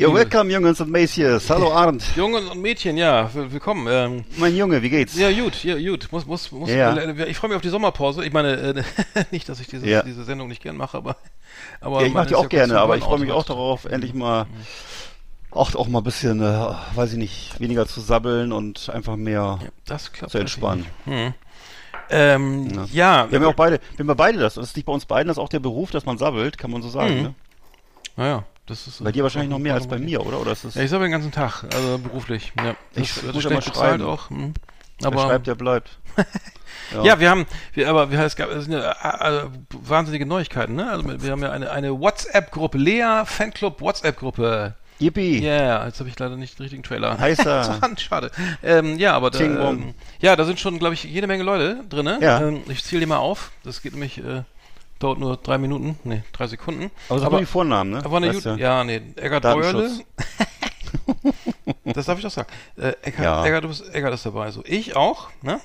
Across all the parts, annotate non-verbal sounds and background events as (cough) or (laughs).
Ja, welcome Jungs und Mädchen. Hallo Arndt. Jungen und Mädchen, ja, will- willkommen. Ähm, Mein Junge, wie geht's? ja, gut, ja, gut. Muss, muss, muss, Ja. äh, ich freue mich auf die Sommerpause. Ich meine, äh, (laughs) nicht, dass ich diese, Ja. diese Sendung nicht gern mache, aber. (laughs) aber Ja, ich man mach die auch gerne, aber ich freue mich auch darauf, endlich mal auch, auch mal ein bisschen, äh, weiß ich nicht, weniger zu sabbeln und einfach mehr klappt. zu entspannen. Hm. Ähm, Ja. ja, Wir haben ja auch beide, wir haben ja beide das. Das ist nicht bei uns beiden, das ist auch der Beruf, dass man sabbelt, kann man so sagen. Mhm. Ne? naja, das ist. Bei dir wahrscheinlich noch mehr als bei mir, oder? Oder ist das, Ja, ich sabbel den ganzen Tag, also beruflich. Ja, Ich das muss ja mal schreiben. auch. Hm. wer Aber schreibt, der bleibt. (laughs) Ja, wir haben, wir, aber wir, es gab es sind ja, äh, wahnsinnige Neuigkeiten, ne? Also wir haben ja eine, eine WhatsApp-Gruppe, Lea Fanclub WhatsApp-Gruppe. Yippie. Ja, yeah, jetzt habe ich leider nicht den richtigen Trailer. Heißer. (laughs) Schade. Ähm, ja, aber da, ähm, ja, da sind schon, glaube ich, jede Menge Leute drin. Ne? Ja. Ähm, ich zähle die mal auf. Das geht nämlich, äh, dauert nur drei Minuten, nee, drei Sekunden. Aber sag mal die Vornamen, ne? Aber eine Weißt du? ja, nee, Bäuerle. Datenschutz. (laughs) das darf ich doch sagen. Äh, Eggert, Ja. Eggert, du bist, Eggert ist dabei. So, ich auch, ne?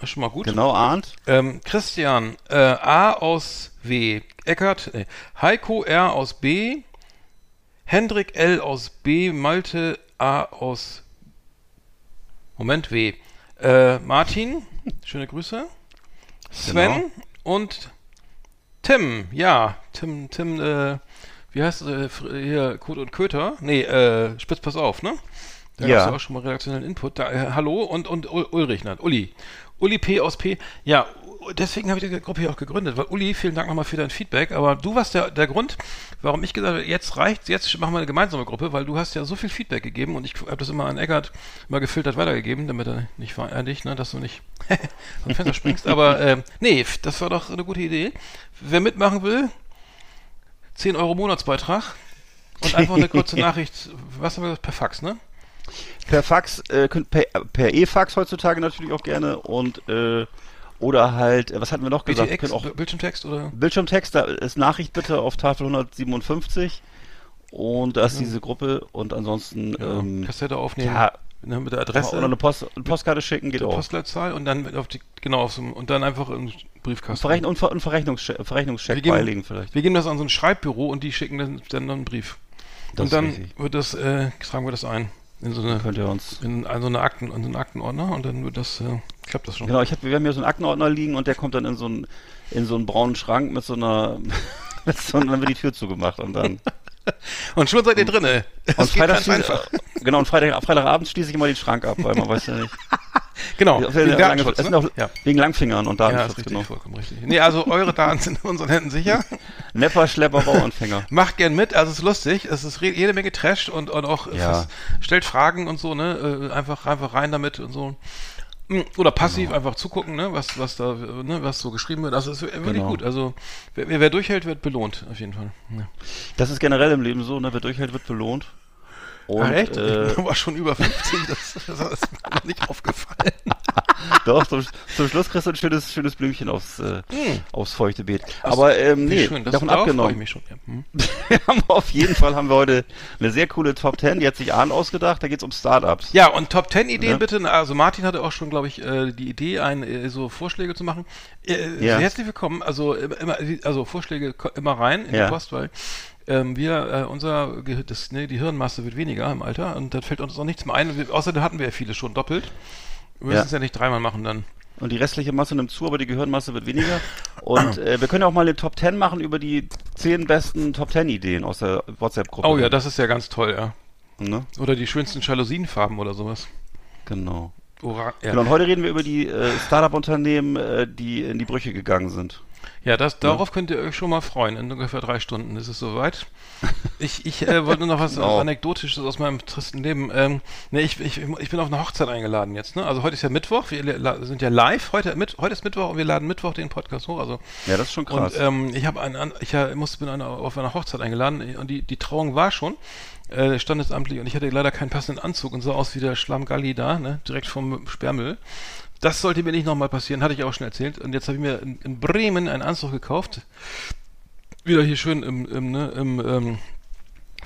Ist schon mal gut. Genau, Arndt. Ähm, Christian, äh, A aus W. Eckert, nee. Heiko R aus B. Hendrik L aus B. Malte A aus Moment, W. Äh, Martin, schöne Grüße. Sven Genau. und Tim, ja, Tim, Tim, äh, wie heißt äh, hier, Kot und Köter? Nee, äh, Spitz, pass auf, ne? Da Ja. gab's ja auch schon mal redaktionellen Input. Da, äh, hallo und, und Ul Ulrich, nein, Uli. Uli P aus P. Ja, deswegen habe ich die Gruppe hier auch gegründet, weil Uli, vielen Dank nochmal für dein Feedback, aber du warst der, der Grund, warum ich gesagt habe, jetzt reicht's, jetzt machen wir eine gemeinsame Gruppe, weil du hast ja so viel Feedback gegeben und ich habe das immer an Eckart mal gefiltert weitergegeben, damit er nicht vereinigt, ne, dass du nicht (laughs) vom Fenster springst. Aber ähm, nee, das war doch eine gute Idee. Wer mitmachen will, 10 Euro Monatsbeitrag und einfach eine kurze (laughs) Nachricht, was haben wir per Fax, ne? Per Fax, äh, per E-Fax heutzutage natürlich auch gerne und äh, oder halt, äh, was hatten wir noch gesagt? BTX, auch Bildschirmtext oder? Bildschirmtext, da ist Nachricht bitte auf Tafel 157 und da ist diese Gruppe und ansonsten Ja, ähm, Kassette aufnehmen, ja, ne, mit der oder Adresse, eine, Post, eine Postkarte schicken geht auch. Postleitzahl und dann auf die, genau, auf so, und dann einfach im Briefkasten. Verrechn und, Ver und Verrechnungscheck, Verrechnungscheck geben- beilegen vielleicht. Wir geben das an so ein Schreibbüro und die schicken dann, dann einen Brief. Das und dann richtig. wird das, äh, tragen wir das ein. In so eine, Könnt ihr uns. in so eine Akten, in so einen Aktenordner und dann wird das, äh, klappt das schon. Genau, ich hab, wir haben hier so einen Aktenordner liegen und der kommt dann in so einen, in so einen braunen Schrank mit so einer, (laughs) mit so, und dann wird die Tür zugemacht und dann. (laughs) Und schon seid ihr drinne. Und Das geht Freitag einfach. (laughs) genau, und Freitag, Freitagabend schließe ich immer den Schrank ab, weil man weiß ja nicht. (laughs) Genau, wegen Datenschutz, ne? auch Ja. wegen Langfingern und Ja, ist Datenschutz, richtig, genau. vollkommen richtig. Nee, also eure Daten sind in unseren Händen sicher. (laughs) Nepper, Schlepper, Bauanfänger. (laughs) Macht gern mit, also es ist lustig, es ist jede Menge Trash und, und auch es Ja. ist, stellt Fragen und so, ne? Äh, Einfach, einfach rein damit und so. Mm, Oder passiv Genau. einfach zugucken, ne? Was, was da, ne? Was so geschrieben wird. Also es ist wirklich Genau. gut. Also wer, wer durchhält, wird belohnt, auf jeden Fall. Ja. Das ist generell im Leben so, ne? Wer durchhält, wird belohnt. Und, Ach, echt? Äh, (laughs) ich war schon über 50, das, das ist mir noch nicht aufgefallen. (laughs) doch, zum, zum Schluss kriegst du ein schönes, schönes Blümchen aufs, äh, Hm. aufs feuchte Beet. Aber ähm, nee, schön, davon ich abgenommen. mich schon. Ja. Hm. (laughs) Wir haben auf jeden Fall haben wir heute eine sehr coole Top 10, die hat sich Arndt ausgedacht, da geht's um Startups. Ja, und Top 10 Ideen Ne? bitte. Also Martin hatte auch schon, glaube ich, äh, die Idee, ein, äh, so Vorschläge zu machen. Äh, Ja. Herzlich willkommen. Also immer, also Vorschläge immer rein in Ja. die Post, weil ähm, wir, äh, unser, das, ne, die Hirnmasse wird weniger im Alter und da fällt uns auch nichts mehr ein. Wir, außerdem hatten wir ja viele schon doppelt. Wir müssen Ja. es ja nicht dreimal machen dann. Und die restliche Masse nimmt zu, aber die Gehirnmasse wird weniger. Und (clears throat) äh, wir können auch mal eine Top 10 machen über die 10 besten Top 10 Ideen aus der WhatsApp-Gruppe. Oh ja, das ist ja ganz toll, ja. Ne? Oder die schönsten Jalousienfarben oder sowas. Genau. Ora ja. Genau, und heute reden wir über die äh, Startup-Unternehmen, äh, die in die Brüche gegangen sind. Ja, das, darauf könnt ihr euch schon mal freuen. In ungefähr drei Stunden ist es soweit. (laughs) Ich, ich äh, wollte nur noch was Genau. Anekdotisches aus meinem tristen Leben. Ähm, ne, ich, ich, ich bin auf eine Hochzeit eingeladen jetzt. Ne? Also heute ist ja Mittwoch. Wir sind ja live. Heute, mit, heute ist Mittwoch und wir laden Mittwoch den Podcast hoch. Also Ja, das ist schon krass. und ähm, ich habe einen, ich äh, musste bin einer, auf einer Hochzeit eingeladen und die, die Trauung war schon äh, standesamtlich und ich hatte leider keinen passenden Anzug und sah aus wie der Schlammgalli da, ne, direkt vom Sperrmüll. Das sollte mir nicht nochmal passieren, hatte ich auch schon erzählt. Und jetzt habe ich mir in, in Bremen einen Anzug gekauft. Wieder hier schön im, im, ne, im ähm,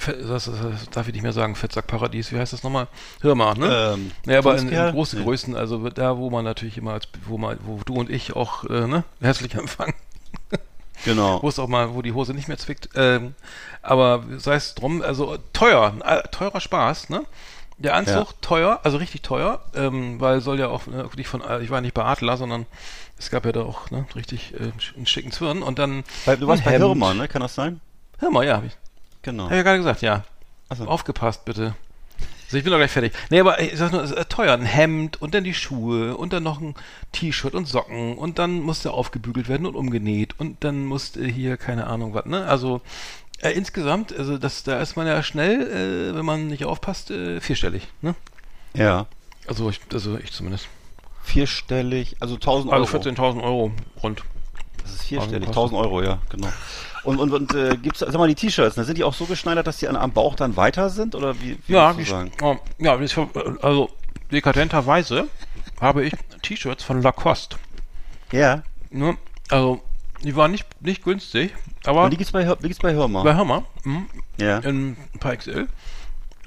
das, das, das darf ich nicht mehr sagen, Fettsackparadies, wie heißt das nochmal? Hör mal, ne? ähm, Ja, aber in, in großen Nee. Größen, also da, wo man natürlich immer, als, wo man, wo du und ich auch, äh, ne, herzlich (laughs) empfangen, Genau. wo es auch mal, wo die Hose nicht mehr zwickt. Ähm, aber sei es drum, also teuer, äh, teurer Spaß, ne? Der Anzug Ja. teuer, also richtig teuer, ähm, weil soll ja auch ne, nicht von, äh, ich war nicht bei Adler, sondern es gab ja da auch ne, richtig äh, einen schicken Zwirn und dann. Bei, du warst bei Hemd. Hirmer, ne? Kann das sein? Hör mal, ja, hab ich, Genau. hab ich ja gerade gesagt, ja. Achso. Aufgepasst, bitte. So, ich bin doch gleich fertig. Nee, aber ich sag nur, es ist äh, teuer. Ein Hemd und dann die Schuhe und dann noch ein T-Shirt und Socken und dann musste aufgebügelt werden und umgenäht und dann musste hier, keine Ahnung was, ne? Also äh, insgesamt, also das, da ist man ja schnell, äh, wenn man nicht aufpasst, äh, vierstellig, ne? Ja. Also ich, also ich zumindest. Vierstellig, also 1000 Euro. Also 14.000 Euro rund. Das ist vierstellig, Kosten. 1000 Euro, ja, genau. Und, und, und äh, gibt's, sag mal, die T-Shirts, ne, sind die auch so geschneidert, dass die an, am Bauch dann weiter sind? Oder wie, wie Ja, die, sagen? oh, ja, das, also dekadenterweise habe ich T-Shirts von Lacoste. Ja. Ne? Also, die waren nicht, nicht günstig, aber Und die gibt's bei, wie gibt's bei Hirmer? bei Hammer mhm, ja. in ein paar XL.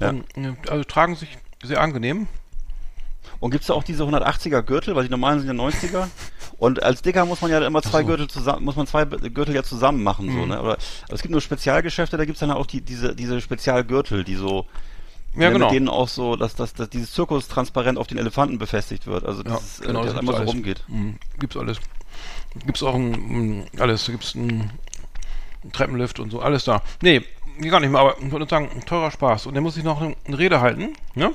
Ja. Ähm, also tragen sich sehr angenehm. Und gibt's da auch diese 180er Gürtel, weil die normalen sind ja 90er? Und als Dicker muss man ja immer zwei so. Gürtel zusammen, muss man zwei Gürtel ja zusammen machen, so, Mhm. ne? Aber es gibt nur Spezialgeschäfte, da gibt's dann auch die, diese, diese Spezialgürtel, die so, Ja, genau. mit denen auch so, dass, dass, dass dieses Zirkus transparent auf den Elefanten befestigt wird. Also, Ja, das ist, genau, äh, das einmal so alles. rumgeht. Mhm, gibt's alles. Gibt's auch ein, alles, gibt's ein, ein Treppenlift und so, alles da. Nee, gar nicht mehr, aber ich würde sagen, teurer Spaß. Und der muss sich noch eine, eine Rede halten, ne?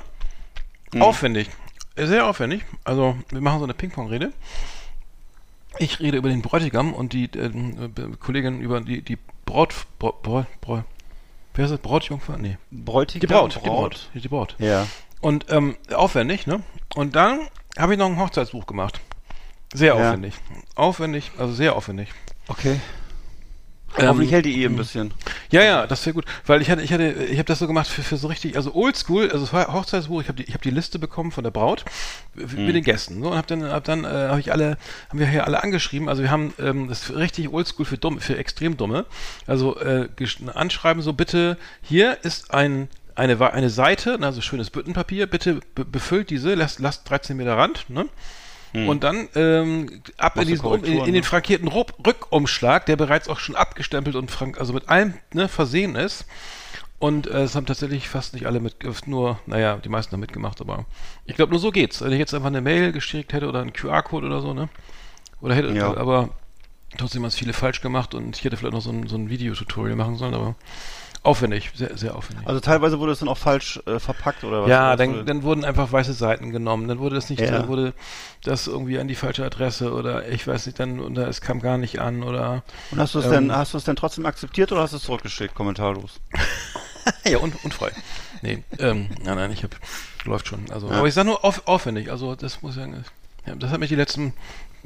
Mhm. Aufwendig. Sehr aufwendig. Also, wir machen so eine Ping-Pong-Rede. Ich rede über den Bräutigam und die äh, äh, Kollegin über die, die Braut, Braut, Braut, Braut, wer ist das? Brautjungfer? Nee. Bräutigam, Die Braut, die Braut, die Braut. Ja. Und ähm, aufwendig, ne? Und dann habe ich noch ein Hochzeitsbuch gemacht. Sehr Ja. aufwendig. Aufwendig, also sehr aufwendig. Okay. Ähm, Hoffentlich hält die Ehe ein bisschen. Ja, ja, das wäre gut, weil ich hatte, ich hatte, ich habe das so gemacht für, für so richtig, also Oldschool, also es war Hochzeitsbuch. Ich habe die, ich habe die Liste bekommen von der Braut mit den Gästen. So und habe dann, hab dann, äh, habe ich alle, haben wir hier alle angeschrieben. Also wir haben ähm, das ist richtig Oldschool für dumm, für extrem dumme. Also äh, Anschreiben so bitte. Hier ist ein eine, eine Seite, also schönes Büttenpapier, bitte be befüllt diese, lasst, lasst 13 Meter Rand, ne? Und dann ähm, ab in, diesen, um, in, in den ne? frankierten Ruck, Rückumschlag, der bereits auch schon abgestempelt und frank, also mit allem ne, versehen ist. Und äh, es haben tatsächlich fast nicht alle mit, nur, naja, die meisten haben mitgemacht, aber ich glaube, nur so geht's. Wenn ich jetzt einfach eine Mail geschickt hätte oder einen QR-Code oder so, ne? Oder hätte, Ja. aber trotzdem haben es viele falsch gemacht und ich hätte vielleicht noch so ein, so ein Videotutorial machen sollen, aber aufwendig, sehr, sehr aufwendig. Also teilweise wurde es dann auch falsch äh, verpackt oder was? Ja, dann, dann wurden einfach weiße Seiten genommen. Dann wurde das nicht, Ja. dann wurde das irgendwie an die falsche Adresse oder ich weiß nicht, dann oder es kam gar nicht an oder Und hast du es ähm, denn, hast du es denn trotzdem akzeptiert oder hast du es zurückgeschickt, kommentarlos? (laughs) ja un, unfrei. Nee, ähm, nein, nein, ich hab läuft schon. Also, Ja. aber ich sag nur auf, aufwendig. Also das muss ich sagen, das hat mich die letzten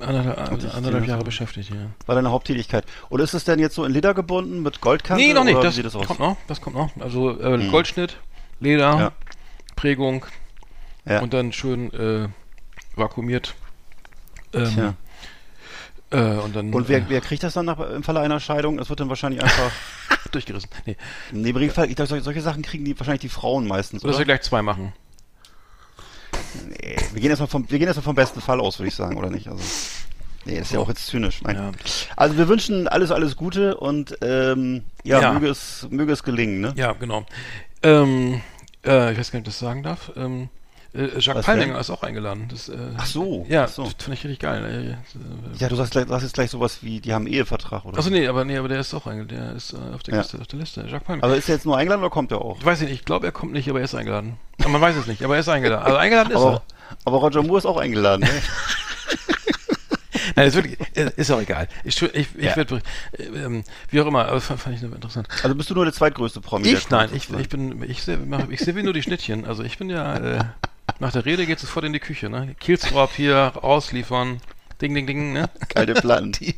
anderthalb, anderthalb Jahre beschäftigt. Ja. War deine Haupttätigkeit. Und ist es denn jetzt so in Leder gebunden mit Goldkante? Nee, noch nicht. Oder Das, wie sieht das aus? kommt noch. Das kommt noch. Also äh, Hm. Goldschnitt, Leder, Ja. Prägung Ja. und dann schön äh, vakuumiert. Ähm, Tja. äh, und dann Und äh, wer, wer kriegt das dann nach, im Falle einer Scheidung? Es wird dann wahrscheinlich einfach. (laughs) durchgerissen. Nee. nee, im Regelfall, ich glaube, solche, solche Sachen kriegen die wahrscheinlich die Frauen meistens. Oder dass wir gleich zwei machen. Nee, wir gehen erstmal vom, wir gehen erstmal vom besten Fall aus, würde ich sagen, oder nicht? Also. Nee, ist ja auch jetzt zynisch. Nein. Ja. Also wir wünschen alles, alles Gute und ähm, ja, Ja. Möge, es, möge es gelingen, ne? Ja, genau. Ähm, äh, ich weiß gar nicht, ob ich das sagen darf. Ähm, Äh, Jacques Was Palminger ist auch eingeladen. Das, äh, Ach so, Ja, so. das finde ich richtig geil. Äh, äh, Ja, du sagst, sagst jetzt gleich sowas wie, die haben einen Ehevertrag oder Achso, nee, aber nee, aber der ist auch eingeladen. Der ist äh, auf, der Ja. Liste, auf der Liste. Jacques Palminger. Aber ist er jetzt nur eingeladen oder kommt er auch? ich weiß nicht, ich glaube, er kommt nicht, aber er ist eingeladen. Man weiß es nicht, aber er ist eingeladen. Also eingeladen ist Aber, aber Roger Moore ist auch eingeladen, ne? er. (laughs) Nein, ist, wirklich, äh, ist auch egal. Ich, ich, ich Ja. werde, äh, ähm, wie auch immer, aber fand, fand ich nur interessant. Also bist du nur der zweitgrößte Promi? Ich, nein, ich, ich bin, ich sehe ich sehe wie nur die Schnittchen. Also ich bin ja, äh, nach der Rede geht es sofort in die Küche, ne? Kielstrop hier, ausliefern, ding, ding, ding, ne? Keine Platten. (laughs) Die,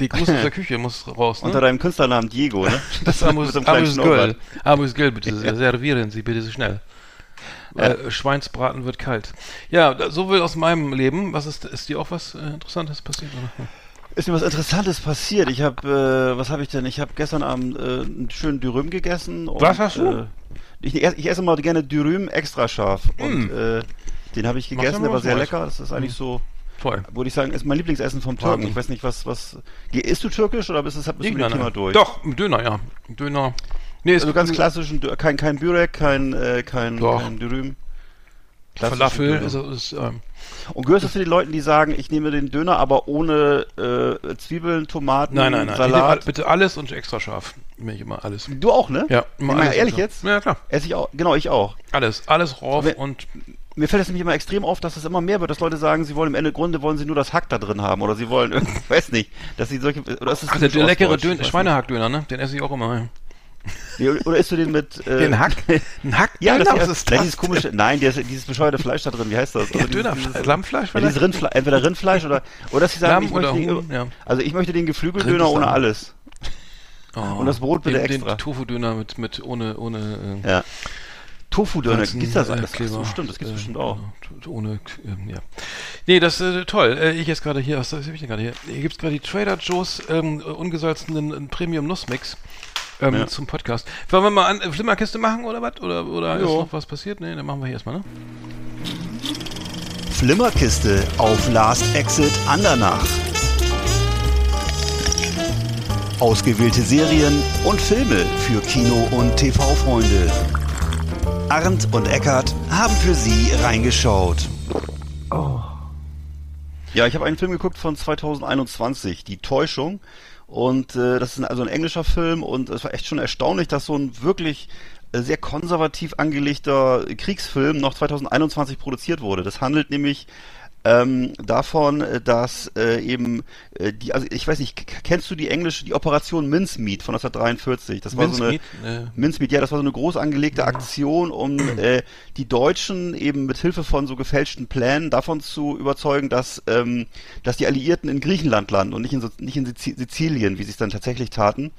die Gruß aus der Küche muss raus, ne? Unter deinem Künstlernamen Diego, ne? (laughs) Das Amus, so Amus. Göll. Amus Göll, bitte (laughs) sehr, servieren Sie bitte so schnell. Äh, Schweinsbraten wird kalt. Ja, so will aus meinem Leben. Was ist, ist dir auch was äh, Interessantes passiert? Oder? Ist mir was Interessantes passiert. Ich habe, äh, was habe ich denn? Ich habe gestern Abend äh, einen schönen Dürüm gegessen. Und, Was hast du? Ich, ich, esse- immer gerne Dürüm extra scharf. Und äh, den habe ich gegessen, der mal war sehr lecker. Das ist eigentlich so, Toll. würde ich sagen, ist mein Lieblingsessen vom Türken. Ich weiß nicht, was, was. Isst du türkisch oder bist, du- bist du mit dem Thema durch? Doch, ein Döner, ja. Döner. Nee, ist Also ganz klassischen, kein, kein Bürek, kein, äh, kein, Doch. kein Dürüm. Falafel. Döner. Also, ist, ähm, Und gehörst du zu den Leuten, die sagen, ich nehme den Döner, aber ohne äh, Zwiebeln, Tomaten, nein, nein, nein. Ich Salat? bitte alles und extra scharf. Nehme ich immer alles. Du auch, ne? Ja, immer mal alles ehrlich extra. jetzt? Ja, klar. Esse ich auch, genau, ich auch. Alles. Alles rauf Wenn- und Mir fällt es nämlich immer extrem auf, dass es immer mehr wird, dass Leute sagen, sie wollen im Ende Grunde wollen sie nur das Hack da drin haben oder sie wollen, (laughs) weiß nicht, dass sie solche, oder ist das Ach, der, leckere? Ich Dön Schweinehackdöner, ne? Den esse ich auch immer. (laughs) Nee, oder isst du den mit, äh, Den Hack? (laughs) Ein Hack? Ja, das, ist ist nein, das? dieses komische, nein, der, dieses bescheuerte Fleisch da drin, wie heißt das? Ja, Also dieses- Dönerfleisch, dieses- Lammfleisch Ja, dieses Rindfleisch, entweder Rindfleisch oder, oder dass sie sagen, ich möchte, Huhn, den, ja. also ich möchte den Geflügeldöner ist ohne alles. Oh, Und das Brot bitte den, extra. Den Tofu-Döner mit, mit ohne, ohne, äh, Ja. Tofu-Döner, gibt's das äh, alles? Ach Kleber. so, stimmt, das gibt's Äh, bestimmt auch. genau, Ohne, ähm, ja. Nee, das ist äh, toll. Äh, ich jetzt gerade hier, was was hab ich denn gerade hier? Hier gibt's gerade die Trader Joe's ähm, ungesalzenen äh, Premium Nussmix. Ähm, Ja. Zum Podcast. Wollen wir mal an äh, Flimmerkiste machen oder was? Oder, oder ist noch was passiert? Nee, dann machen wir hier erstmal, ne? Flimmerkiste auf Last Exit Andernach. Ausgewählte Serien und Filme für Kino- und TV-Freunde. Arndt und Eckart haben für Sie reingeschaut. Ja, ich habe einen Film geguckt von 2021, Die Täuschung. Und äh, das ist also ein englischer Film und es war echt schon erstaunlich, dass so ein wirklich äh, sehr konservativ angelegter Kriegsfilm noch 2021 produziert wurde. Das handelt nämlich ähm, davon, äh, dass äh, eben äh, die, also ich weiß nicht, kennst du die englische, die Operation Mincemeat von 1943? Das war so eine Mincemeat, äh, Mincemeat, ja, das war so eine groß angelegte Aktion, um äh, die Deutschen eben mit Hilfe von so gefälschten Plänen davon zu überzeugen, dass, ähm, dass die Alliierten in Griechenland landen und nicht in, nicht in Sizi- Sizilien, wie sie es dann tatsächlich taten.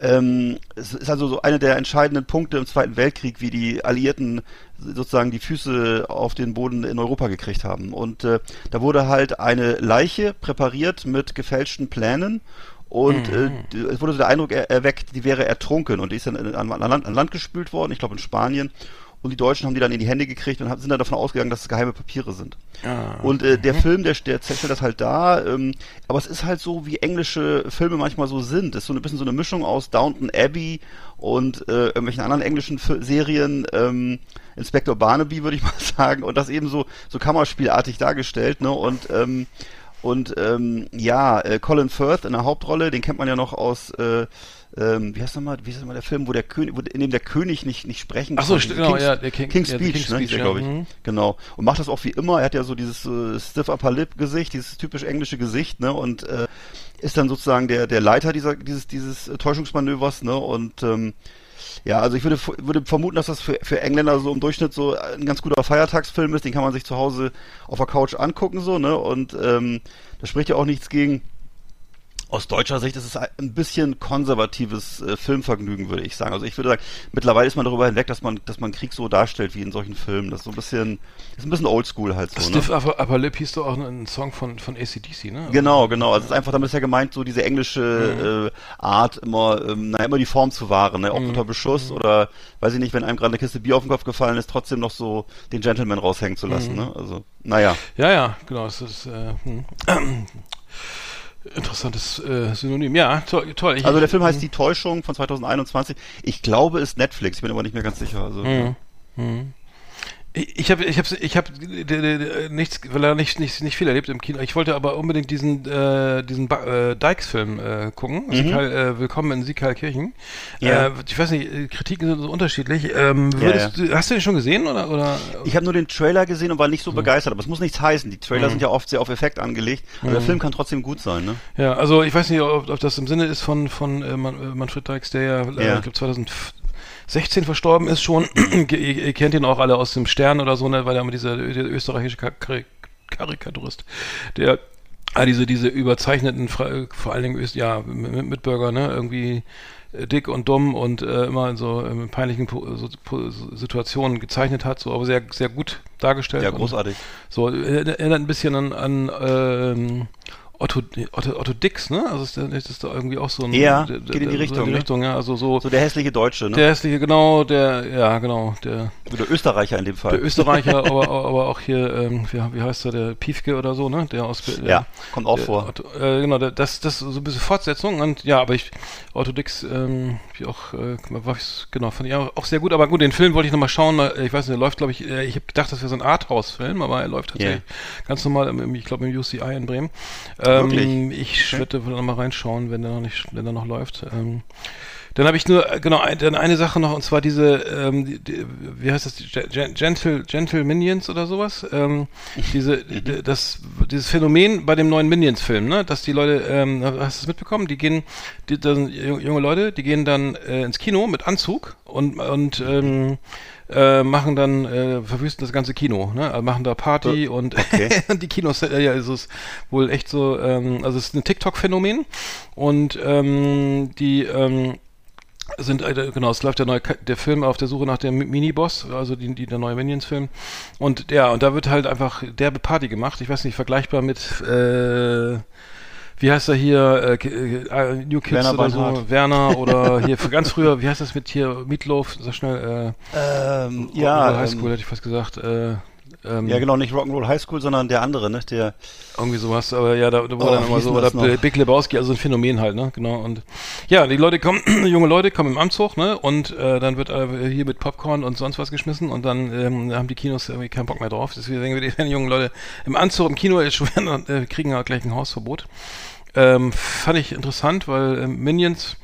Ähm, es ist also so einer der entscheidenden Punkte im Zweiten Weltkrieg, wie die Alliierten sozusagen die Füße auf den Boden in Europa gekriegt haben. Und äh, da wurde halt eine Leiche präpariert mit gefälschten Plänen und äh, d- es wurde so der Eindruck er erweckt, die wäre ertrunken und die ist dann an, an, Land, an Land gespült worden, ich glaube in Spanien. Und die Deutschen haben die dann in die Hände gekriegt und haben- sind dann davon ausgegangen, dass es geheime Papiere sind. Ah. Und äh, der Film, der, der stellt das halt da, ähm, aber es ist halt so, wie englische Filme manchmal so sind. Es ist so ein bisschen so eine Mischung aus Downton Abbey und äh, irgendwelchen anderen englischen Fi- Serien, ähm, Inspector Barnaby würde ich (laughs) mal sagen, und das eben so, so Kammerspielartig dargestellt, ne? Und ähm, und ähm, ja, äh, Colin Firth in der Hauptrolle, den kennt man ja noch aus äh, ähm, wie heißt nochmal, wie heißt nochmal der Film, wo der König, wo, in dem der König nicht, nicht sprechen Ach so, konnte? st- genau, King's, ja, der King- King's ja, Speech, King's ne, Speech, ja, glaube ich. mhm. Genau. Und macht das auch wie immer. Er hat ja so dieses äh, stiff upper lip Gesicht, dieses typisch englische Gesicht, ne, und äh, ist dann sozusagen der, der Leiter dieser, dieses, dieses äh, Täuschungsmanövers, ne, und, ähm, ja, also ich würde, würde vermuten, dass das für, für Engländer so im Durchschnitt so ein ganz guter Feiertagsfilm ist. Den kann man sich zu Hause auf der Couch angucken, so, ne, und, ähm, da spricht ja auch nichts gegen, aus deutscher Sicht ist es ein bisschen konservatives äh, Filmvergnügen, würde ich sagen. Also ich würde sagen, mittlerweile ist man darüber hinweg, dass man, dass man Krieg so darstellt wie in solchen Filmen. Das ist so ein bisschen, ist ein bisschen oldschool halt so. Ne? Stiff Upper, Upper Lip hieß doch auch ein Song von, von ACDC, ne? Genau, genau. Also es ist einfach, damit ist ja gemeint, so diese englische äh, Art, immer, ähm, naja, immer die Form zu wahren, ne? Auch unter Beschuss oder, weiß ich nicht, wenn einem gerade eine Kiste Bier auf den Kopf gefallen ist, trotzdem noch so den Gentleman raushängen zu lassen, ne? Also, naja. Ja, ja, genau. Es ist äh, hm. Interessantes äh, Synonym. Ja, toll. toll. Ich, Also der Film heißt Die Täuschung von 2021. Ich glaube, ist Netflix, ich bin aber nicht mehr ganz sicher. Also, Mhm. Hm. Ich habe ich hab, ich hab nichts, weil er nicht, nicht, nicht viel erlebt im Kino. Ich wollte aber unbedingt diesen, äh, diesen äh, Dykes-Film äh, gucken. Mhm. Sikal, äh, Willkommen in Sikalkirchen. Ja. Äh, ich weiß nicht, Kritiken sind so unterschiedlich. Ähm, würdest, ja, ja. Hast du den schon gesehen? Oder, oder? Ich habe nur den Trailer gesehen und war nicht so mhm. begeistert. Aber es muss nichts heißen. Die Trailer mhm. sind ja oft sehr auf Effekt angelegt. Aber der mhm. Film kann trotzdem gut sein. Ne? Ja, also ich weiß nicht, ob, ob das im Sinne ist von, von äh, Manfred Dykes, der ja, ja. ich glaube 2000 16 verstorben ist schon. (clears throat) ihr, kennt ihn auch alle aus dem Stern oder so, ne, weil er immer dieser, dieser österreichische Karik Karikaturist, der ah, diese, diese überzeichneten, vor allen Dingen, ja, Mitbürger, ne, irgendwie äh, dick und dumm und äh, immer in so in peinlichen so, Situationen gezeichnet hat, so aber sehr sehr gut dargestellt. Ja, großartig. So erinnert ein bisschen an, an ähm, Otto, Otto, Otto Dix, ne? Also ist, das ist da irgendwie auch so ein. Ja, der, geht in die Richtung. So in die ne? Richtung, ja. Also so. So der hässliche Deutsche, ne? Der hässliche, genau, der, ja, genau, der. Der Österreicher in dem Fall. Der Österreicher, aber, aber auch hier, ähm, wie, wie heißt der, der Piefke oder so, ne? Der aus. Der, ja, kommt auch der, vor. Otto, äh, genau, der, das, das so ein bisschen Fortsetzung und ja, aber ich, Otto Dix, ähm, wie auch, äh, war ich, genau, fand ich auch sehr gut, aber gut, den Film wollte ich nochmal schauen, ich weiß nicht, der läuft, glaube ich, äh, ich habe gedacht, das wäre so ein Arthouse-Film, aber er läuft tatsächlich yeah. ganz normal, im, ich glaube, im UCI in Bremen. Ähm? Ich okay. werde noch mal reinschauen, wenn der noch nicht, wenn der noch läuft. Ähm, dann habe ich nur, genau, ein, dann eine Sache noch, und zwar diese, ähm, die, die, wie heißt das, die Gentle, Gentle Minions oder sowas. Ähm, diese, (laughs) das, dieses Phänomen bei dem neuen Minions-Film, ne, dass die Leute, ähm, hast du das mitbekommen? Die gehen, die, das sind junge Leute, die gehen dann äh, ins Kino mit Anzug und, und ähm, äh, machen dann, äh, verwüsten das ganze Kino, ne? Also machen da Party oh, und okay. (laughs) die Kinos, äh, ja, ist es wohl echt so, ähm, also es ist ein TikTok-Phänomen und ähm, die ähm, sind äh, genau, es läuft der neue der Film auf der Suche nach dem Miniboss, also die, die der neue Minions Film und ja und da wird halt einfach derbe Party gemacht. Ich weiß nicht vergleichbar mit äh, wie heißt er hier, äh, äh, New Kids Werner oder Bernhard. so, Werner (laughs) oder hier ganz früher, wie heißt das mit hier, Meatloaf, sag schnell, äh, ähm, ja, Highschool ähm, hätte ich fast gesagt, äh, ähm, ja, genau, nicht Rock'n'Roll High School, sondern der andere, ne? Der irgendwie sowas, aber ja, da, da wurde oh, dann immer so, oder Big Lebowski, also ein Phänomen halt, ne? Genau. Und ja, die Leute kommen, (clears throat) junge Leute kommen im Anzug, ne? Und äh, dann wird äh, hier mit Popcorn und sonst was geschmissen und dann ähm, haben die Kinos irgendwie keinen Bock mehr drauf. Deswegen wir (laughs) die jungen Leute im Anzug im Kino schweren, äh, kriegen ja gleich ein Hausverbot. Ähm, fand ich interessant, weil äh, Minions,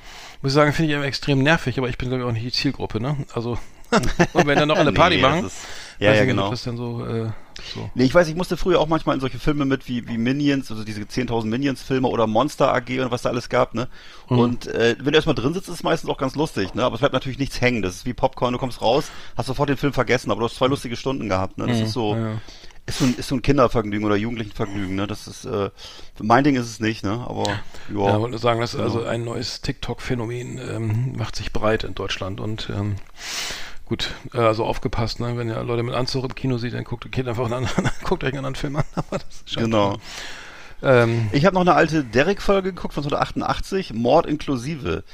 muss ich sagen, finde ich extrem nervig, aber ich bin glaube ich auch nicht die Zielgruppe, ne? Also (laughs) und wenn dann noch alle Party nee, machen. Ja, ja, genau. Christian so, äh, so. Nee, ich weiß, ich musste früher auch manchmal in solche Filme mit wie, wie Minions, also diese 10.000 Minions-Filme oder Monster AG und was da alles gab, ne? Mhm. Und äh, wenn du erstmal drin sitzt, ist es meistens auch ganz lustig, ne? Aber es bleibt natürlich nichts hängen. Das ist wie Popcorn, du kommst raus, hast sofort den Film vergessen, aber du hast zwei lustige Stunden gehabt, ne? Das mhm. ist so. Ja. Ist so, ein, ist so ein Kindervergnügen oder Jugendlichenvergnügen, ne? Das ist, äh, mein Ding ist es nicht, ne? Aber ja. Ja, wollte sagen, dass genau. also ein neues TikTok-Phänomen ähm, macht sich breit in Deutschland und ähm, gut, äh, also aufgepasst, ne? wenn ihr Leute mit Anzug im Kino sieht, dann guckt, geht einfach einen anderen, (laughs) guckt euch einen anderen Film an. (laughs) Aber das ist schon genau. Ähm, ich habe noch eine alte Derek-Folge geguckt von 1988, Mord inklusive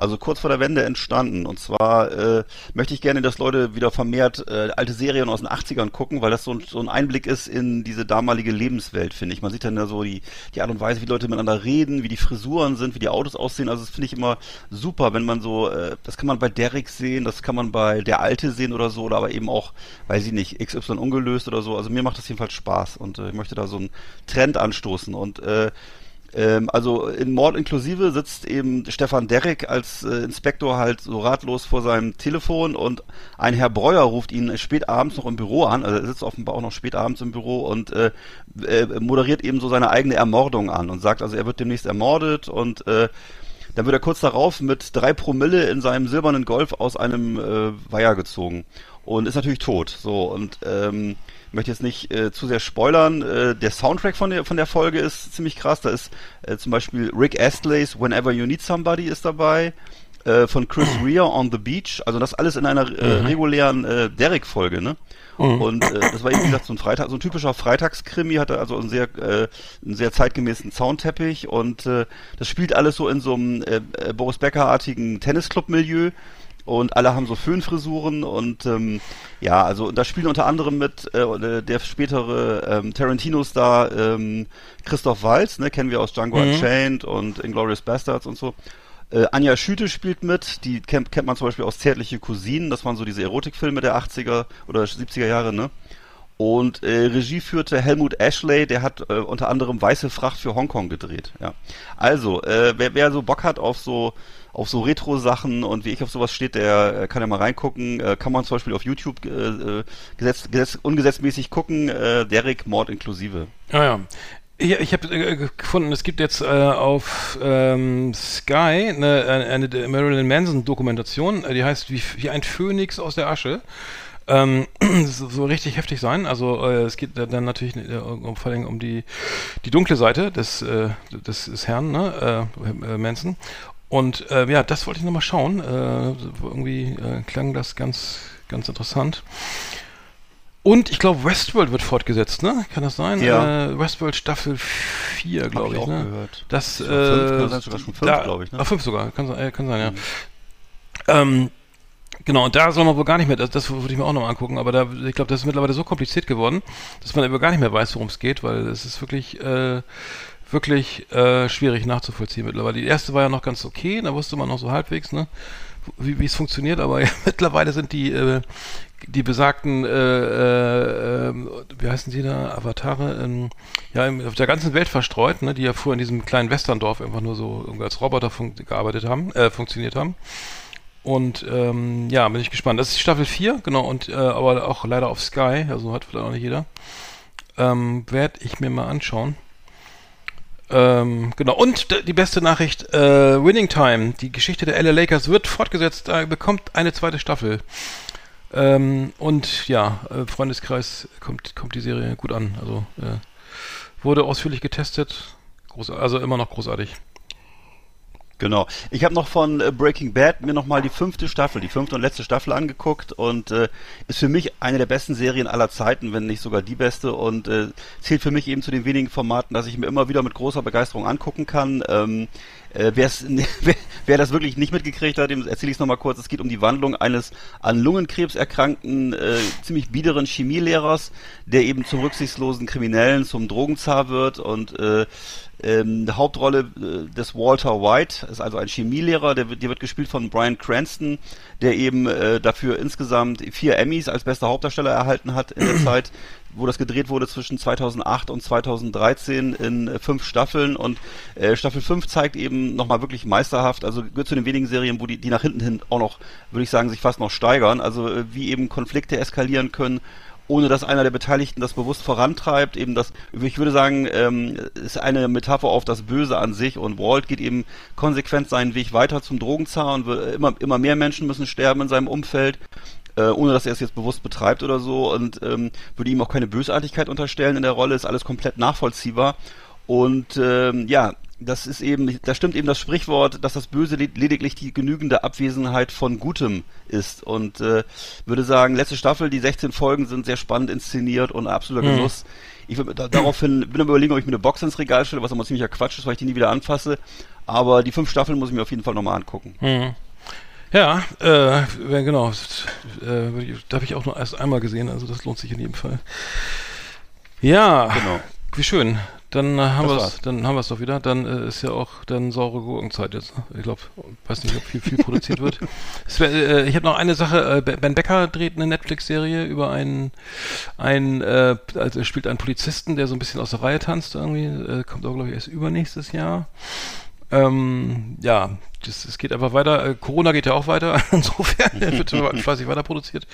also kurz vor der Wende entstanden. Und zwar äh, möchte ich gerne, dass Leute wieder vermehrt äh, alte Serien aus den 80ern gucken, weil das so ein, so ein Einblick ist in diese damalige Lebenswelt, finde ich. Man sieht dann ja so die, die Art und Weise, wie Leute miteinander reden, wie die Frisuren sind, wie die Autos aussehen. Also das finde ich immer super, wenn man so, äh, das kann man bei Derek sehen, das kann man bei Der Alte sehen oder so, oder aber eben auch, weiß ich nicht, XY ungelöst oder so. Also mir macht das jedenfalls Spaß und äh, ich möchte da so einen Trend anstoßen. Und äh, ähm, also in Mord inklusive sitzt eben Stefan Derrick als äh, Inspektor halt so ratlos vor seinem Telefon und ein Herr Breuer ruft ihn spät abends noch im Büro an, also er sitzt offenbar auch noch spät abends im Büro und äh, äh, moderiert eben so seine eigene Ermordung an und sagt also, er wird demnächst ermordet und äh, dann wird er kurz darauf mit drei Promille in seinem silbernen Golf aus einem äh, Weiher gezogen und ist natürlich tot. So und ähm, möchte jetzt nicht äh, zu sehr spoilern. Äh, der Soundtrack von der, von der Folge ist ziemlich krass. Da ist äh, zum Beispiel Rick Astleys Whenever You Need Somebody ist dabei. Äh, von Chris (clears throat) Rea on the Beach. Also das alles in einer äh, mhm. regulären äh, Derek-Folge, ne? Mhm. Und äh, das war eben, wie gesagt, so ein Freitag, so ein typischer Freitagskrimi, hatte also einen sehr, äh, einen sehr zeitgemäßen Soundteppich und äh, das spielt alles so in so einem äh, äh Boris Becker-artigen Tennisclub-Milieu und alle haben so Föhnfrisuren und ähm, ja, also da spielen unter anderem mit äh, der spätere ähm, Tarantino-Star ähm, Christoph Waltz, ne, kennen wir aus Django mhm. Unchained und Inglourious Bastards und so. Äh, Anja Schüte spielt mit, die kennt, kennt man zum Beispiel aus Zärtliche Cousinen, das waren so diese Erotikfilme der 80er oder 70er Jahre, ne? Und äh, Regie führte Helmut Ashley, der hat äh, unter anderem Weiße Fracht für Hongkong gedreht. Ja. Also, äh, wer, wer so Bock hat auf so auf so Retro-Sachen und wie ich auf sowas steht, der äh, kann ja mal reingucken. Äh, kann man zum Beispiel auf YouTube äh, äh gesetz, gesetz, ungesetzmäßig gucken. Äh, Derek Mord inklusive. Ah ja. Ich, ich habe äh, gefunden, es gibt jetzt äh, auf ähm, Sky eine, eine, Marilyn Manson Dokumentation, die heißt wie, wie ein Phönix aus der Asche. Ähm, (clears throat) so richtig heftig sein. Also äh, es geht dann natürlich äh, um, vor allem um die, die dunkle Seite des, äh, des, des Herrn, ne? äh, Manson. Und äh, ja, das wollte ich nochmal schauen. Äh, irgendwie äh, klang das ganz, ganz interessant. Und ich glaube, Westworld wird fortgesetzt, ne? Kann das sein? Ja. Äh, Westworld Staffel 4, glaube ich. ich ne? gehört. Das, äh, fünf, sogar schon fünf, glaube ich. Ne? Ah, fünf sogar, kann, äh, kann sein, ja. Mhm. Ähm, Genau, und da soll man wohl gar nicht mehr, das, das würde ich mir auch noch mal angucken, aber da, ich glaube, das ist mittlerweile so kompliziert geworden, dass man aber gar nicht mehr weiß, worum es geht, weil es ist wirklich, äh, wirklich äh, schwierig nachzuvollziehen mittlerweile. Die erste war ja noch ganz okay, da wusste man noch so halbwegs, ne, wie es funktioniert, aber (laughs) ja, mittlerweile sind die äh, die besagten, äh, äh, wie heißen sie da, Avatare, ähm, ja, auf der ganzen Welt verstreut, ne, die ja vorher in diesem kleinen Westerndorf einfach nur so irgendwie als Roboter gearbeitet haben, äh, funktioniert haben. Und ähm, ja, bin ich gespannt. Das ist Staffel 4, genau, und äh, aber auch leider auf Sky, also hat vielleicht auch nicht jeder. Ähm, Werde ich mir mal anschauen. Ähm, genau, und die beste Nachricht, äh, Winning Time, die Geschichte der LA Lakers wird fortgesetzt, äh, bekommt eine zweite Staffel. Ähm, und ja, äh, Freundeskreis kommt, kommt die Serie gut an. Also äh, wurde ausführlich getestet, groß, also immer noch großartig. Genau. Ich habe noch von äh, Breaking Bad mir nochmal die fünfte Staffel, die fünfte und letzte Staffel angeguckt und äh, ist für mich eine der besten Serien aller Zeiten, wenn nicht sogar die beste und äh, zählt für mich eben zu den wenigen Formaten, dass ich mir immer wieder mit großer Begeisterung angucken kann. Ähm, äh, (laughs) wer, wer das wirklich nicht mitgekriegt hat, dem erzähle ich es nochmal kurz. Es geht um die Wandlung eines an Lungenkrebs erkrankten, äh, ziemlich biederen Chemielehrers, der eben zum rücksichtslosen Kriminellen, zum Drogenzar wird und äh, ähm, die Hauptrolle äh, des Walter White ist also ein Chemielehrer, der, der wird gespielt von Brian Cranston, der eben äh, dafür insgesamt vier Emmys als bester Hauptdarsteller erhalten hat in der (clears throat) Zeit, wo das gedreht wurde zwischen 2008 und 2013 in äh, fünf Staffeln. Und äh, Staffel 5 zeigt eben nochmal wirklich meisterhaft, also gehört zu den wenigen Serien, wo die, die nach hinten hin auch noch, würde ich sagen, sich fast noch steigern, also äh, wie eben Konflikte eskalieren können ohne dass einer der Beteiligten das bewusst vorantreibt. Eben das, ich würde sagen, ähm, ist eine Metapher auf das Böse an sich und Walt geht eben konsequent seinen Weg weiter zum Drogenzar und immer, immer mehr Menschen müssen sterben in seinem Umfeld äh, ohne dass er es jetzt bewusst betreibt oder so und ähm, würde ihm auch keine Bösartigkeit unterstellen in der Rolle, ist alles komplett nachvollziehbar. Und ähm, ja, das ist eben, da stimmt eben das Sprichwort, dass das Böse lediglich die genügende Abwesenheit von Gutem ist. Und äh, würde sagen, letzte Staffel, die 16 Folgen sind sehr spannend inszeniert und absoluter mhm. Genuss. Ich würde da, daraufhin bin am überlegen, ob ich mir eine Box ins Regal stelle, was aber ziemlicher Quatsch ist, weil ich die nie wieder anfasse. Aber die fünf Staffeln muss ich mir auf jeden Fall nochmal angucken. Mhm. Ja, äh, genau. Äh, da habe ich auch nur erst einmal gesehen, also das lohnt sich in jedem Fall. Ja, genau. wie schön. Dann äh, haben wir es, dann haben wir es doch wieder. Dann äh, ist ja auch dann saure Gurkenzeit jetzt. Ne? Ich glaube, weiß nicht, ob viel viel produziert wird. (laughs) Wär, äh, ich habe noch eine Sache. Äh, ben Becker dreht eine Netflix-Serie über einen, einen äh, also er spielt einen Polizisten, der so ein bisschen aus der Reihe tanzt irgendwie. Äh, kommt auch glaube ich erst übernächstes Jahr. Ähm, ja, es geht einfach weiter. Äh, Corona geht ja auch weiter. (laughs) Insofern (laughs) wird fleißig weiter produziert.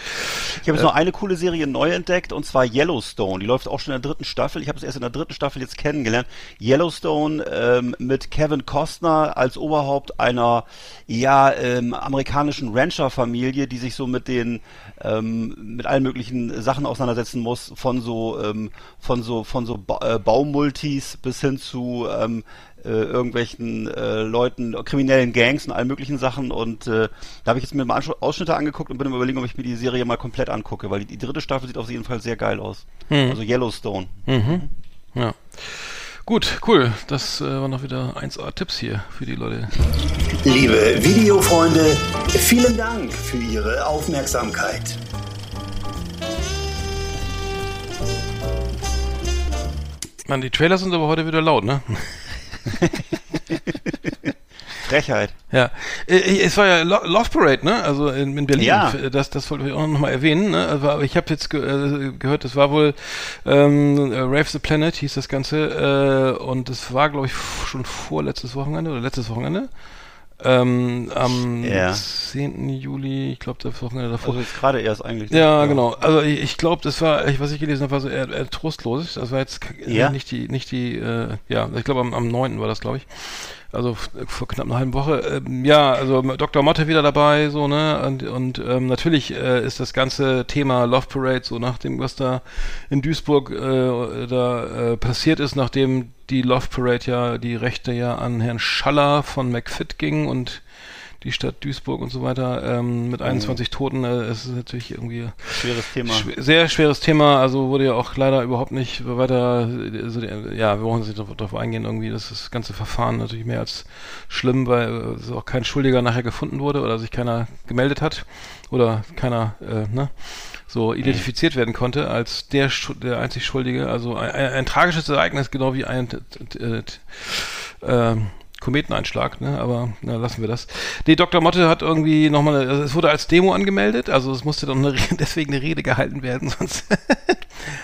Ich habe jetzt äh, noch eine coole Serie neu entdeckt und zwar Yellowstone. Die läuft auch schon in der dritten Staffel. Ich habe es erst in der dritten Staffel jetzt kennengelernt. Yellowstone ähm, mit Kevin Costner als Oberhaupt einer ja ähm, amerikanischen Rancher-Familie, die sich so mit den ähm, mit allen möglichen Sachen auseinandersetzen muss, von so ähm, von so von so ba äh, Baumultis bis hin zu ähm, äh, irgendwelchen äh, Leuten, kriminellen Gangs und allen möglichen Sachen. Und äh, da habe ich jetzt mir mal Ausschnitte angeguckt und bin mir überlegen, ob ich mir die Serie mal komplett angucke, weil die, die dritte Staffel sieht auf jeden Fall sehr geil aus. Mhm. Also Yellowstone. Mhm. Ja. Gut, cool. Das äh, waren noch wieder 1A-Tipps hier für die Leute. Liebe Videofreunde, vielen Dank für Ihre Aufmerksamkeit. Mann, die Trailer sind aber heute wieder laut, ne? (laughs) Frechheit. Ja, äh, es war ja Lo Love Parade, ne? Also in, in Berlin. Ja. Das, das wollte ich auch noch mal erwähnen. Ne? Also ich habe jetzt ge äh, gehört, das war wohl ähm, äh, Rave the Planet hieß das Ganze äh, und das war, glaube ich, schon vorletztes Wochenende oder letztes Wochenende. Ähm, am Ja. 10. Juli, ich glaube, das Wochenende davor. Also jetzt gerade erst eigentlich. ne? Ja, genau. Also ich, ich glaube, das war, ich, was ich gelesen habe, war so eher, eher trostlos. Das war jetzt Ja. nicht die, nicht die, äh, ja, ich glaube am, am 9. war das, glaube ich. Also vor knapp einer halben Woche. Ähm, ja, also Dr. Motte wieder dabei, so, ne? Und, und ähm, natürlich äh, ist das ganze Thema Love Parade, so nach dem, was da in Duisburg äh, da äh, passiert ist, nachdem die Love Parade ja, die Rechte ja an Herrn Schaller von McFit ging und die Stadt Duisburg und so weiter ähm, mit 21 Toten, äh, es ist natürlich irgendwie Schweres Thema. Schw- sehr schweres Thema, also wurde ja auch leider überhaupt nicht weiter, also, ja, wir jetzt nicht darauf eingehen, irgendwie, das, ist das ganze Verfahren natürlich mehr als schlimm, weil äh, es auch kein Schuldiger nachher gefunden wurde oder sich keiner gemeldet hat oder keiner, äh, ne, so identifiziert werden konnte als der, der einzig Schuldige, also ein, ein, ein tragisches Ereignis, genau wie ein, äh, t- ähm, Kometeneinschlag, ne? aber na, lassen wir das. Nee, Dr. Motte hat irgendwie nochmal, eine- also es wurde als Demo angemeldet, also es musste dann (laughs) deswegen eine Rede gehalten werden, (laughs) sonst,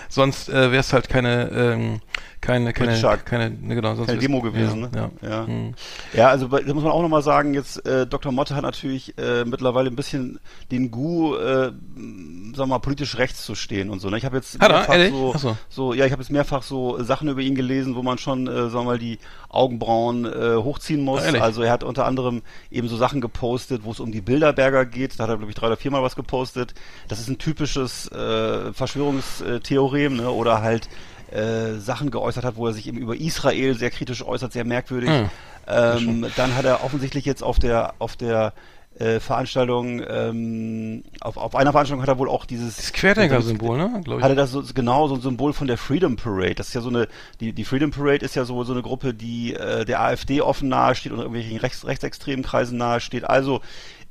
sonst äh, wäre es halt keine, ähm, keine, keine, keine, ne, genau, sonst Keine Demo gewesen, ja, ne? Ja. Ja. Mhm. Ja, also bei- da muss man auch nochmal sagen, jetzt äh, Dr. Motte hat natürlich äh, mittlerweile ein bisschen den Gu, äh, wir mal, politisch rechts zu stehen und so. Ne? Ich habe jetzt er? mehrfach Ehrlich? so, so. so, ja, ich habe jetzt mehrfach so Sachen über ihn gelesen, wo man schon, äh, sagen wir mal, die Augenbrauen äh, hochziehen muss. Ehrlich? also er hat unter anderem eben so Sachen gepostet, wo es um die Bilderberger geht. Da hat er, glaube ich, drei oder viermal was gepostet. Das ist ein typisches äh, Verschwörungstheorem, ne? Oder halt äh, Sachen geäußert hat, wo er sich eben über Israel sehr kritisch äußert, sehr merkwürdig. Hm. Ähm, dann hat er offensichtlich jetzt auf der auf der äh, Veranstaltung, ähm, auf, auf einer Veranstaltung hat er wohl auch dieses Das Querdenker-Symbol, ne, glaube ich. Hatte das so, genau so ein Symbol von der Freedom Parade. Das ist ja so eine, die, die Freedom Parade ist ja so, so eine Gruppe, die äh, der AfD offen nahesteht und irgendwelchen rechts, rechtsextremen Kreisen nahesteht. Also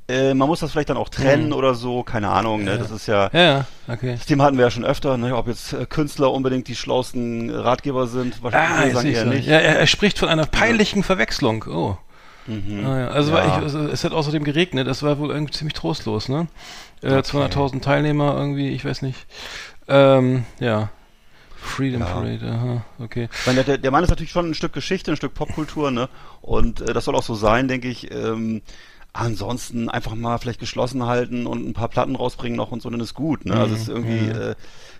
äh, man muss das vielleicht dann auch trennen oder so, keine Ahnung. Ne? Das ist ja, ja, ja, okay. das Thema hatten wir ja schon öfter, ne? ob jetzt äh, Künstler unbedingt die schlausten Ratgeber sind. Wahrscheinlich Ah, würde ich jetzt sagen eher ich's. nicht. Ja, er, er spricht von einer peinlichen Verwechslung. Oh. Mhm. Ah, ja. Also, Ja. Ich, also es hat außerdem geregnet, das war wohl irgendwie ziemlich trostlos, ne? Äh, 200.000 Teilnehmer irgendwie, ich weiß nicht. Ähm, ja. Freedom Ja. Parade, aha, okay. Meine, der, der Mann ist natürlich schon ein Stück Geschichte, ein Stück Popkultur, ne? Und äh, das soll auch so sein, denke ich. Ähm, ansonsten einfach mal vielleicht geschlossen halten und ein paar Platten rausbringen noch und so, dann ist gut, ne? Also es ist irgendwie, äh,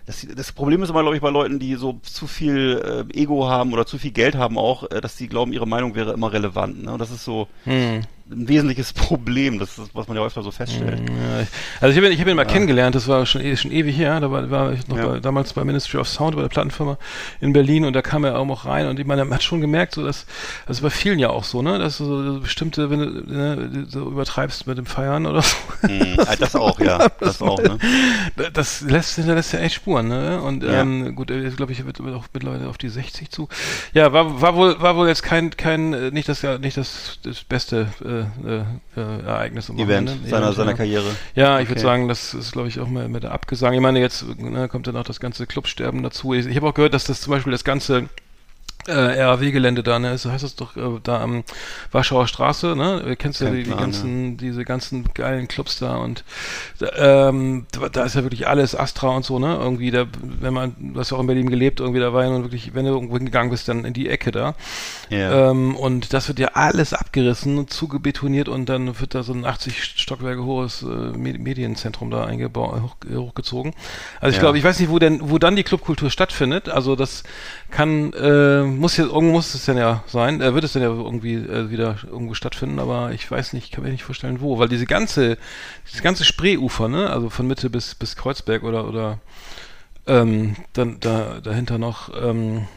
das, das Problem ist immer, glaube ich, bei Leuten, die so zu viel äh, Ego haben oder zu viel Geld haben auch, äh, dass die glauben, ihre Meinung wäre immer relevant, ne? Und das ist so Hm. ein wesentliches (laughs) Problem, das ist, was man ja öfter so feststellt. Ja, ich, also ich habe ihn, hab ihn mal kennengelernt, das war schon, eh- schon ewig her, da war, war ich noch Ja. bei, damals bei Ministry of Sound, bei der Plattenfirma in Berlin und da kam er auch noch rein und ich meine, man hat schon gemerkt, so dass, das ist bei vielen ja auch so, ne, dass du so bestimmte, wenn du ne, so übertreibst mit dem Feiern oder so, Mhm. Ah, Das auch, ja, (laughs) das auch, ne? (laughs) das lässt, hinterlässt ja echt Spuren, ne? Und Ja. ähm, gut, er glaube ich, wird wird auch mittlerweile auf die 60 zu. Ja, war, war wohl, war wohl jetzt kein, kein, äh, nicht das, nicht das, das beste äh, äh, äh, Ereignis am Event Wochenende. seiner, Event, seiner ja. Karriere. Ja, ich würde Okay. sagen, das ist, glaube ich, auch mal mit der Abgesang. Ich meine, jetzt ne, kommt dann auch das ganze Clubsterben dazu. Ich, ich habe auch gehört, dass das zum Beispiel das ganze äh, RAW-Gelände da, ne, so heißt das doch, äh, da am Warschauer Straße, ne? Kennst du Kein die, die ganzen, diese ganzen geilen Clubs da und ähm, da, ist ja wirklich alles Astra und so, ne? Irgendwie, da, wenn man, du hast ja auch in Berlin gelebt, irgendwie, da war ja nun wirklich, wenn du irgendwo hingegangen bist, dann in die Ecke da. Ja. Ähm, und das wird ja alles abgerissen, zugebetoniert und dann wird da so ein 80 Stockwerke hohes äh, Me- Medienzentrum da eingebaut, hoch, äh, hochgezogen. Also ich Ja. glaube, ich weiß nicht, wo denn, wo dann die Clubkultur stattfindet. Also das kann, äh, muss ja, irgendwo muss es denn ja sein, äh, wird es denn ja irgendwie äh, wieder irgendwo stattfinden, aber ich weiß nicht, kann mir nicht vorstellen, wo, weil diese ganze, dieses ganze Spreeufer, ne, also von Mitte bis, bis Kreuzberg oder, oder ähm, dann da, dahinter noch, ähm,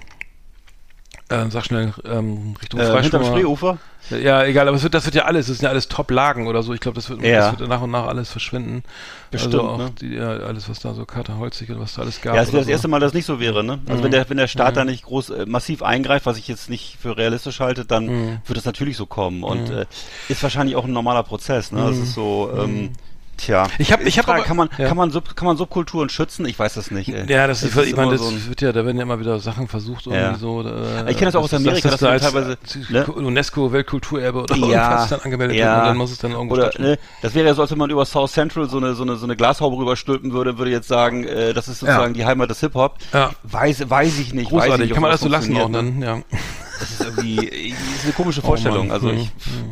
äh, sag schnell, ähm, Richtung Äh, hinterm. Spreeufer? Ja, egal, aber es wird, das wird ja alles, das sind ja alles Top-Lagen oder so. Ich glaube, das wird, Ja. das wird nach und nach alles verschwinden. Bestimmt, also auch ne? die, ja, alles, was da so Kater Holzig und was da alles gab. Ja, es wäre das erste so. Mal, dass es nicht so wäre, ne? Also Mhm. wenn der, wenn der Staat Mhm. da nicht groß äh, massiv eingreift, was ich jetzt nicht für realistisch halte, dann Mhm. wird es natürlich so kommen. Und Mhm. äh, ist wahrscheinlich auch ein normaler Prozess, ne? Das Mhm. ist so, ähm, Tja, Ich hab- ich hab Frage, aber- kann man ja. kann man Sub, kann man Subkulturen schützen? Ich weiß das nicht. Ey. Ja, das, ist, ich meine, das so wird ja, da werden ja immer wieder Sachen versucht, irgendwie Ja. so. Äh, Ich kenn das auch aus Amerika, dass das wir da teilweise, ne? UNESCO Weltkulturerbe oder ja, irgendwas dann angemeldet ja. wird und dann muss es dann irgendwo Oder, ne, das wäre ja so, als wenn man über South Central so eine, so eine, so eine Glashaube rüberstülpen würde, würde jetzt sagen, äh, das ist sozusagen die Heimat des Hip-Hop. Ja. Weiß, weiß ich nicht. weiß ich Großartig, kann man alles so lassen auch dann, ja. Das ist irgendwie, das ist eine komische Vorstellung. Mann. also ich,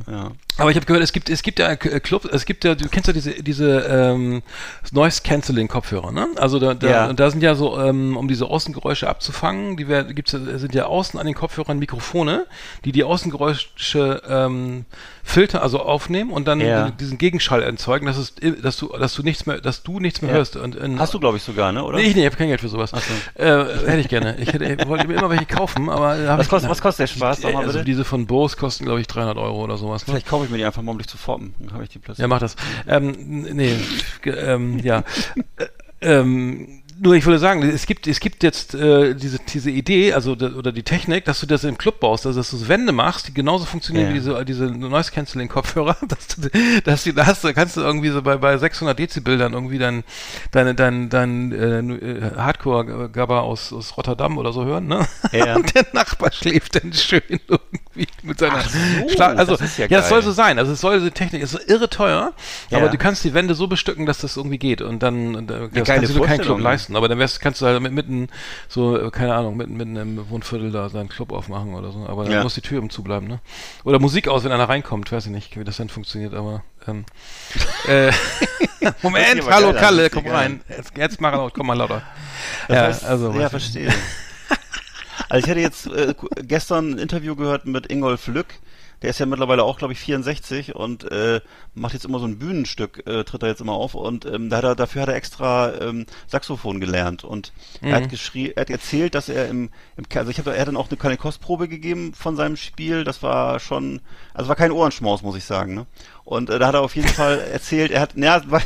ja. Aber ich habe gehört, es gibt es gibt ja äh, Club, es gibt ja, du kennst ja diese diese ähm, Noise Cancelling Kopfhörer, ne? Also da da, Ja. und da sind ja so um um diese Außengeräusche abzufangen, die werden, gibt's ja- sind ja außen an den Kopfhörern Mikrofone, die die Außengeräusche ähm, filtern, also aufnehmen und dann Ja. diesen Gegenschall erzeugen, dass es dass du dass du nichts mehr dass du nichts mehr Ja. hörst und in, Hast du, glaube ich, sogar, ne? Oder? Nee, ich, nee, ich habe kein Geld für sowas. so. Äh, hätte ich gerne. Ich hätte, ich wollte mir immer welche kaufen, aber hab Was kostet- was kostet der Spaß? Sag mal also bitte. diese von Bose kosten, glaube ich, 300 Euro oder sowas. Ne? Vielleicht kaufe ich mir die einfach mal, um dich zu formen. Dann habe ich die plötzlich. Ja, mach das. Ähm, nee, ähm, ja. Äh, ähm, nur ich würde sagen, es gibt, es gibt jetzt äh, diese, diese Idee, also da- oder die Technik, dass du das im Club baust, also dass du so Wände machst, die genauso funktionieren Ja. wie diese, diese Noise Cancelling Kopfhörer, (laughs) dass du, dass du, da hast du, kannst du irgendwie so bei, bei 600 Dezibel dann irgendwie dein, deine, dein, dein äh, Hardcore-Gabber aus, aus Rotterdam oder so hören, ne? Ja. (laughs) Und der Nachbar schläft dann schön irgendwie (laughs) mit seiner so, also, das ja ja, es soll so sein. Also es soll so Technik, es ist irre teuer, Ja. aber du kannst die Wände so bestücken, dass das irgendwie geht und dann und, äh, das kannst du dir keinen Club leisten. Aber dann wärst, kannst du halt mit, mitten so, äh, keine Ahnung, mitten, mitten im Wohnviertel da seinen Club aufmachen oder so. Aber dann Ja. muss die Tür im zubleiben, ne? Oder Musik aus, wenn einer reinkommt, weiß ich nicht, wie das dann funktioniert, aber ähm, (laughs) äh, Moment, hallo Kalle, das komm rein. Jetzt, jetzt mach laut, komm mal lauter. Das ja, heißt, also, ja, weiß ich. verstehe. (laughs) Also ich hatte jetzt äh, gestern ein Interview gehört mit Ingolf Lück. Der ist ja mittlerweile auch, glaube ich, 64 und äh, macht jetzt immer so ein Bühnenstück, äh, tritt er jetzt immer auf und ähm, da hat er, dafür hat er extra ähm, Saxophon gelernt und er Mhm. hat geschrieben, er hat erzählt, dass er im, im also ich habe, er hat dann auch eine kleine Kostprobe gegeben von seinem Spiel. Das war schon, also war kein Ohrenschmaus, muss ich sagen. Ne? Und äh, da hat er auf jeden Fall erzählt, er hat, naja, war,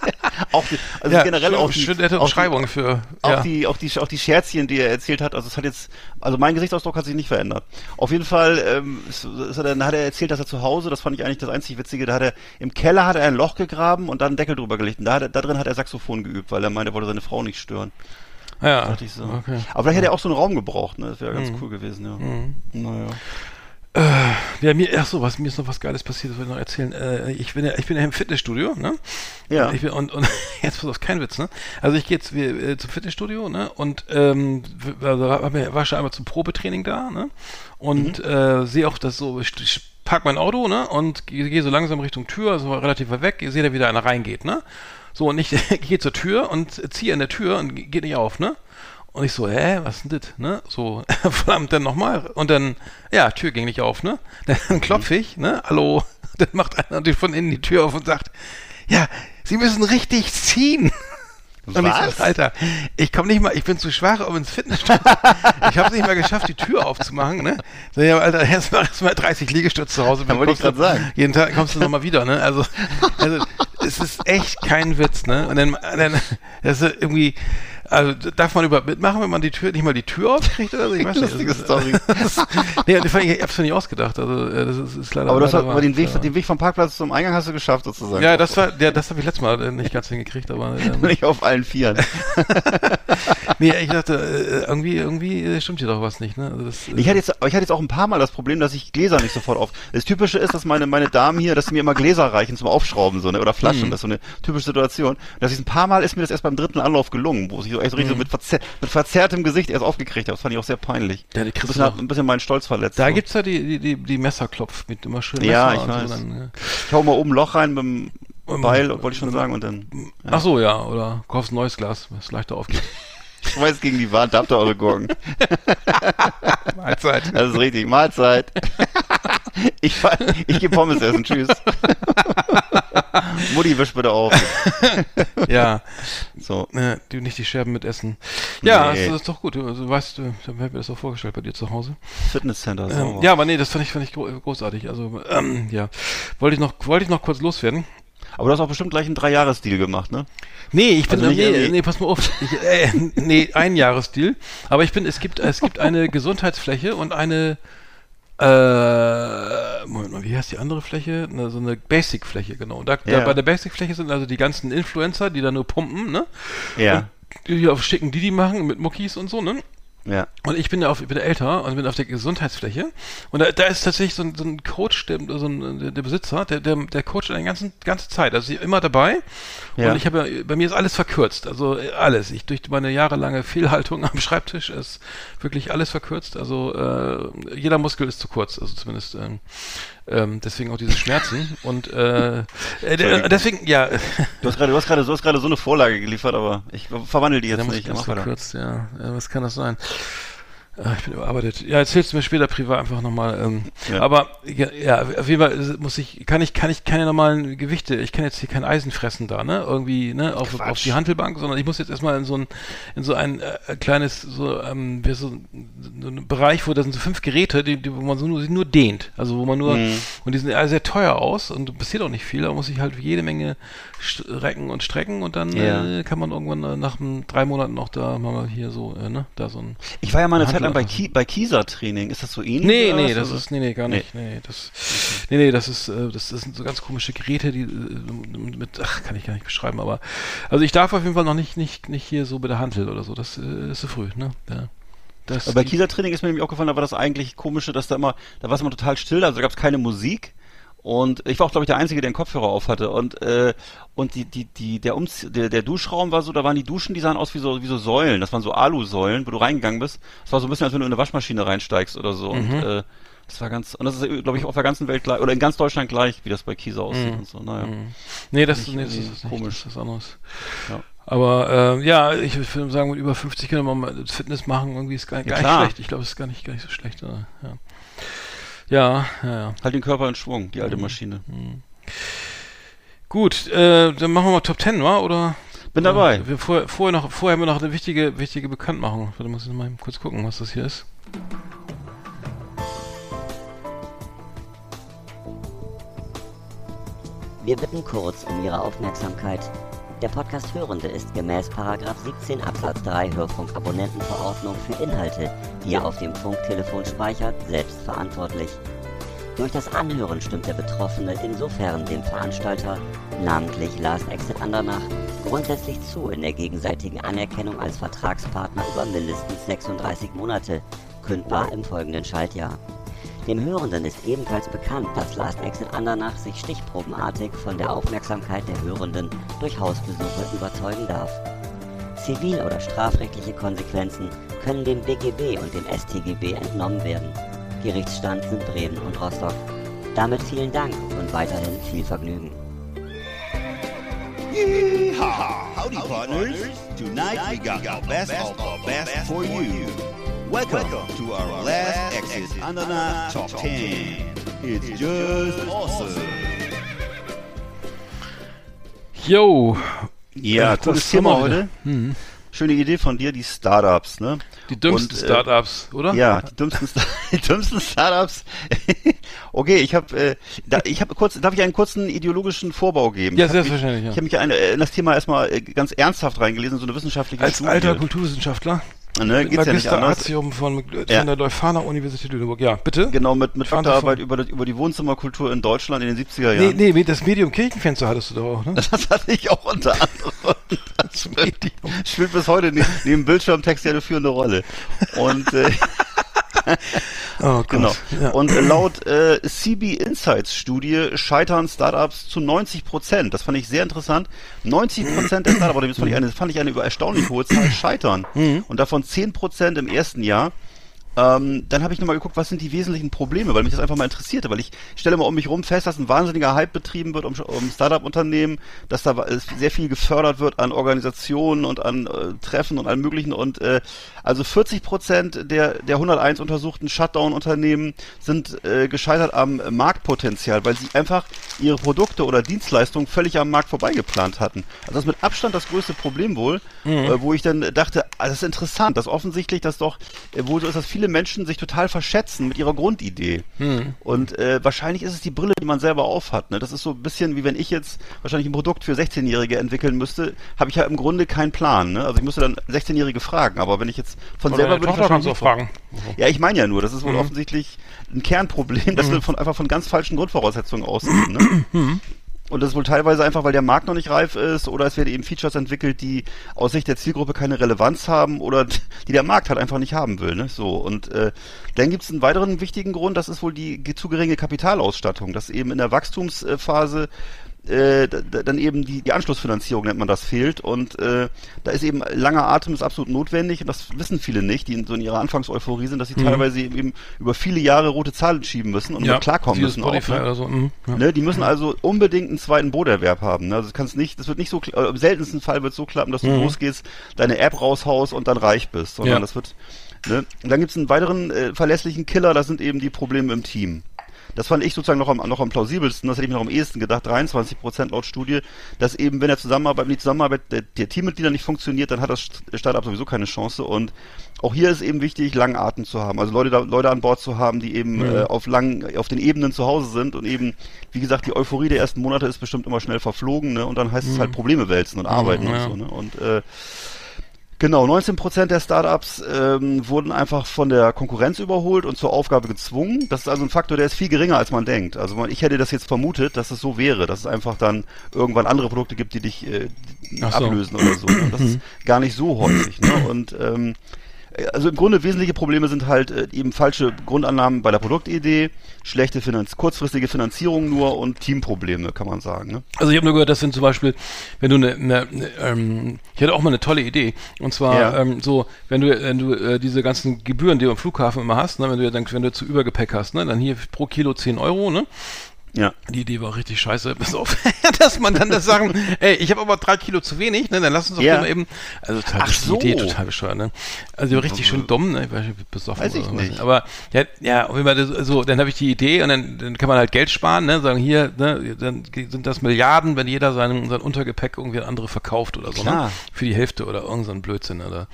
(laughs) auch die, also ja, generell schön, auch die, schön, nette auch die- Umschreibung für auch ja. die, auch die, auch die Scherzchen, die er erzählt hat, also es hat jetzt, also mein Gesichtsausdruck hat sich nicht verändert. Auf jeden Fall, ähm, es hat er, dann hat er erzählt, dass er zu Hause, das fand ich eigentlich das einzig Witzige, da hat er, im Keller hat er ein Loch gegraben und dann einen Deckel drüber gelegt. Und da, hat er, da drin hat er Saxophon geübt, weil er meinte, er wollte seine Frau nicht stören. ja, Da dachte ich so. okay. Aber vielleicht hätte er auch so einen Raum gebraucht, ne? Das wäre Mhm. ganz cool gewesen, ja. Naja. Ja, mir, ach so, was, mir ist noch was Geiles passiert, das wollte ich noch erzählen. Äh, ich bin ja, ich bin ja im Fitnessstudio, ne? Ja. Ich bin, und, und (laughs) jetzt pass auf, kein Witz, ne? Also ich gehe jetzt wir, äh, zum Fitnessstudio, ne? Und ähm, also war schon einmal zum Probetraining da, ne? Und äh, sehe auch, dass so, ich, ich park mein Auto, ne? Und gehe geh so langsam Richtung Tür, also relativ weit weg, ich sehe da wieder einer reingeht, ne? So, und ich (laughs) gehe zur Tür und ziehe an der Tür und geht nicht auf, ne? Und ich so, hä, was ist denn das, ne? So, (laughs) verdammt, dann nochmal. Und dann, ja, Tür ging nicht auf, ne? (laughs) Dann klopfe ich, ne? Hallo. (laughs) Dann macht einer natürlich von innen die Tür auf und sagt, ja, Sie müssen richtig ziehen. Und ich so, Alter, ich komme nicht mal, ich bin zu schwach, um ins Fitnessstudio. ich habe es nicht mal geschafft, die Tür aufzumachen, ne? So, ja, Alter, jetzt mach erst mal 30 Liegestütze zu Hause. Ja, wollte ich du- sagen. Jeden Tag kommst du nochmal wieder, ne? Also, also, es ist echt kein Witz, ne? Und dann, dann das ist irgendwie, also darf man überhaupt mitmachen, wenn man die Tür nicht mal die Tür aufkriegt oder so? Ich weiß nicht. Lustige ist- Story. (laughs) nee, ich, hab's mir nicht ausgedacht. Also äh, das ist, ist leider. Aber, das hat, aber den, Weg, wahr. den Weg vom Parkplatz zum Eingang hast du geschafft, sozusagen. Ja, das war, ja, das habe ich letztes Mal äh, nicht ganz hingekriegt, aber (laughs) ähm, Nicht auf allen Vieren. (laughs) nee, ich dachte, äh, irgendwie, irgendwie stimmt hier doch was nicht, ne? Also das, Ich hatte, jetzt, ich hatte jetzt auch ein paar Mal das Problem, dass ich Gläser nicht sofort auf. Das Typische ist, dass meine, meine Damen hier, dass sie mir immer Gläser reichen zum Aufschrauben, so, ne? Oder Flaschen. Das ist so eine typische Situation. Dass ich ein paar Mal ist mir das erst beim dritten Anlauf gelungen, wo ich so echt so richtig so mit, verzer mit verzerrtem Gesicht erst aufgekriegt habe. Das fand ich auch sehr peinlich. Ja, die ein, bisschen, hat ein bisschen meinen Stolz verletzt. da so. gibt's ja die, die, die, Messerklopf mit immer schön Ja, ich weiß. So dann, ja. Ich hau mal oben ein Loch rein mit dem Ähm, Beil, wollte ich schon sagen, und dann. Ach so, ja, oder kaufst ein neues Glas, was leichter aufgeht. (laughs) (laughs) Schmeiß gegen die Wand, da habt ihr eure Gurken. (laughs) Mahlzeit. Das ist richtig. Mahlzeit. Ich, ich gehe Pommes essen. Tschüss. (laughs) Mutti, wisch bitte auf. (laughs) ja, So. äh, du nicht die Scherben mit essen. Ja, Nee. das ist doch gut. Also, weißt du, dann hätte mir das auch vorgestellt bei dir zu Hause. Fitnesscenter. Ähm, ja, aber nee, das fand ich, fand ich gro großartig. Also, ähm, ja. Wollte ich noch, wollte ich noch kurz loswerden. Aber du hast auch bestimmt gleich einen Dreijahres-Deal gemacht, ne? Nee, ich bin, Also nee, irgendwie- nee, pass mal auf. Ich, äh, nee, ein Jahresdeal. Aber ich bin, es gibt, es gibt eine Gesundheitsfläche und eine, Äh, Moment mal, wie heißt die andere Fläche? Na, so eine Basic-Fläche, genau. Da, Ja. da bei der Basic-Fläche sind also die ganzen Influencer, die da nur pumpen, ne? Ja. Und die auf schicken Didi machen mit Muckis und so, ne? Ja. Und ich bin ja auf, ich bin älter und bin auf der Gesundheitsfläche. Und da, da ist tatsächlich so ein, so ein Coach, der, so ein, der, Besitzer, der, der, der coacht eine ganze, ganze Zeit. Also ich immer dabei. Ja. Und ich habe bei mir ist alles verkürzt. Also äh, alles. Ich durch meine jahrelange Fehlhaltung am Schreibtisch ist wirklich alles verkürzt. Also äh, jeder Muskel ist zu kurz. Also zumindest ähm, ähm, deswegen auch diese Schmerzen. Und äh, (laughs) äh, deswegen, ja, Du hast gerade, du hast gerade, du hast gerade so eine Vorlage geliefert, aber ich verwandle die jetzt nicht. Mach verkürzt, ja. ja. Was kann das sein? Ah, Ich bin überarbeitet. Ja, erzählst du mir später privat einfach nochmal. Ähm, Ja. Aber ja, ja, auf jeden Fall muss ich, kann ich, kann ich keine normalen Gewichte, ich kann jetzt hier kein Eisen fressen da, ne? Irgendwie, ne, auf, auf die Hantelbank, sondern ich muss jetzt erstmal in so ein, in so ein äh, kleines, so, ähm, so, so ein Bereich, wo da sind so fünf Geräte, die, die, wo man so nur, nur dehnt. Also wo man nur, Mhm. und die sind alle sehr teuer aus und passiert auch nicht viel, da muss ich halt jede Menge strecken und strecken und dann Ja. äh, kann man irgendwann äh, nach drei Monaten auch da mal hier so, äh, ne, da so ein Ich war ja mal eine Zeit Lang bei, Ki bei Kieser-Training. Ist das so ähnlich? Nee, oder nee, das Also- ist, nee, nee, gar nicht. Nee, nee, das, nee, nee, das ist, äh, das, das sind so ganz komische Geräte, die äh, mit, ach, kann ich gar nicht beschreiben, aber, also ich darf auf jeden Fall noch nicht, nicht, nicht hier so bei der Handel oder so, das äh, ist zu früh, ne? Ja. Das, Aber bei die- Kieser-Training ist mir nämlich auch gefallen, da war das eigentlich komische, dass da immer, da war es immer total still, also da gab es keine Musik. Und ich war auch, glaube ich, der Einzige, der einen Kopfhörer auf hatte. Und, äh, und die, die, die, der, Umz der, der Duschraum war so, da waren die Duschen, die sahen aus wie so, wie so Säulen. Das waren so Alu-Säulen, wo du reingegangen bist. Das war so ein bisschen, als wenn du in eine Waschmaschine reinsteigst oder so. Und äh, das war ganz, und das ist, glaube ich, auf der ganzen Welt gleich, oder in ganz Deutschland gleich, wie das bei Kieser aussieht und so. Naja. nee, das, Nicht nee, das ist nicht, komisch. das ist anderes. Ja. Aber, äh, ja, ich würde sagen, mit über 50 Kilometer mal Fitness machen, irgendwie ist gar, Ja, gar nicht klar. schlecht. Ich glaube, es ist gar nicht, gar nicht so schlecht, äh, ja. Ja, ja, ja. Halt den Körper in Schwung, die Mhm. alte Maschine. Gut, äh, dann machen wir mal Top 10, wa? Oder? Bin dabei. Wir vorher, vorher, noch, vorher haben wir noch eine wichtige, wichtige Bekanntmachung. Warte, muss ich noch mal kurz gucken, was das hier ist. Wir bitten kurz um Ihre Aufmerksamkeit. Der Podcast Hörende ist gemäß 17 Absatz 3 Hörfunkabonnentenverordnung für Inhalte, die er auf dem Funktelefon speichert, selbst verantwortlich. Durch das Anhören stimmt der Betroffene insofern dem Veranstalter, namentlich Last Exit Andernach, grundsätzlich zu in der gegenseitigen Anerkennung als Vertragspartner über mindestens 36 Monate, kündbar im folgenden Schaltjahr. Dem Hörenden ist ebenfalls bekannt, dass Last Exit Andernach sich stichprobenartig von der Aufmerksamkeit der Hörenden durch Hausbesuche überzeugen darf. Zivil- oder strafrechtliche Konsequenzen können dem BGB und dem StGB entnommen werden. Gerichtsstand sind Bremen und Rostock. Damit vielen Dank und weiterhin viel Vergnügen. Yeehaw! Howdy, partners. Tonight we got our best of our best for you. Welcome to our last exit Ananas Top 10. It's just awesome. Yo! Ja, Äh, cooles das Thema haben wir heute. Schöne Idee von dir, die Startups, ne? Die dümmsten Und, äh, Startups, oder? Ja, die dümmsten, Star (laughs) die dümmsten Startups. (laughs) okay, ich habe, äh, da, ich habe kurz, darf ich einen kurzen ideologischen Vorbau geben? Ja, Ich hab mich- selbstverständlich, ja. Ich habe mich ein, äh, in das Thema erstmal äh, ganz ernsthaft reingelesen, so eine wissenschaftliche Als Studie. alter Kulturwissenschaftler. Ne, Mit geht's ja nicht Magister anders. Artium von, von Ja. der Leuphana Universität Lüneburg. Ja, bitte? Genau, mit, mit vor. über, das- über die Wohnzimmerkultur in Deutschland in den 70er Nee, Jahren. nee, nee, das Medium Kirchenfenster hattest du doch auch, ne? (laughs) Das hatte ich auch unter anderem. (laughs) Das spielt, spielt bis heute ne, neben Bildschirmtext ja eine führende Rolle. Und äh, (laughs) Oh Gott. Genau. Ja. Und äh, laut äh, CB Insights Studie scheitern Startups zu 90 Prozent. Das fand ich sehr interessant. 90 Prozent der Startups, das fand ich eine, fand ich eine über erstaunlich hohe Zahl, scheitern. Mhm. Und davon 10 Prozent im ersten Jahr. Ähm, dann habe ich nochmal geguckt, was sind die wesentlichen Probleme, weil mich das einfach mal interessierte, weil ich stelle mal um mich rum fest, dass ein wahnsinniger Hype betrieben wird um, um Startup-Unternehmen, dass da sehr viel gefördert wird an Organisationen und an äh, Treffen und allem möglichen und äh, also 40 Prozent der, der 101 untersuchten Shutdown-Unternehmen sind äh, gescheitert am Marktpotenzial, weil sie einfach ihre Produkte oder Dienstleistungen völlig am Markt vorbeigeplant hatten. Also das ist mit Abstand das größte Problem wohl, äh, wo ich dann dachte, ah, das ist interessant, dass offensichtlich das doch äh, wohl so ist, dass viele viele Menschen sich total verschätzen mit ihrer Grundidee. Hm. Und äh, wahrscheinlich ist es die Brille, die man selber aufhat. Ne? Das ist so ein bisschen wie wenn ich jetzt wahrscheinlich ein Produkt für 16-Jährige entwickeln müsste, habe ich ja im Grunde keinen Plan. Ne? Also ich müsste dann 16-Jährige fragen, aber wenn ich jetzt von Oder selber würde ich wahrscheinlich fragen. ja, ich meine ja nur, das ist wohl Mhm. offensichtlich ein Kernproblem, dass wir von, einfach von ganz falschen Grundvoraussetzungen ausgehen. Ne? Mhm. Und das ist wohl teilweise einfach, weil der Markt noch nicht reif ist oder es werden eben Features entwickelt, die aus Sicht der Zielgruppe keine Relevanz haben oder (laughs) die der Markt halt einfach nicht haben will. Ne? So und äh, dann gibt es einen weiteren wichtigen Grund, das ist wohl die zu geringe Kapitalausstattung, dass eben in der Wachstumsphase äh, da- da- dann eben die, die Anschlussfinanzierung nennt man das fehlt und äh, da ist eben langer Atem ist absolut notwendig und das wissen viele nicht, die in so in ihrer Anfangseuphorie sind, dass sie teilweise eben über viele Jahre rote Zahlen schieben müssen und damit klarkommen müssen Spotify auch. Ne? so. mhm, ja. Ne, die müssen also unbedingt einen zweiten Broterwerb haben. Ne? Also das kannst nicht, das wird nicht so, äh, im seltensten Fall wird es so klappen, dass du Mhm. losgehst, deine App raushaust und dann reich bist, sondern Ja. das wird. Ne? Und dann gibt es einen weiteren äh, verlässlichen Killer, das sind eben die Probleme im Team. Das fand ich sozusagen noch am, noch am plausibelsten, das hätte ich mir noch am ehesten gedacht, 23 Prozent laut Studie, dass eben, wenn der Zusammenarbeit, wenn die Zusammenarbeit der, der Teammitglieder nicht funktioniert, dann hat das St- Startup sowieso keine Chance und auch hier ist eben wichtig, langen Atem zu haben, also Leute, da, Leute an Bord zu haben, die eben Mhm. äh, auf lang, auf den Ebenen zu Hause sind und eben, wie gesagt, die Euphorie der ersten Monate ist bestimmt immer schnell verflogen, ne? Und dann heißt es halt Probleme wälzen und arbeiten Mhm, ja. und so, ne? Und äh, Genau, 19% der Startups ähm, wurden einfach von der Konkurrenz überholt und zur Aufgabe gezwungen. Das ist also ein Faktor, der ist viel geringer, als man denkt. Also man, ich hätte das jetzt vermutet, dass es so wäre, dass es einfach dann irgendwann andere Produkte gibt, die dich äh, die so. ablösen oder so. Und das ist (clears throat) gar nicht so häufig. Ne? Und ähm, also im Grunde wesentliche Probleme sind halt äh, eben falsche Grundannahmen bei der Produktidee, schlechte Finanz kurzfristige Finanzierung nur und Teamprobleme, kann man sagen. Ne? Also ich habe nur gehört, das sind zum Beispiel, wenn du eine, eine, eine ähm, ich hatte auch mal eine tolle Idee. Und zwar Ja. ähm, so, wenn du, wenn du äh, diese ganzen Gebühren, die du am Flughafen immer hast, ne, wenn du dann, wenn du zu Übergepäck hast, ne, dann hier pro Kilo 10 Euro, ne? Ja. Die Idee war richtig scheiße, (laughs) bis auf, dass man dann das sagen, ey, ich habe aber drei Kilo zu wenig, ne, dann lass uns doch Ja. mal eben, also total, Ach die so. Idee total bescheuert, ne, also richtig schön dumm, ne, ich weiß nicht, besoffen Weiß ich nicht. aber, ja, ja, auf jeden Fall, das- so, dann habe ich die Idee und dann, dann kann man halt Geld sparen, ne, sagen hier, ne, dann sind das Milliarden, wenn jeder sein, sein Untergepäck irgendwie an andere verkauft oder so, ne, Klar. für die Hälfte oder irgend so Blödsinn oder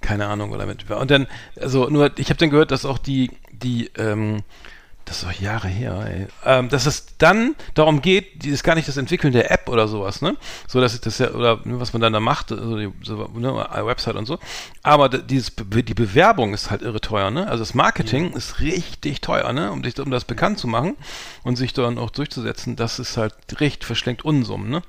keine Ahnung oder mit, und dann, also nur, ich habe dann gehört, dass auch die, die, ähm, das ist doch Jahre her, ey. Ähm, dass es dann darum geht, die ist gar nicht das Entwickeln der App oder sowas, ne? So, dass ich das ja, oder ne, was man dann da macht, also die so, ne, Website und so. Aber dieses, die Bewerbung ist halt irre teuer, ne? Also das Marketing ist richtig teuer, ne? Um, dich, um das bekannt zu machen und sich dann auch durchzusetzen, das ist halt recht verschlenkt Unsummen, ne?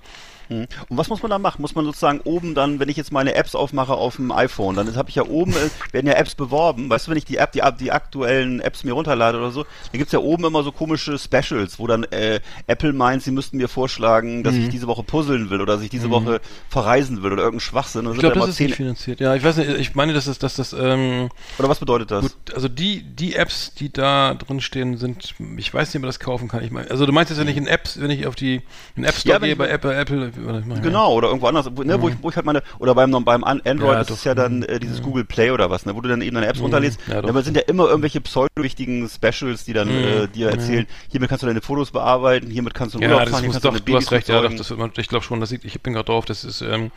Mhm. Und was muss man da machen? Muss man sozusagen oben dann, wenn ich jetzt meine Apps aufmache auf dem iPhone, dann habe ich ja oben, äh, werden ja Apps beworben. Weißt du, wenn ich die App, die, die aktuellen Apps mir runterlade oder so, dann gibt's ja oben immer so komische Specials, wo dann äh, Apple meint, sie müssten mir vorschlagen, dass ich diese Woche puzzeln will oder dass ich diese Woche verreisen will oder irgendein Schwachsinn. Ich glaube, sind das da ist nicht finanziert. Ja, ich weiß nicht, ich meine, dass das, dass das, ähm, oder was bedeutet das? Gut, also die, die Apps, die da drin stehen, sind, ich weiß nicht, ob man das kaufen kann. Ich meine, also du meinst jetzt ja nicht in Apps, wenn ich auf die in App Store Ja, wenn gehe, ich- bei Apple, Apple, ich Genau, oder irgendwo anders, wo, ne, wo, ich, wo ich halt meine, oder beim, beim An- Android Ja, ist doch. es ja dann äh, dieses Google Play oder was, ne, wo du dann eben deine Apps Mhm. runterlädst. Ja, aber es sind ja immer irgendwelche pseudo-wichtigen Specials, die dann äh, dir erzählen, hiermit kannst du deine Fotos bearbeiten, hiermit kannst du in Ja, Urlaub fahren, hier kannst doch, du deine du hast recht, ja, doch, das wird man, ich glaube schon, das sieht, ich bin gerade drauf, das ist, ähm,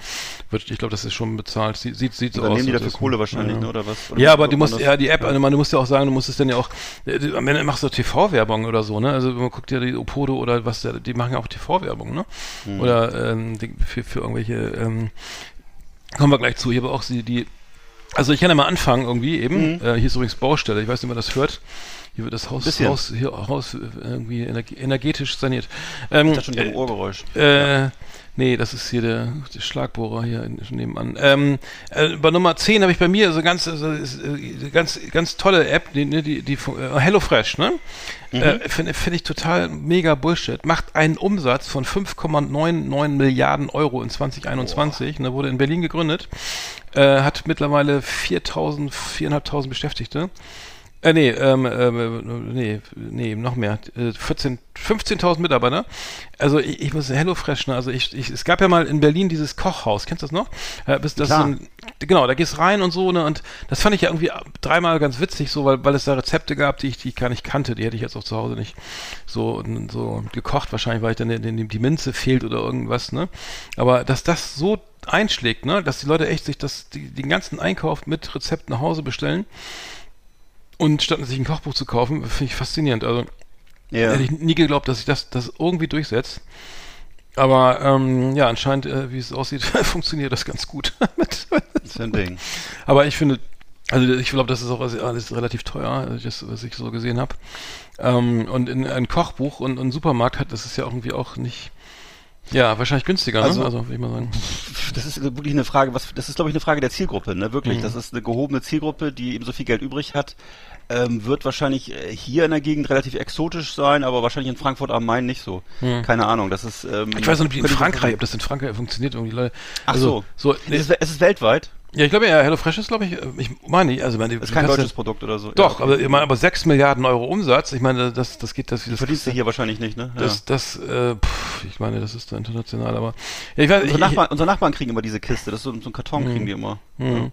wird, ich glaube, das ist schon bezahlt, sieht, sieht, sieht so aus. nehmen die dafür Kohle wahrscheinlich, ja. ne, oder was? Oder Ja, aber du musst, ja, die App, also man, du musst ja auch sagen, du musst es dann ja auch, äh, du- am Ende machst du TV-Werbung oder so, ne? Also man guckt ja die Opodo oder was, die machen ja auch TV-Werbung, ne? Mhm. Oder ähm, für, für irgendwelche, ähm, kommen wir gleich zu, ich habe auch die, die also ich kann ja mal anfangen irgendwie eben, Mhm. äh, hier ist übrigens Baustelle, ich weiß nicht, ob man das hört. Hier wird das Haus, Bisschen. Haus, hier, Haus äh, irgendwie energe- energetisch saniert. Ähm, Das ist schon wieder ein Ohrgeräusch. äh, nee, das ist hier der, der Schlagbohrer hier nebenan. Ähm, äh, bei Nummer 10 habe ich bei mir so ganz, ist, äh, ganz, ganz tolle App, die, ne, die, die äh, HelloFresh, ne? Äh, Finde find ich total mega Bullshit. Macht einen Umsatz von 5,99 Milliarden Euro in 2021. Ne, wurde in Berlin gegründet. Äh, hat mittlerweile 4.000, 4.500 Beschäftigte. Äh, nee, ähm, ähm, nee, nee, noch mehr. Äh, 14, 15.000 Mitarbeiter. Also ich, ich muss HelloFresh, ne? Also ich, ich, es gab ja mal in Berlin dieses Kochhaus, kennst du das noch? Äh, bis das so ein, genau, da gehst rein und so, ne? Und das fand ich ja irgendwie dreimal ganz witzig, so, weil, weil es da Rezepte gab, die ich, die ich gar nicht kannte. Die hätte ich jetzt auch zu Hause nicht so, so gekocht, wahrscheinlich, weil ich dann die, die, die Minze fehlt oder irgendwas, ne? Aber dass das so einschlägt, ne? Dass die Leute echt sich das, die, den ganzen Einkauf mit Rezept nach Hause bestellen Und statt sich ein Kochbuch zu kaufen, finde ich faszinierend. Also Ja. hätte ich nie geglaubt, dass sich das, das irgendwie durchsetzt. Aber ähm, ja, anscheinend, äh, wie es aussieht, (laughs) funktioniert das ganz gut. Ist ein Ding. Aber ich finde, also ich glaube, das ist auch alles- relativ teuer, äh, das, was ich so gesehen habe. Ähm, und in ein Kochbuch und ein Supermarkt hat, das ist ja irgendwie auch nicht, ja, wahrscheinlich günstiger, Also- ne? Also würde ich mal sagen. Das ist wirklich eine Frage, was, das ist glaube ich eine Frage der Zielgruppe, ne? Wirklich. Mhm. Das ist eine gehobene Zielgruppe, die eben so viel Geld übrig hat. Ähm, wird wahrscheinlich äh, hier in der Gegend relativ exotisch sein, aber wahrscheinlich in Frankfurt am Main nicht so. Keine Ahnung, das ist. Ähm, Ich weiß noch nicht, in ich- Frankreich, ob das in Frankreich funktioniert, irgendwie Leute. Ach also, so. so nee, Es ist, es ist weltweit. ja, ich glaube ja, HelloFresh ist, glaube ich, äh, ich meine, nicht, also meine, Das ist kein deutsches ja- Produkt oder so. Doch, Ja, aber ich meine, aber 6 Milliarden Euro Umsatz, ich meine, das, das geht, das, das verdienst du hier wahrscheinlich nicht, ne? Ja. Das, das, äh, pff, ich meine, das ist da international, aber ja, ich weiß, unsere, ich, Nachbarn, unsere Nachbarn kriegen immer diese Kiste, das ist so, so ein Karton kriegen die immer. Mhm.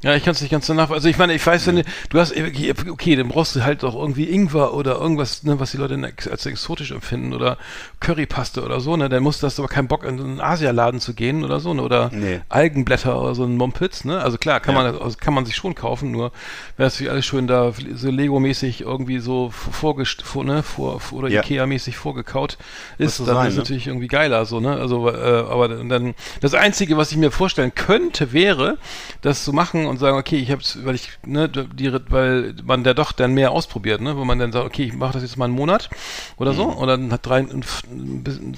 Ja, ich kann es nicht ganz danach. Also ich meine, ich weiß, wenn du, du hast okay, okay, dann brauchst du halt auch irgendwie Ingwer oder irgendwas, ne, was die Leute als exotisch empfinden oder Currypaste oder so, ne? Dann musst du hast du aber keinen Bock in so einen Asialaden zu gehen oder so, ne? Oder Nee. Algenblätter oder so ein Mumpitz, ne? Also klar, kann Ja. man das- kann man sich schon kaufen, nur wäre es wie alles schön da so Lego-mäßig irgendwie so vorgest vor, ne, vor, oder Ja. Ikea-mäßig vorgekaut ist, so dann sein, ist ne? natürlich irgendwie geiler so, ne? Also äh, aber dann das einzige, was ich mir vorstellen könnte, wäre, das zu machen und sagen, okay, ich hab's, weil ich ne, die, weil man da doch dann mehr ausprobiert, ne? Wo man dann sagt, okay, ich mache das jetzt mal einen Monat oder so und dann hat drei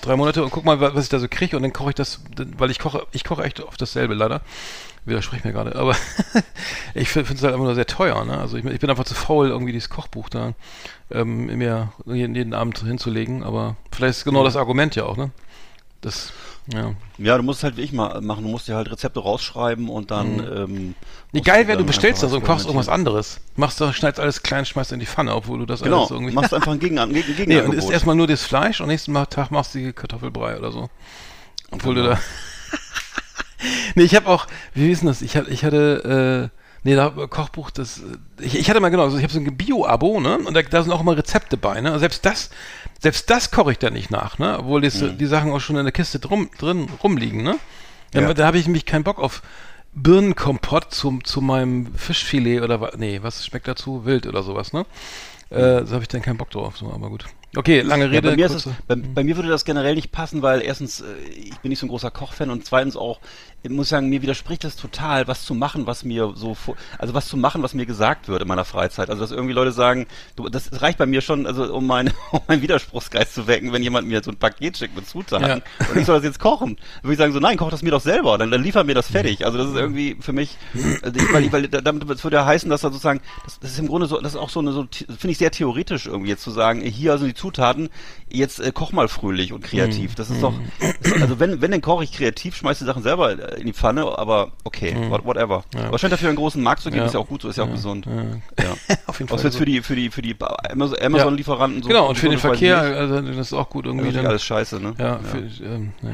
drei Monate und guck mal, wa- was ich da so kriege und dann koche ich das, weil ich koche, ich koche echt oft dasselbe leider. Widersprich mir gerade, aber (laughs) ich finde es halt einfach nur sehr teuer, ne? Also ich, ich bin einfach zu faul, irgendwie dieses Kochbuch da ähm, mir jeden, jeden Abend hinzulegen, aber vielleicht ist genau das Argument ja auch, ne? Das, ja. Ja, du musst halt wie ich mal machen, du musst dir halt Rezepte rausschreiben und dann. Ähm, Nee, geil du wäre, du bestellst das und kochst irgendwas anderes. Machst du, schneidest alles klein, schmeißt in die Pfanne, obwohl du das Genau, alles irgendwie. machst einfach ein Gegen Gegen (laughs) nee, und Gegenangebot. isst erstmal nur das Fleisch und nächsten Tag machst du die Kartoffelbrei oder so. Obwohl Genau. du da. (laughs) nee, ich habe auch, wie denn das? Ich, ich hatte, äh, nee, da Kochbuch, das, ich, ich hatte mal genau, also ich habe so ein Bio-Abo, ne? Und da, da sind auch immer Rezepte bei, ne? Und selbst das, selbst das koche ich da nicht nach, ne? Obwohl das, die Sachen auch schon in der Kiste drum, drin rumliegen, ne? Ja. Ja. Da habe ich nämlich keinen Bock auf Birnenkompott zum, zu meinem Fischfilet oder wa- nee, was schmeckt dazu? Wild oder sowas, ne? Äh, da habe ich dann keinen Bock drauf, so, aber gut. Okay, lange Ja, Rede. bei, mir ist es, kurze- bei, bei mir würde das generell nicht passen, weil erstens, äh, ich bin nicht so ein großer Kochfan und zweitens auch, ich muss sagen, mir widerspricht das total, was zu machen, was mir so, also was zu machen, was mir gesagt wird in meiner Freizeit. Also dass irgendwie Leute sagen, du, das reicht bei mir schon, also um, meine, (laughs) um meinen Widerspruchsgeist zu wecken, wenn jemand mir so ein Paket schickt mit Zutaten Ja. und ich soll das jetzt kochen. Dann würde ich sagen so, nein, koch das mir doch selber, dann, dann liefer mir das fertig. Also das ist irgendwie für mich, also ich, weil, ich- weil damit das würde ja heißen, dass da sozusagen, das, das ist im Grunde so, das ist auch so eine, so, finde ich sehr theoretisch irgendwie jetzt zu sagen, hier sind die Zutaten, jetzt äh, koch mal fröhlich und kreativ. Das ist doch, das, also wenn, wenn, dann koche ich kreativ, schmeiß die Sachen selber äh, in die Pfanne, aber okay, what, whatever. Aber scheint dafür einen großen Markt zu geben, Ja. ist ja auch gut so, ist ja, auch gesund. Ja. Ja. (laughs) Auf jeden Fall. jetzt für die, für die, für die Amazon- Amazon-Lieferanten so. genau, und für den Verkehr, also das ist auch gut irgendwie. ist Dann, alles scheiße, ne? ja, Für, ähm, ja.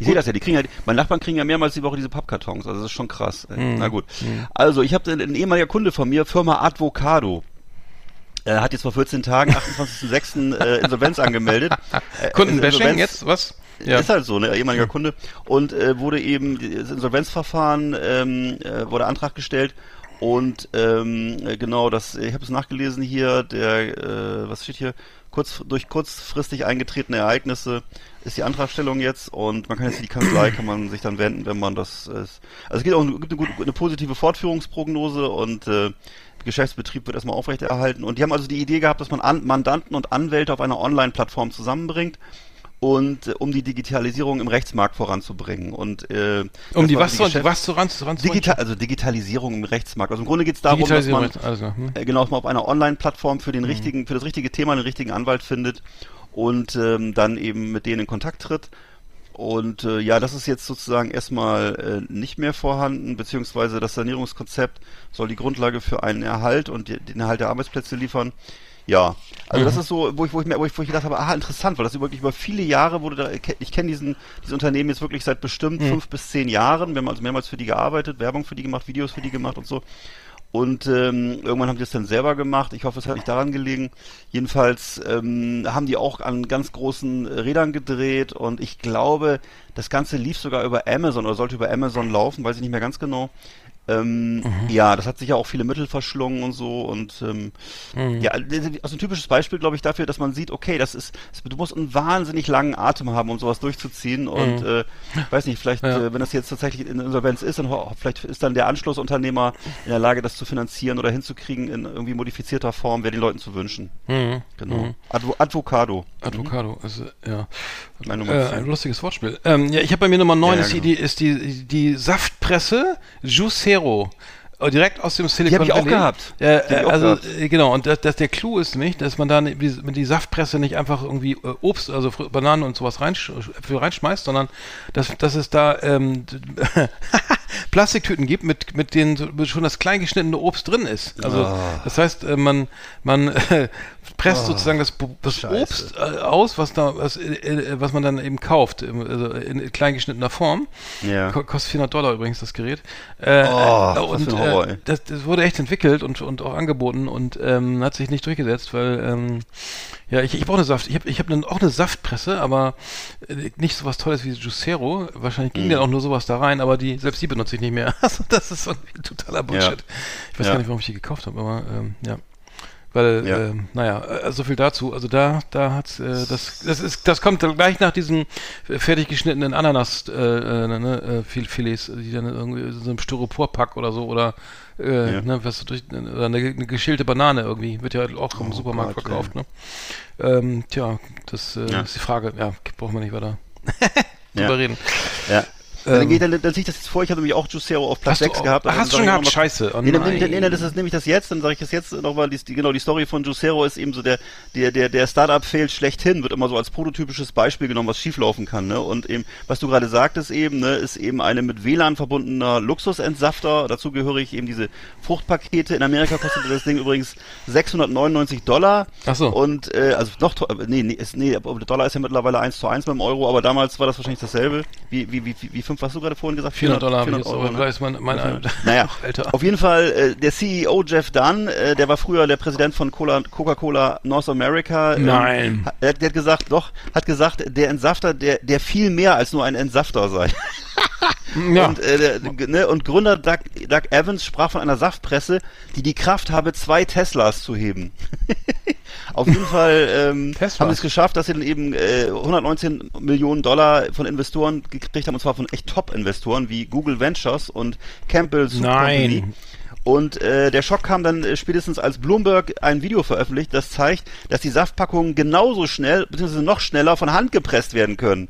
Ich sehe das ja, die kriegen ja, meine Nachbarn kriegen ja mehrmals die Woche diese Pappkartons, also das ist schon krass. Mhm. Na gut. Also, ich habe ein ehemaliger Kunde von mir, Firma Advocado. Er hat jetzt vor 14 Tagen, (laughs) 28.06. äh, Insolvenz angemeldet. (laughs) Äh, Kundenbashing jetzt, was? Ja. Ist halt so, ne, ehemaliger Kunde. Und äh, wurde eben, das Insolvenzverfahren, ähm, äh, wurde Antrag gestellt. Und ähm, äh, genau, das, ich habe es nachgelesen hier, der, äh, was steht hier, kurz, durch kurzfristig eingetretene Ereignisse ist die Antragstellung jetzt und man kann jetzt die Kanzlei, kann man sich dann wenden, wenn man das ist. Also es gibt auch eine, gibt eine, gute, eine positive Fortführungsprognose und äh, Geschäftsbetrieb wird erstmal aufrechterhalten. Und die haben also die Idee gehabt, dass man An Mandanten und Anwälte auf einer Online-Plattform zusammenbringt und äh, um die Digitalisierung im Rechtsmarkt voranzubringen. Und äh, Um die was, Geschäft- was zu ran, zu ran zu Digital, also Digitalisierung im Rechtsmarkt. Also im Grunde geht es darum, dass man klar. Hm? äh, genau, dass man auf einer Online-Plattform für den richtigen, für das richtige Thema den richtigen Anwalt findet und ähm, dann eben mit denen in Kontakt tritt. Und äh, ja, das ist jetzt sozusagen erstmal äh, nicht mehr vorhanden, beziehungsweise das Sanierungskonzept soll die Grundlage für einen Erhalt und die, den Erhalt der Arbeitsplätze liefern. Ja, also das ist so, wo ich, wo ich mir, wo ich, wo ich gedacht habe, aha, interessant, weil das wirklich über viele Jahre wurde da, ich kenne diesen, dieses Unternehmen jetzt wirklich seit bestimmt fünf bis zehn Jahren. Wir haben also mehrmals für die gearbeitet, Werbung für die gemacht, Videos für die gemacht und so. Und ähm, irgendwann haben die es dann selber gemacht. Ich hoffe, es hat nicht daran gelegen. Jedenfalls ähm, haben die auch an ganz großen Rädern gedreht und ich glaube, das Ganze lief sogar über Amazon oder sollte über Amazon laufen, weiß ich nicht mehr ganz genau. Ähm, Ja, das hat sich ja auch viele Mittel verschlungen und so und ähm, ja, also ein typisches Beispiel, glaube ich, dafür, dass man sieht, okay, das ist, du musst einen wahnsinnig langen Atem haben, um sowas durchzuziehen und äh, weiß nicht, vielleicht, Ja. äh, wenn das jetzt tatsächlich in Insolvenz ist, dann vielleicht ist dann der Anschlussunternehmer in der Lage, das zu finanzieren oder hinzukriegen in irgendwie modifizierter Form, wäre den Leuten zu wünschen. Mhm. Genau. Advo Advocado. Advocado, also, ja. Äh, ein lustiges Wortspiel. Ähm, ja, ich habe bei mir Nummer 9 Ja, ist, die, genau. die, ist die, die Saftpresse Juicero. Äh, Direkt aus dem Silicon hab ich auch Valley. gehabt. Äh, Die ich auch also gehabt. äh, genau und das, das der Clou ist nämlich, dass man da mit die Saftpresse nicht einfach irgendwie äh, Obst, also Bananen und sowas reinsch reinschmeißt, sondern dass, dass es da ähm, (laughs) Plastiktüten gibt, mit mit denen schon das klein geschnittene Obst drin ist. Also Ah. das heißt, äh, man man äh, (laughs) presst sozusagen das, das Scheiße. Obst aus, was da was, äh, was man dann eben kauft, also in klein geschnittener Form. Ja. Ko- Kostet 400 Dollar übrigens das Gerät. Äh, Oh, und Horror, äh, ey. das, das wurde echt entwickelt und, und auch angeboten und ähm, hat sich nicht durchgesetzt, weil ähm, ja, ich, ich brauche eine Saft. Ich habe ich hab ne, auch eine Saftpresse, aber äh, nicht sowas Tolles wie Juicero. Wahrscheinlich Mhm. ging dann auch nur sowas da rein, aber die selbst die benutze ich nicht mehr. (laughs) Also das ist irgendwie totaler Bullshit. Ich weiß Ja. gar nicht, warum ich die gekauft habe, aber ähm, ja. Weil, Ja. ähm, naja, äh, so viel dazu. Also da, da hat's, äh, das, das ist, das kommt dann gleich nach diesen fertig geschnittenen Ananas, äh, äh, ne, äh, Fil- Filets, die dann irgendwie in so einem Styroporpack oder so oder äh, Ja. ne, was durch, oder eine, eine geschälte Banane irgendwie wird ja auch im Supermarkt Oh Gott, verkauft. Ne? Ähm, tja, das äh, Ja. ist die Frage. Ja, brauchen wir nicht weiter (laughs) drüber reden. Ja. Ähm, dann, geht, dann, dann sehe ich das jetzt vor, ich habe nämlich auch Juicero auf Platz Hast du 6 auch- gehabt. Hast dann du schon ich gehabt? mal- Scheiße. Oh nee, dann, nee, nein. nee, nee, das ist nämlich das jetzt, dann sage ich das jetzt nochmal, die, genau, die Story von Juicero ist eben so der, der, der, der Startup-Fail schlechthin, wird immer so als prototypisches Beispiel genommen, was schieflaufen kann, ne, und eben, was du gerade sagtest eben, ne, ist eben eine mit WLAN verbundener Luxusentsafter, dazu gehöre ich eben diese Fruchtpakete, in Amerika kostet das Ding übrigens 699 Dollar. Ach so. Und, äh, also noch, nee, nee, ist, nee, Dollar ist ja mittlerweile 1 zu 1 beim Euro, aber damals war das wahrscheinlich dasselbe. Wie, wie, wie, wie, wie fünf, was hast du gerade vorhin gesagt? 400 Dollar habe ich jetzt, 400 aber Euro, ne? ist mein, mein Naja, Ach, (laughs) Alter. auf jeden Fall, äh, der CEO Jeff Dunn, äh, der war früher der Präsident von Cola- Coca-Cola North America. ähm, Nein. hat- der hat gesagt, doch, hat gesagt, der Entsafter, der, der viel mehr als nur ein Entsafter sei. Ja. Und, äh, ne, und Gründer Doug, Doug Evans sprach von einer Saftpresse, die die Kraft habe, zwei Teslas zu heben. (laughs) Auf jeden Fall ähm, haben sie es geschafft, dass sie dann eben äh, 119 Millionen Dollar von Investoren gekriegt haben, und zwar von echt Top-Investoren wie Google Ventures und Campbell Soup Nein. Company. Und äh, der Schock kam dann äh, spätestens, als Bloomberg ein Video veröffentlicht, das zeigt, dass die Saftpackungen genauso schnell, beziehungsweise noch schneller von Hand gepresst werden können.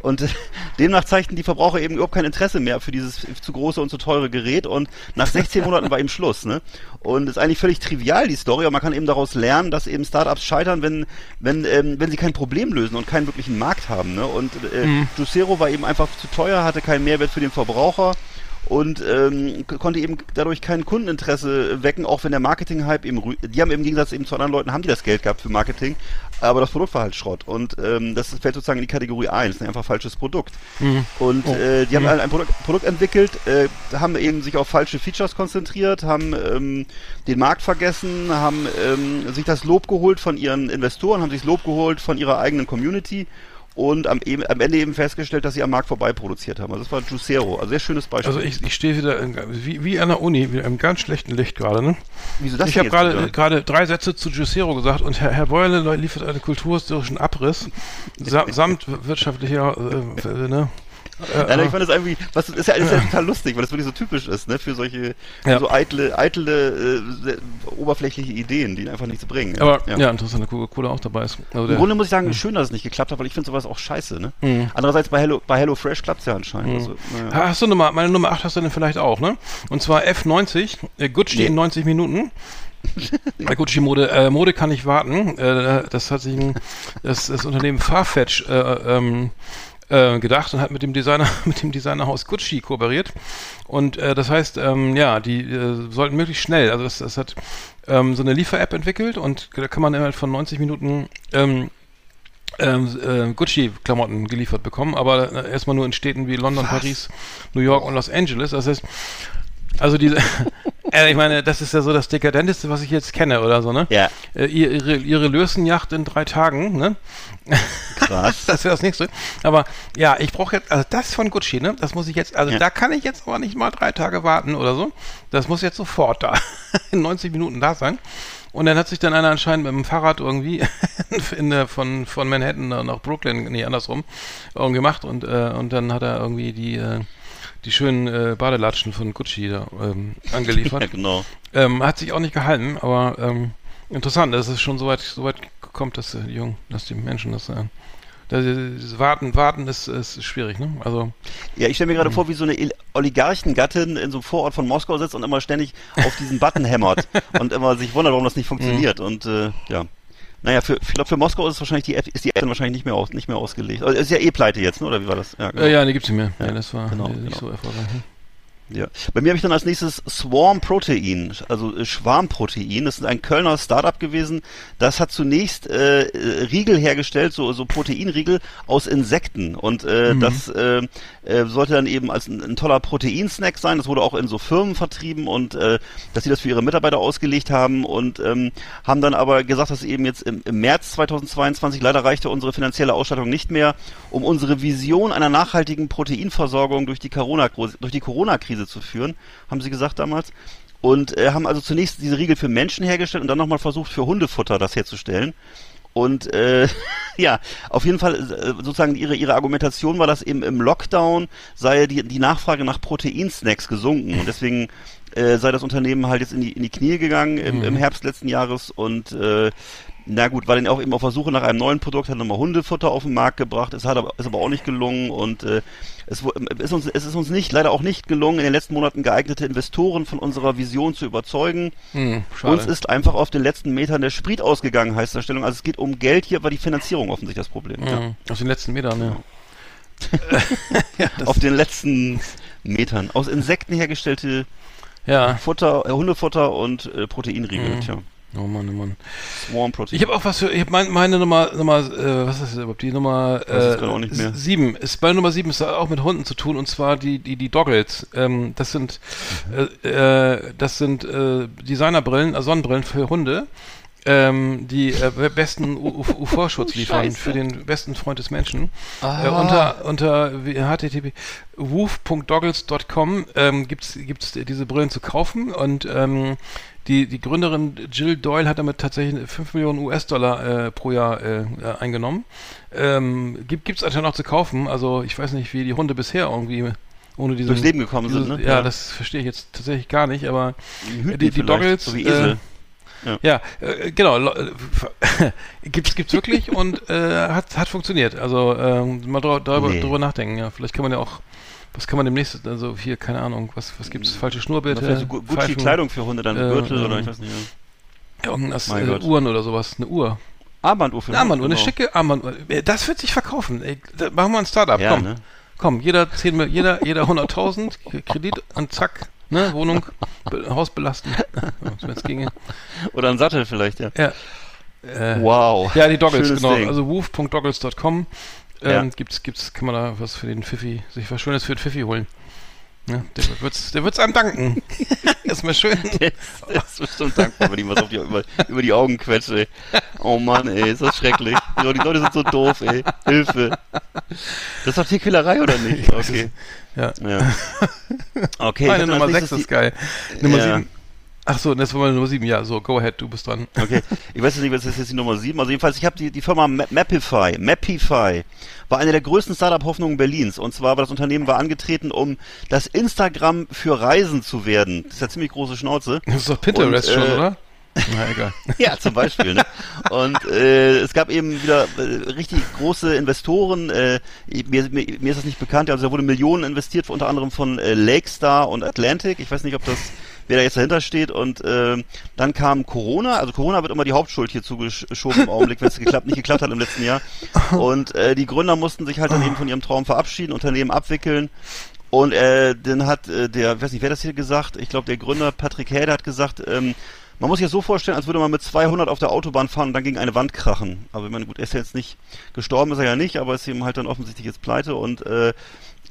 Und (laughs) demnach zeigten die Verbraucher eben überhaupt kein Interesse mehr für dieses zu große und zu teure Gerät. Und nach 16 Monaten war eben Schluss. Ne? Und es ist eigentlich völlig trivial, die Story, aber man kann eben daraus lernen, dass eben Startups scheitern, wenn, wenn, ähm, wenn sie kein Problem lösen und keinen wirklichen Markt haben. Ne? Und äh, Juicero war eben einfach zu teuer, hatte keinen Mehrwert für den Verbraucher und ähm, konnte eben dadurch kein Kundeninteresse wecken, auch wenn der Marketing-Hype eben, die haben im Gegensatz eben zu anderen Leuten, haben die das Geld gehabt für Marketing, aber das Produkt war halt Schrott. Und ähm, das fällt sozusagen in die Kategorie 1, ne, einfach falsches Produkt. Und äh, die haben halt ein Produkt, Produkt entwickelt, äh, haben eben sich auf falsche Features konzentriert, haben ähm, den Markt vergessen, haben ähm, sich das Lob geholt von ihren Investoren, haben sich das Lob geholt von ihrer eigenen Community und am, eben, am Ende eben festgestellt, dass sie am Markt vorbei produziert haben. Also das war Juicero, also sehr schönes Beispiel. Also ich, ich stehe wieder in, wie, wie an der Uni, wieder im ganz schlechten Licht gerade, ne? Wieso das ich habe gerade gerade drei Sätze zu Juicero gesagt und Herr, Herr Beule liefert einen kulturhistorischen Abriss sa samt wirtschaftlicher, äh, äh, ne? Ja, ich fand das irgendwie, was ist ja, ist ja total lustig, weil das wirklich so typisch ist, ne, für solche Ja. so eitle, eitle, äh, oberflächliche Ideen, die einfach nichts bringen. Aber ja, interessant, dass Coca-Cola auch dabei ist. Also Im Grunde muss ich sagen, schön, dass es nicht geklappt hat, weil ich finde sowas auch scheiße, ne? Andererseits bei Hello, bei Hello Fresh klappt es ja anscheinend. Also, naja. Ha- Hast du Nummer, meine Nummer 8 hast du denn vielleicht auch, ne? Und zwar F90, äh, Gucci Nee. in 90 Minuten. (laughs) Bei Gucci Mode, äh, Mode kann nicht warten. Äh, das hat sich ein, das, das Unternehmen Farfetch äh, ähm, äh, gedacht und hat mit dem Designer, (laughs) mit dem Designerhaus Gucci kooperiert. Und äh, das heißt, ähm, ja, die äh, sollten möglichst schnell, also das, das hat ähm, so eine Liefer-App entwickelt und da kann man innerhalb von 90 Minuten ähm, ähm, äh, Gucci-Klamotten geliefert bekommen, aber äh, erstmal nur in Städten wie London, Paris, New York und Los Angeles. Das heißt, also diese, (laughs) äh, ich meine, das ist ja so das Dekadenteste, was ich jetzt kenne oder so, ne? Ja. Äh, ihre, ihre Lösenjacht in drei Tagen, ne? Krass. (laughs) das wäre das nächste. Aber ja, ich brauche jetzt, also das von Gucci, ne? Das muss ich jetzt, also Ja. da kann ich jetzt aber nicht mal drei Tage warten oder so. Das muss jetzt sofort da, (laughs) in 90 Minuten da sein. Und dann hat sich dann einer anscheinend mit dem Fahrrad irgendwie in der, von, von Manhattan nach Brooklyn, nee, andersrum, gemacht und, äh, und dann hat er irgendwie die, äh, die schönen äh, Badelatschen von Gucci da ähm, (laughs) angeliefert. Ja, genau. Ähm, hat sich auch nicht gehalten, aber ähm, interessant, dass es schon so weit, so weit kommt, dass äh, die Jungen, dass die Menschen das, äh, das, das Warten, Warten ist, ist schwierig, ne? Also Ja, ich stelle mir gerade vor, wie so eine Oligarchengattin in so einem Vorort von Moskau sitzt und immer ständig auf diesen Button hämmert (laughs) und immer sich wundert, warum das nicht funktioniert. Und äh, ja. Naja, für, ich glaube, für Moskau ist es wahrscheinlich die App, ist die App dann wahrscheinlich nicht mehr aus, nicht mehr ausgelegt. Also, ist ja eh pleite jetzt, ne? Oder wie war das? Ja, genau. äh, ja, nee, gibt's nicht mehr. Ja, Ja, das war genau, nicht genau. so erfolgreich. Ja. Bei mir habe ich dann als nächstes Swarm Protein, also äh, Schwarmprotein. Das ist ein Kölner Startup gewesen. Das hat zunächst äh, äh, Riegel hergestellt, so, so Proteinriegel aus Insekten. Und äh, das äh, äh, sollte dann eben als ein, ein toller Proteinsnack sein. Das wurde auch in so Firmen vertrieben und äh, dass sie das für ihre Mitarbeiter ausgelegt haben und ähm, haben dann aber gesagt, dass eben jetzt im, im März 2022 leider reichte unsere finanzielle Ausstattung nicht mehr, um unsere Vision einer nachhaltigen Proteinversorgung durch die Corona durch die Corona-Krise zu führen, haben sie gesagt damals. Und äh, haben also zunächst diese Riegel für Menschen hergestellt und dann nochmal versucht für Hundefutter das herzustellen. Und äh, (laughs) ja, auf jeden Fall äh, sozusagen ihre ihre Argumentation war, dass eben im Lockdown sei die die Nachfrage nach Proteinsnacks gesunken und deswegen äh, sei das Unternehmen halt jetzt in die in die Knie gegangen im, im Herbst letzten Jahres und äh, na gut, war dann auch eben auf der Suche nach einem neuen Produkt, hat nochmal Hundefutter auf den Markt gebracht, es hat aber, ist aber auch nicht gelungen und äh, es, ist uns, es ist uns nicht, leider auch nicht gelungen, in den letzten Monaten geeignete Investoren von unserer Vision zu überzeugen. Hm. Uns ist einfach auf den letzten Metern der Sprit ausgegangen, heißt der Stellung. Also es geht um Geld, hier war die Finanzierung offensichtlich das Problem. Ja. Mhm. Auf den letzten Metern, ja. (laughs) Auf den letzten Metern. Aus Insekten hergestellte Ja. Futter, äh, Hundefutter und äh, Proteinriegel. Mhm. Tja, Oh Mann, oh Mann. Swarm Protein. Ich habe auch was für, ich habe mein, meine Nummer, Nummer, äh, was ist das überhaupt? Die Nummer äh, gerade auch nicht mehr. sieben. Ist bei Nummer sieben ist auch mit Hunden zu tun und zwar die die die Doggles. Ähm, das sind äh, äh, das sind äh, Designerbrillen, äh, Sonnenbrillen für Hunde. Ähm, die äh, besten (laughs) UV-Schutz liefern für den besten Freund des Menschen. Äh, unter unter http woof.doggles.com ähm, gibt's gibt's diese Brillen zu kaufen und ähm, die, die Gründerin Jill Doyle hat damit tatsächlich 5 Millionen US-Dollar äh, pro Jahr äh, äh, eingenommen. Ähm, gibt gibt's anscheinend auch zu kaufen. Also ich weiß nicht, wie die Hunde bisher irgendwie ohne diese Durchs Leben gekommen sind, ne? Ja, Ja. das verstehe ich jetzt tatsächlich gar nicht, aber die, die vielleicht, Doggles, so wie Esel. Äh, ja, äh, genau, äh, (laughs) gibt's gibt's wirklich und äh, hat hat funktioniert. Also ähm, mal drü drüber, Nee. drüber nachdenken. Ja, vielleicht kann man ja auch, was kann man demnächst, also hier keine Ahnung, was was gibt's? Falsche Oder Schnurrbärte, vielleicht so Gu- Gucci Kleidung für Hunde, dann äh, Gürtel oder ähm, ich weiß nicht. Ja. irgendwas, äh, Gott. Uhren oder sowas, eine Uhr. Armbanduhr für Eine Armbanduhr, eine genau. schicke Armbanduhr. Äh, Das wird sich verkaufen. Ey, machen wir ein Startup. Ja, komm, ne? komm, jeder 10, Mil- jeder jeder 100.000 Kredit und zack, ne, Wohnung, Haus belasten. Wenn's ginge. Oder ein Sattel vielleicht, ja. Ja. Äh, Wow. Ja, die Doggles, Schönes genau. Ding. Also woof.doggles.com. Ähm, Ja. gibt's, gibt's, kann man da was für den Pfiffi, sich was Schönes für den Pfiffi holen. Ja, der wird's, der wird's einem danken. (laughs) Erstmal schön. Der ist, der ist bestimmt dankbar, wenn ich was auf die, über, über die Augen quetsche. ey. Oh Mann, ey, ist das schrecklich. Die Leute, sind so doof, ey. Hilfe. Das ist doch Tierquälerei, oder nicht? (laughs) Okay. Ja. Ja. (laughs) Okay. Meine Nummer als 6 nächstes ist geil. Nummer Ja. 7. Ach so, das war meine Nummer 7. Ja, so, go ahead, du bist dran. Okay. Ich weiß jetzt nicht, was ist jetzt die Nummer 7. Also jedenfalls, ich habe die, die Firma Ma- Mapify. Mapify war eine der größten Startup-Hoffnungen Berlins. Und zwar war das Unternehmen war angetreten, um das Instagram für Reisen zu werden. Das ist ja ziemlich große Schnauze. Das ist doch Pinterest Und, schon, äh, oder? (laughs) Na, egal. Ja, zum Beispiel. Ne? Und äh, es gab eben wieder äh, richtig große Investoren. Äh, mir, mir, mir ist das nicht bekannt. Also da wurde Millionen investiert, unter anderem von äh, Lakestar und Atlantic. Ich weiß nicht, ob das wer da jetzt dahinter steht. Und äh, dann kam Corona. Also Corona wird immer die Hauptschuld hier zugeschoben im Augenblick, wenn es geklappt, nicht geklappt hat im letzten Jahr. Und äh, die Gründer mussten sich halt dann eben von ihrem Traum verabschieden, Unternehmen abwickeln. Und äh, dann hat äh, der, weiß nicht, wer das hier gesagt, ich glaube der Gründer Patrick Häde hat gesagt, ähm, man muss sich das so vorstellen, als würde man mit 200 auf der Autobahn fahren und dann gegen eine Wand krachen. Aber ich meine, gut, er ist jetzt nicht gestorben, ist er ja nicht, aber ist eben halt dann offensichtlich jetzt pleite und äh,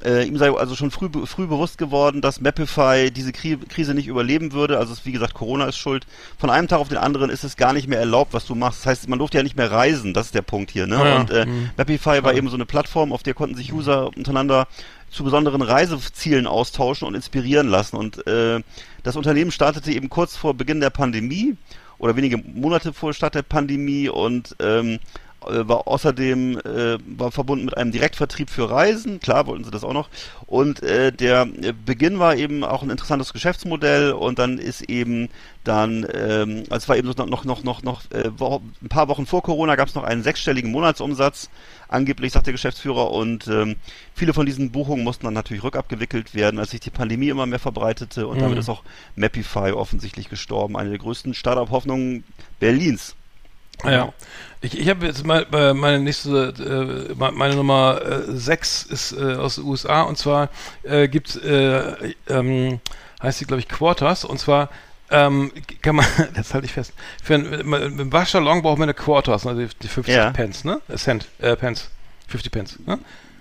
äh, ihm sei also schon früh, früh bewusst geworden, dass Mapify diese Kri Krise nicht überleben würde. Also es, wie gesagt, Corona ist schuld. Von einem Tag auf den anderen ist es gar nicht mehr erlaubt, was du machst. Das heißt, man durfte ja nicht mehr reisen. Das ist der Punkt hier. Ne? Ja, Und äh, mhm. Mapify war eben so eine Plattform, auf der konnten sich User untereinander zu besonderen Reisezielen austauschen und inspirieren lassen. Und äh, das Unternehmen startete eben kurz vor Beginn der Pandemie oder wenige Monate vor Start der Pandemie und ähm, äh, war außerdem äh, war verbunden mit einem Direktvertrieb für Reisen, klar wollten sie das auch noch. Und äh, der äh, Beginn war eben auch ein interessantes Geschäftsmodell und dann ist eben dann, ähm, also es war eben noch noch noch noch äh, ein paar Wochen vor Corona gab es noch einen sechsstelligen Monatsumsatz, angeblich sagt der Geschäftsführer und ähm, viele von diesen Buchungen mussten dann natürlich rückabgewickelt werden, als sich die Pandemie immer mehr verbreitete und Mhm. damit ist auch Mapify offensichtlich gestorben, eine der größten Startup-Hoffnungen Berlins. Ja. Ich, ich habe jetzt mal äh, meine nächste, äh, me- meine Nummer 6 ist äh, aus den USA und zwar äh, gibt's, äh, ähm, heißt sie, glaube ich, Quarters und zwar ähm, kann man, (laughs) das halte ich fest, für ein, mit dem Waschsalon braucht man eine Quarters, also die, die 50 Ja. Pence, ne? Cent, äh, Pence. 50 Pence, ne?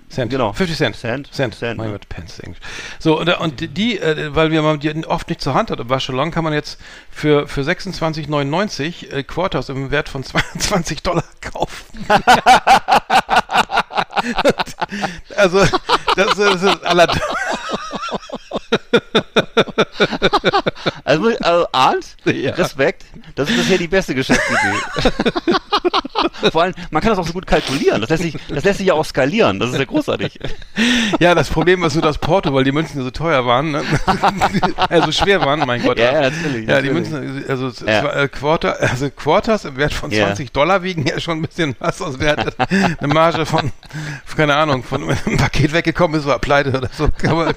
Cent. Genau. 50 Cent. Cent. Cent. Cent, mein ja. Gott, Pence, Englisch. So, und, und die, äh, weil wir man die oft nicht zur Hand hat im Waschsalon, kann man jetzt für, für 26,99 äh, Quarters im Wert von 22 Dollar (laughs) kaufen. (laughs) also, das, ist- das ist aller (laughs) (laughs) Also, also Arndt, Ja. Respekt, das ist bisher die beste Geschäftsidee. (laughs) Vor allem, man kann das auch so gut kalkulieren. Das lässt sich, das lässt sich ja auch skalieren. Das ist ja großartig. (laughs) Ja, das Problem ist nur das Porto, weil die Münzen so teuer waren, ne? also schwer waren, mein Gott. Ja, ja, natürlich, Ja, die natürlich. Münzen, also, Ja. war, äh, Quarter, also Quarters im Wert von Ja. 20 Dollar wiegen ja schon ein bisschen was. Also wer hat eine Marge von, keine Ahnung, von einem Paket weggekommen ist, war pleite oder so. Aber,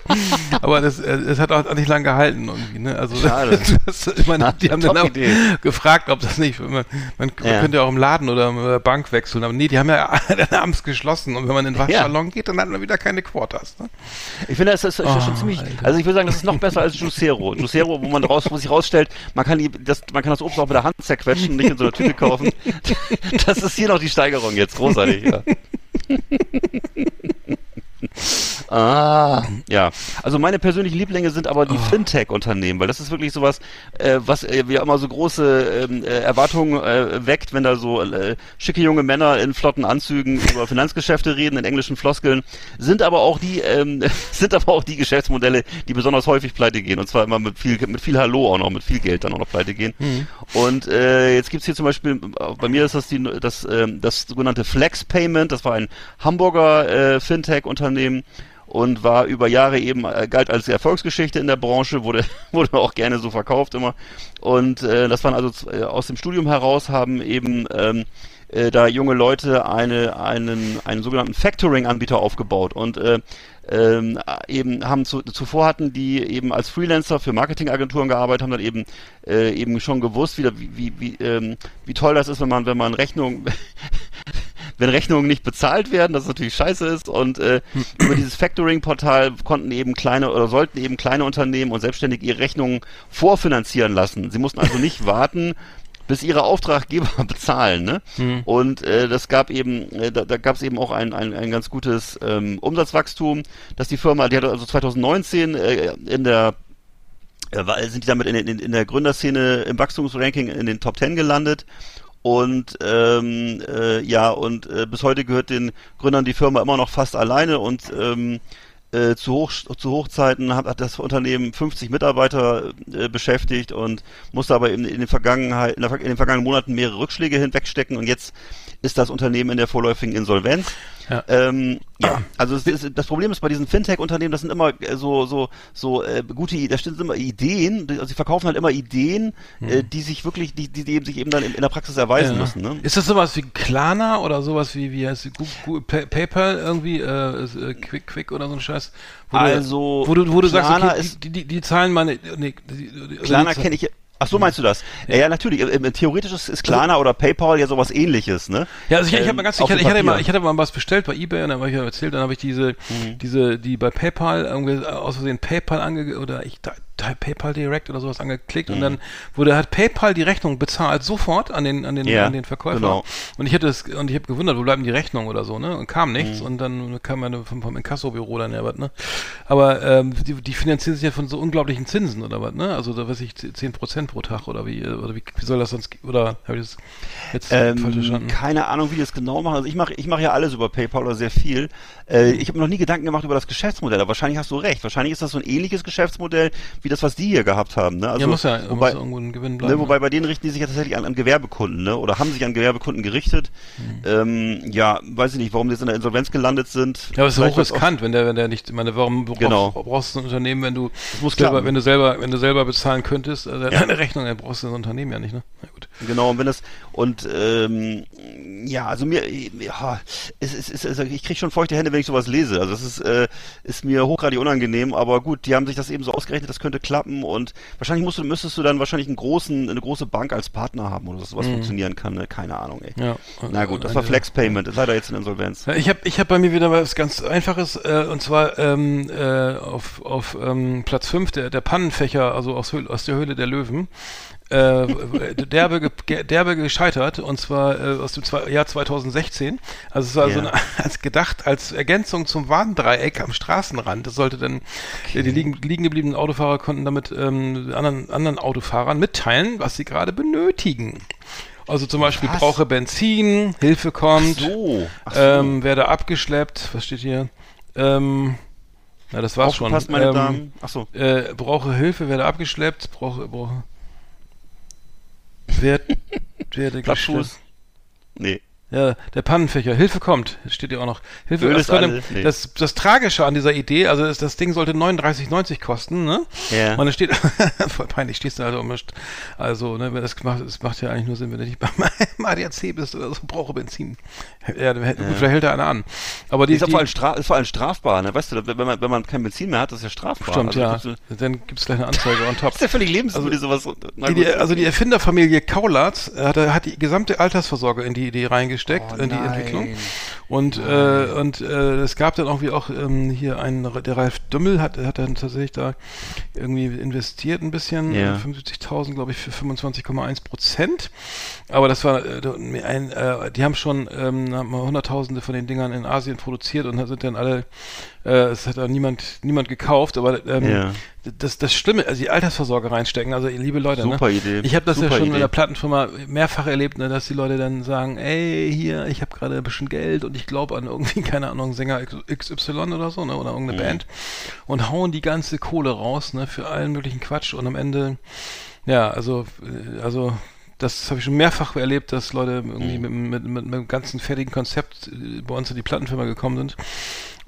aber das, äh, das hat auch nicht lange gehalten irgendwie, ne? Also, Schade. (laughs) das, ich meine, die haben dann auch gefragt, ob das nicht, man, man Ja. könnte ja auch im Laden oder in der Bank wechseln, aber nee, die haben ja (laughs) abends geschlossen und wenn man in den Waschsalon geht, dann hat man wieder keine Quarters, ne? Ich finde, das ist, Oh, schon ziemlich, also ich würde sagen, das ist noch besser als Juicero. Juicero, wo man raus, wo sich rausstellt, man kann die, das, man kann das Obst auch mit der Hand zerquetschen, nicht in so einer Tüte kaufen. (laughs) Das ist hier noch die Steigerung jetzt, großartig, ja. (laughs) Ah, ja. Also meine persönlichen Lieblinge sind aber die Fintech-Unternehmen, weil das ist wirklich sowas, äh, was äh, ja immer so große ähm, äh, Erwartungen äh, weckt, wenn da so äh, schicke junge Männer in flotten Anzügen (laughs) über Finanzgeschäfte reden, in englischen Floskeln, sind aber auch die, ähm, (laughs) sind aber auch die Geschäftsmodelle, die besonders häufig pleite gehen. Und zwar immer mit viel, mit viel Hallo auch noch, mit viel Geld dann auch noch pleite gehen. Und äh, jetzt gibt's hier zum Beispiel, äh, bei mir ist das die, das, ähm, das sogenannte Flex Payment, das war ein Hamburger äh, Fintech-Unternehmen und war über Jahre eben äh, galt als Erfolgsgeschichte in der Branche, wurde (laughs) wurde auch gerne so verkauft immer. Und äh, das waren also äh, aus dem Studium heraus haben eben ähm, äh, da junge Leute eine einen einen sogenannten Factoring-Anbieter aufgebaut und äh, ähm, eben haben zu, zuvor hatten die eben als Freelancer für Marketingagenturen gearbeitet, haben dann eben äh, eben schon gewusst, wie, wie, wie, ähm, wie toll das ist, wenn man wenn man Rechnung (laughs) wenn Rechnungen nicht bezahlt werden, das natürlich scheiße ist. Und äh, über dieses Factoring-Portal konnten eben kleine oder sollten eben kleine Unternehmen und Selbstständige ihre Rechnungen vorfinanzieren lassen. Sie mussten also nicht (laughs) warten, bis ihre Auftraggeber (laughs) bezahlen. Ne? Und äh, das gab eben, äh, da, da gab es eben auch ein, ein, ein ganz gutes ähm, Umsatzwachstum, dass die Firma, die hat also 2019 äh, in der äh, sind die damit in, in, in der Gründerszene im Wachstumsranking in den Top 10 gelandet. Und ähm, äh, ja, und äh, bis heute gehört den Gründern die Firma immer noch fast alleine und ähm, äh, zu, Hoch, zu Hochzeiten hat, hat das Unternehmen 50 Mitarbeiter äh, beschäftigt und musste aber in, in, den Vergangenheit, in, der, in den vergangenen Monaten mehrere Rückschläge hinwegstecken. Und jetzt ist das Unternehmen in der vorläufigen Insolvenz. Ja. Ähm, ja, also ist, das Problem ist bei diesen Fintech-Unternehmen, das sind immer äh, so so so äh, gute, da stehen immer Ideen, also sie verkaufen halt immer Ideen, äh, die sich wirklich, die, die, eben sich eben dann in, in der Praxis erweisen Ja. müssen. Ne? Ist das sowas wie Klarna oder sowas wie, wie heißt die, Gu- Gu- Pa- PayPal irgendwie, äh, äh, Quick, Quick oder so ein Scheiß? Wo Also, du, wo du, wo du sagst, Klarna okay, ist- die, die, die zahlen meine, nee, die, die, Klarna kenne ich. Ach so meinst du das? Ja, ja natürlich. Äh, äh, Theoretisch ist, ist Klarna oder PayPal ja sowas ähnliches, ne? Ja, also ich, ich Ähm, habe mal ganz, ich hatte, ich hatte mal, ich hatte mal was bestellt bei eBay und dann habe ich ja erzählt, dann habe ich diese, Mhm. diese, die bei PayPal irgendwie aus Versehen PayPal ange oder ich da- PayPal Direct oder sowas angeklickt und dann wurde hat PayPal die Rechnung bezahlt sofort an den an den Ja, an den Verkäufer. genau. Und ich hätte es und ich habe gewundert, wo bleiben die Rechnungen oder so, ne? Und kam nichts und dann kam eine vom, vom Inkassobüro dann ja was, ne? Aber ähm, die, die finanzieren sich ja von so unglaublichen Zinsen oder was, ne? Also da weiß ich 10 Prozent pro Tag oder wie äh, oder wie, wie soll das sonst oder habe ich das jetzt falsch Ähm, verstanden? keine Ahnung, wie die das genau machen. Also ich mache ich mache ja alles über PayPal oder sehr viel. Äh, ich habe mir noch nie Gedanken gemacht über das Geschäftsmodell, aber wahrscheinlich hast du recht. Wahrscheinlich ist das so ein ähnliches Geschäftsmodell wie das, was die hier gehabt haben. Ne? Also, ja, muss ja, wobei, muss irgendwo ein Gewinn bleiben. Ne, wobei bei denen richten die sich ja tatsächlich an, an Gewerbekunden, ne? Oder haben sich an Gewerbekunden gerichtet. Mhm. Ähm, ja, weiß ich nicht, warum die jetzt in der Insolvenz gelandet sind. Ja, aber es ist Vielleicht hoch auch- riskant, wenn der, wenn der nicht, ich meine, warum brauchst, Genau. brauchst du ein Unternehmen, wenn du selber, wenn du selber, wenn du selber bezahlen könntest, also Ja. deine Rechnung, dann brauchst du ein Unternehmen ja nicht, ne? Na gut. Genau, und wenn das und ähm, ja, also mir ja, es, es, es, also ich kriege schon feuchte Hände, wenn ich sowas lese. Also das ist äh, ist mir hochgradig unangenehm, aber gut, die haben sich das eben so ausgerechnet, das könnte klappen und wahrscheinlich musst du, müsstest du dann wahrscheinlich einen großen eine große Bank als Partner haben oder so, was funktionieren kann, ne? keine Ahnung, ey. Mhm. Ja. Na gut, das war Flex Payment, ist leider jetzt in Insolvenz. Ich habe ich hab bei mir wieder was ganz Einfaches, äh, und zwar ähm, äh, auf, auf ähm, Platz 5 der, der Pannenfächer, also aus, Höhl- aus der Höhle der Löwen. Äh, derbe, derbe gescheitert und zwar äh, aus dem zwei, Jahr 2016. Also es war so Ja. eine, (laughs) als gedacht als Ergänzung zum Warndreieck am Straßenrand. Das sollte dann äh, die liegen, liegen gebliebenen Autofahrer konnten damit ähm, anderen, anderen Autofahrern mitteilen, was sie gerade benötigen. Also zum Beispiel Was? brauche Benzin, Hilfe kommt. So, ach so. Ähm, werde abgeschleppt. Was steht hier? Ähm, na, das war's schon. Aufgepasst, meine ähm, Damen. Ach so. Äh, brauche Hilfe, werde abgeschleppt. Brauche, brauche. Werd, werde geschleppt. Nee. Ja, der Pannenfächer. Hilfe kommt. Steht hier auch noch. Hilfe. Öl Das. Nee. das, das Tragische an dieser Idee, also ist, das Ding sollte 39,90 kosten, ne? Ja. Und dann steht, (laughs) voll peinlich, stehst du also, mischt. also, ne, wenn das macht, das macht ja eigentlich nur Sinn, wenn du nicht beim (laughs) ADAC bist oder so, brauche Benzin. Ja, dann hält- gut, vielleicht hält da einer an. Aber die, ist, ja die vor allem ist vor allem strafbar, ne? Weißt du, wenn man, wenn man kein Benzin mehr hat, das ist ja strafbar. Stimmt, also, ja. gibt's- Dann gibt's gleich eine Anzeige on top. Das (laughs) ist ja völlig lebensmüde, sowas. Na Die, also die. Erfinderfamilie Kaulatz hat, hat die gesamte Altersvorsorge in die Idee reingesteckt, Oh in die nein. Entwicklung. Und, äh, und äh, es gab dann auch wie auch ähm, hier einen, der Ralf Dümmel hat, hat dann tatsächlich da irgendwie investiert ein bisschen, Ja. äh, 75.000 glaube ich für 25,1 Prozent. Aber das war äh, ein, äh, die haben schon ähm, haben mal Hunderttausende von den Dingern in Asien produziert und sind dann alle, äh, es hat auch niemand, niemand gekauft, aber ähm, Ja. das, das Schlimme, also die Altersvorsorge reinstecken, also liebe Leute, Super ne? Idee. Ich habe das ja Super schon Idee. in der Plattenfirma mehrfach erlebt, ne, dass die Leute dann sagen, ey, hier, ich habe gerade ein bisschen Geld und ich glaube an irgendwie, (laughs) keine Ahnung, Sänger XY oder so, ne, oder irgendeine Mhm. Band und hauen die ganze Kohle raus, ne, für allen möglichen Quatsch und am Ende, ja, also, äh, also, das habe ich schon mehrfach erlebt, dass Leute irgendwie Mhm. mit, mit, mit, mit einem ganzen fertigen Konzept äh, bei uns in die Plattenfirma gekommen sind.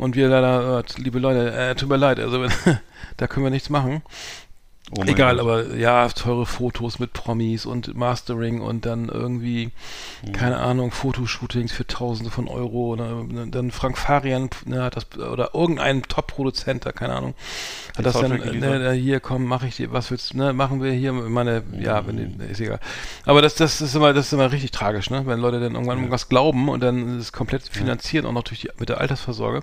Und wir leider, äh, liebe Leute, äh, tut mir leid, also (laughs) da können wir nichts machen. Oh Egal, Gott. aber ja, teure Fotos mit Promis und Mastering und dann irgendwie, keine Ahnung, Fotoshootings für Tausende von Euro. Oder, dann Frank Farian, ne, hat das, oder irgendein Top-Produzent, da, keine Ahnung, hat das dann, ne, hier, komm, mach ich dir, was willst du, ne, machen wir hier, meine, ja, wenn die, ist egal. Aber das, das ist immer, das ist immer richtig tragisch, ne, wenn Leute dann irgendwann irgendwas glauben und dann ist es komplett finanziert, auch noch durch die, mit der Altersvorsorge.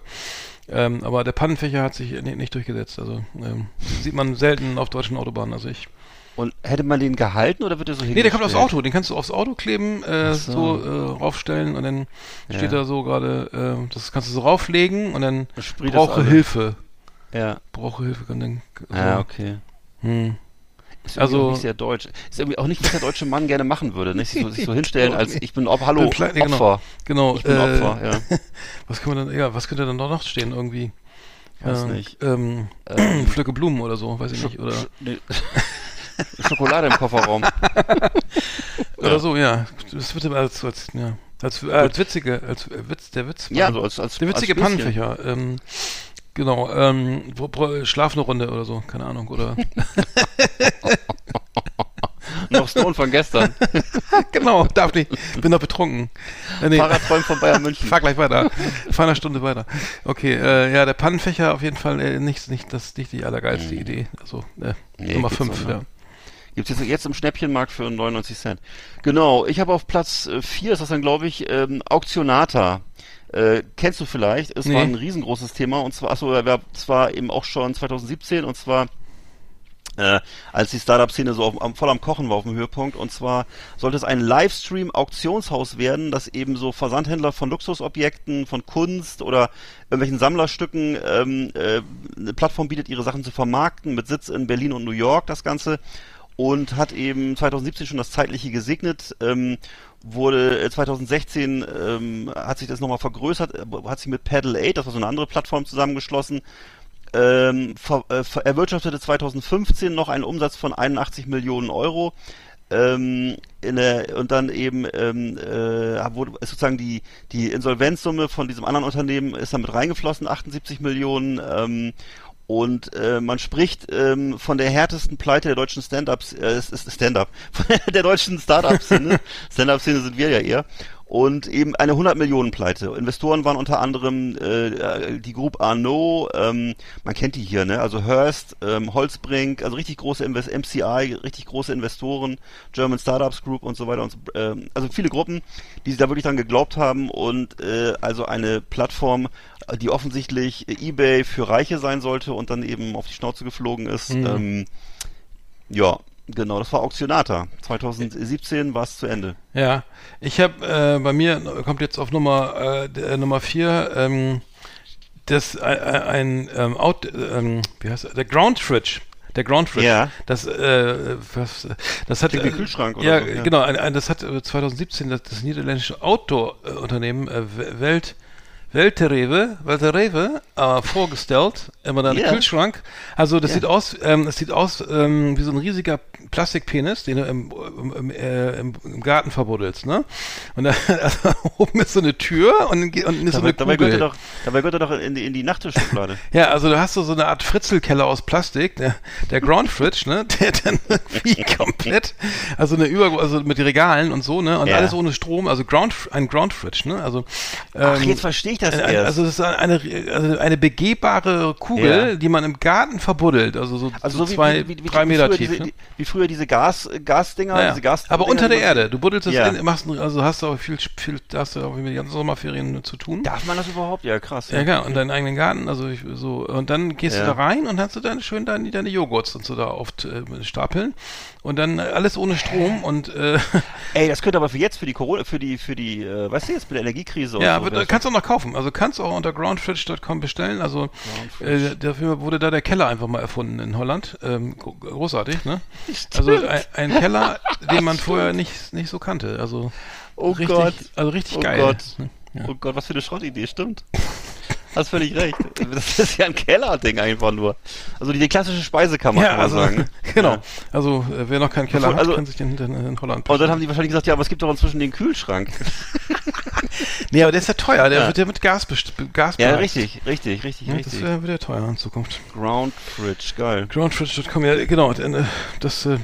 Ähm, aber der Pannenfächer hat sich nicht, durchgesetzt. Also ähm, sieht man selten auf deutschen Autobahnen. Also ich. Und hätte man den gehalten oder wird der so Nee, der kommt aufs? Auto. Den kannst du aufs Auto kleben, äh, so, so. äh, raufstellen und dann steht Ja. da so gerade, äh, das kannst du so rauflegen und dann brauche. Hilfe. Ja. Brauche Hilfe. Und dann, so. Ja, okay. hm. Ist Also- nicht sehr deutsch. Ist irgendwie auch nicht, was der deutsche Mann gerne machen würde, nicht? Sich so, sich so (laughs) hinstellen als ich bin Ob Hallo nee, genau. Opfer. Genau. Ich bin äh, Opfer, ja. (laughs) Was können wir dann, ja, was könnte dann noch stehen irgendwie? Weiß äh, nicht. Ähm, Ähm, (clears throat) Pflücke Blumen oder so, weiß ich nicht. Oder, Nee. (laughs) Schokolade im Kofferraum. oder so, ja. Das wird immer als, als, ja, als, äh, als witzige, als äh, Witz, der Witz. Ja, so als, als Der witzige als. Pannenfächer. Ähm, genau, ähm, schlaf eine Runde oder so, keine Ahnung. Oder (laughs) Noch Stone von gestern. (laughs) genau, darf nicht. Bin noch betrunken. Äh, nee, Fahrradträumen von Bayern München. fahr gleich weiter. Fahr eine Stunde weiter. Okay, äh, ja, der Pannenfächer auf jeden Fall äh, nicht, nicht, das, nicht die allergeilste Idee. Also, äh, Mhm. Nee, Nummer geht's 5, auch, ne? ja. Gibt's jetzt, jetzt im Schnäppchenmarkt für 99 Cent. Genau, ich habe auf Platz 4, ist das dann glaube ich, ähm, Auktionata. Äh, kennst du vielleicht? Es Nee. war ein riesengroßes Thema und zwar, achso, er war zwar eben auch schon 2017 und zwar äh, als die Startup-Szene so auf, am, voll am Kochen war auf dem Höhepunkt. Und zwar sollte es ein Livestream-Auktionshaus werden, das eben so Versandhändler von Luxusobjekten, von Kunst oder irgendwelchen Sammlerstücken ähm, äh, eine Plattform bietet, ihre Sachen zu vermarkten, mit Sitz in Berlin und New York, das Ganze. Und hat eben 2017 schon das Zeitliche gesegnet. Ähm, wurde 2016 ähm, hat sich das nochmal vergrößert, äh, hat sich mit Paddle 8, das war so eine andere Plattform, zusammengeschlossen ähm, ver, äh, erwirtschaftete 2015 noch einen Umsatz von 81 Millionen Euro. Ähm, der, und dann eben ähm, äh, wurde sozusagen die die Insolvenzsumme von diesem anderen Unternehmen ist damit reingeflossen 78 Millionen ähm, und äh, man spricht ähm, von der härtesten Pleite der deutschen Stand-ups äh, Stand-up (laughs) der deutschen Startup-Szene (laughs) Stand-up-Szene sind wir ja eher und eben eine 100 Millionen Pleite. Investoren waren unter anderem äh, die Group Arnaud, ähm, man kennt die hier, ne? Also Hearst, ähm, Holzbrink, also richtig große Invest MCI, richtig große Investoren, German Startups Group und so weiter und so, ähm, also viele Gruppen, die da wirklich dran geglaubt haben und äh, also eine Plattform, die offensichtlich eBay für Reiche sein sollte und dann eben auf die Schnauze geflogen ist. Mhm. Ähm, ja, Genau, das war Auktionata. 2017 war es zu Ende. Ja, ich habe äh, bei mir kommt jetzt auf Nummer äh, Nummer 4 ähm, das äh, äh, ein ähm, Out, ähm, wie heißt das? der Ground Fridge. Der Ground Fridge. Ja. Das, äh, was, das hat. Den Kühlschrank oder ja, so, ja. genau. Ein, ein, das hat 2017 das, das niederländische Outdoor-Unternehmen äh, Welt Welterewe, Welterewe äh, vorgestellt, immer dann yeah. Kühlschrank. Also das yeah. sieht aus, ähm, das sieht aus ähm, wie so ein riesiger Plastikpenis, den du im, im, äh, im, im Garten verbuddelst, ne? Und da, (laughs) also, oben ist so eine Tür und, und ist dabei, so eine dabei Kugel. Gehört er doch, dabei gehört er doch in die, in die Nachttischschublade. (laughs) ja, also du hast so, so eine Art Fritzelkeller aus Plastik, der, der Ground Fridge, ne? (laughs) Der dann irgendwie komplett, also eine Über, also mit Regalen und so, ne? Und ja. alles ohne Strom, also Ground, ein Ground Fridge, ne? Also ähm, Ach, jetzt verstehe ich das ein, erst. Also das ist eine, also eine begehbare Kugel, ja. die man im Garten verbuddelt, also so, also so, zwei, wie, wie, wie, drei Meter tief. Diese, ne? wie früher diese Gas, Gasdinger, ja, diese Gas Aber unter der Erde. Du buddelst das ja. in, machst, also hast du auch viel, viel hast du auch mit den ganzen Sommerferien zu tun. Darf man das überhaupt? Ja, krass. Ja, klar. Und deinen eigenen Garten, also ich, so. Und dann gehst du da rein und hast du dann schön deine, deine Joghurts und so da oft äh, stapeln. Und dann alles ohne Strom und äh, (laughs) Ey, das könnte aber für jetzt, für die Corona, für die, für die, äh, weißt du jetzt, mit der Energiekrise Ja, und so, aber kannst du auch noch kaufen. Also kannst du auch unter groundfridge.com bestellen. Also äh, dafür wurde da der Keller einfach mal erfunden in Holland. Ähm, großartig, ne? (laughs) Also ein, ein Keller, den man vorher nicht, nicht so kannte. Also oh richtig, Gott. also richtig oh geil. Gott. Ja. Oh Gott, was für eine Schrottidee, stimmt. Hast völlig recht. Das ist ja ein Kellerding einfach nur. Also die, die klassische Speisekammer, Ja, kann man also, sagen. (laughs) genau. Ja. Also äh, wer noch keinen Keller Bevor- hat, also- kann sich den in, in Holland Und dann haben die wahrscheinlich gesagt, ja, aber es gibt doch inzwischen den Kühlschrank. (laughs) Nee, aber der ist ja teuer. Der Ja. wird ja mit Gas, best- Gas Ja, richtig, richtig, richtig, Ja, das äh, wird ja teuer in Zukunft. Ground Fridge, geil. Groundfridge.com, ja, genau. äh, Das, äh,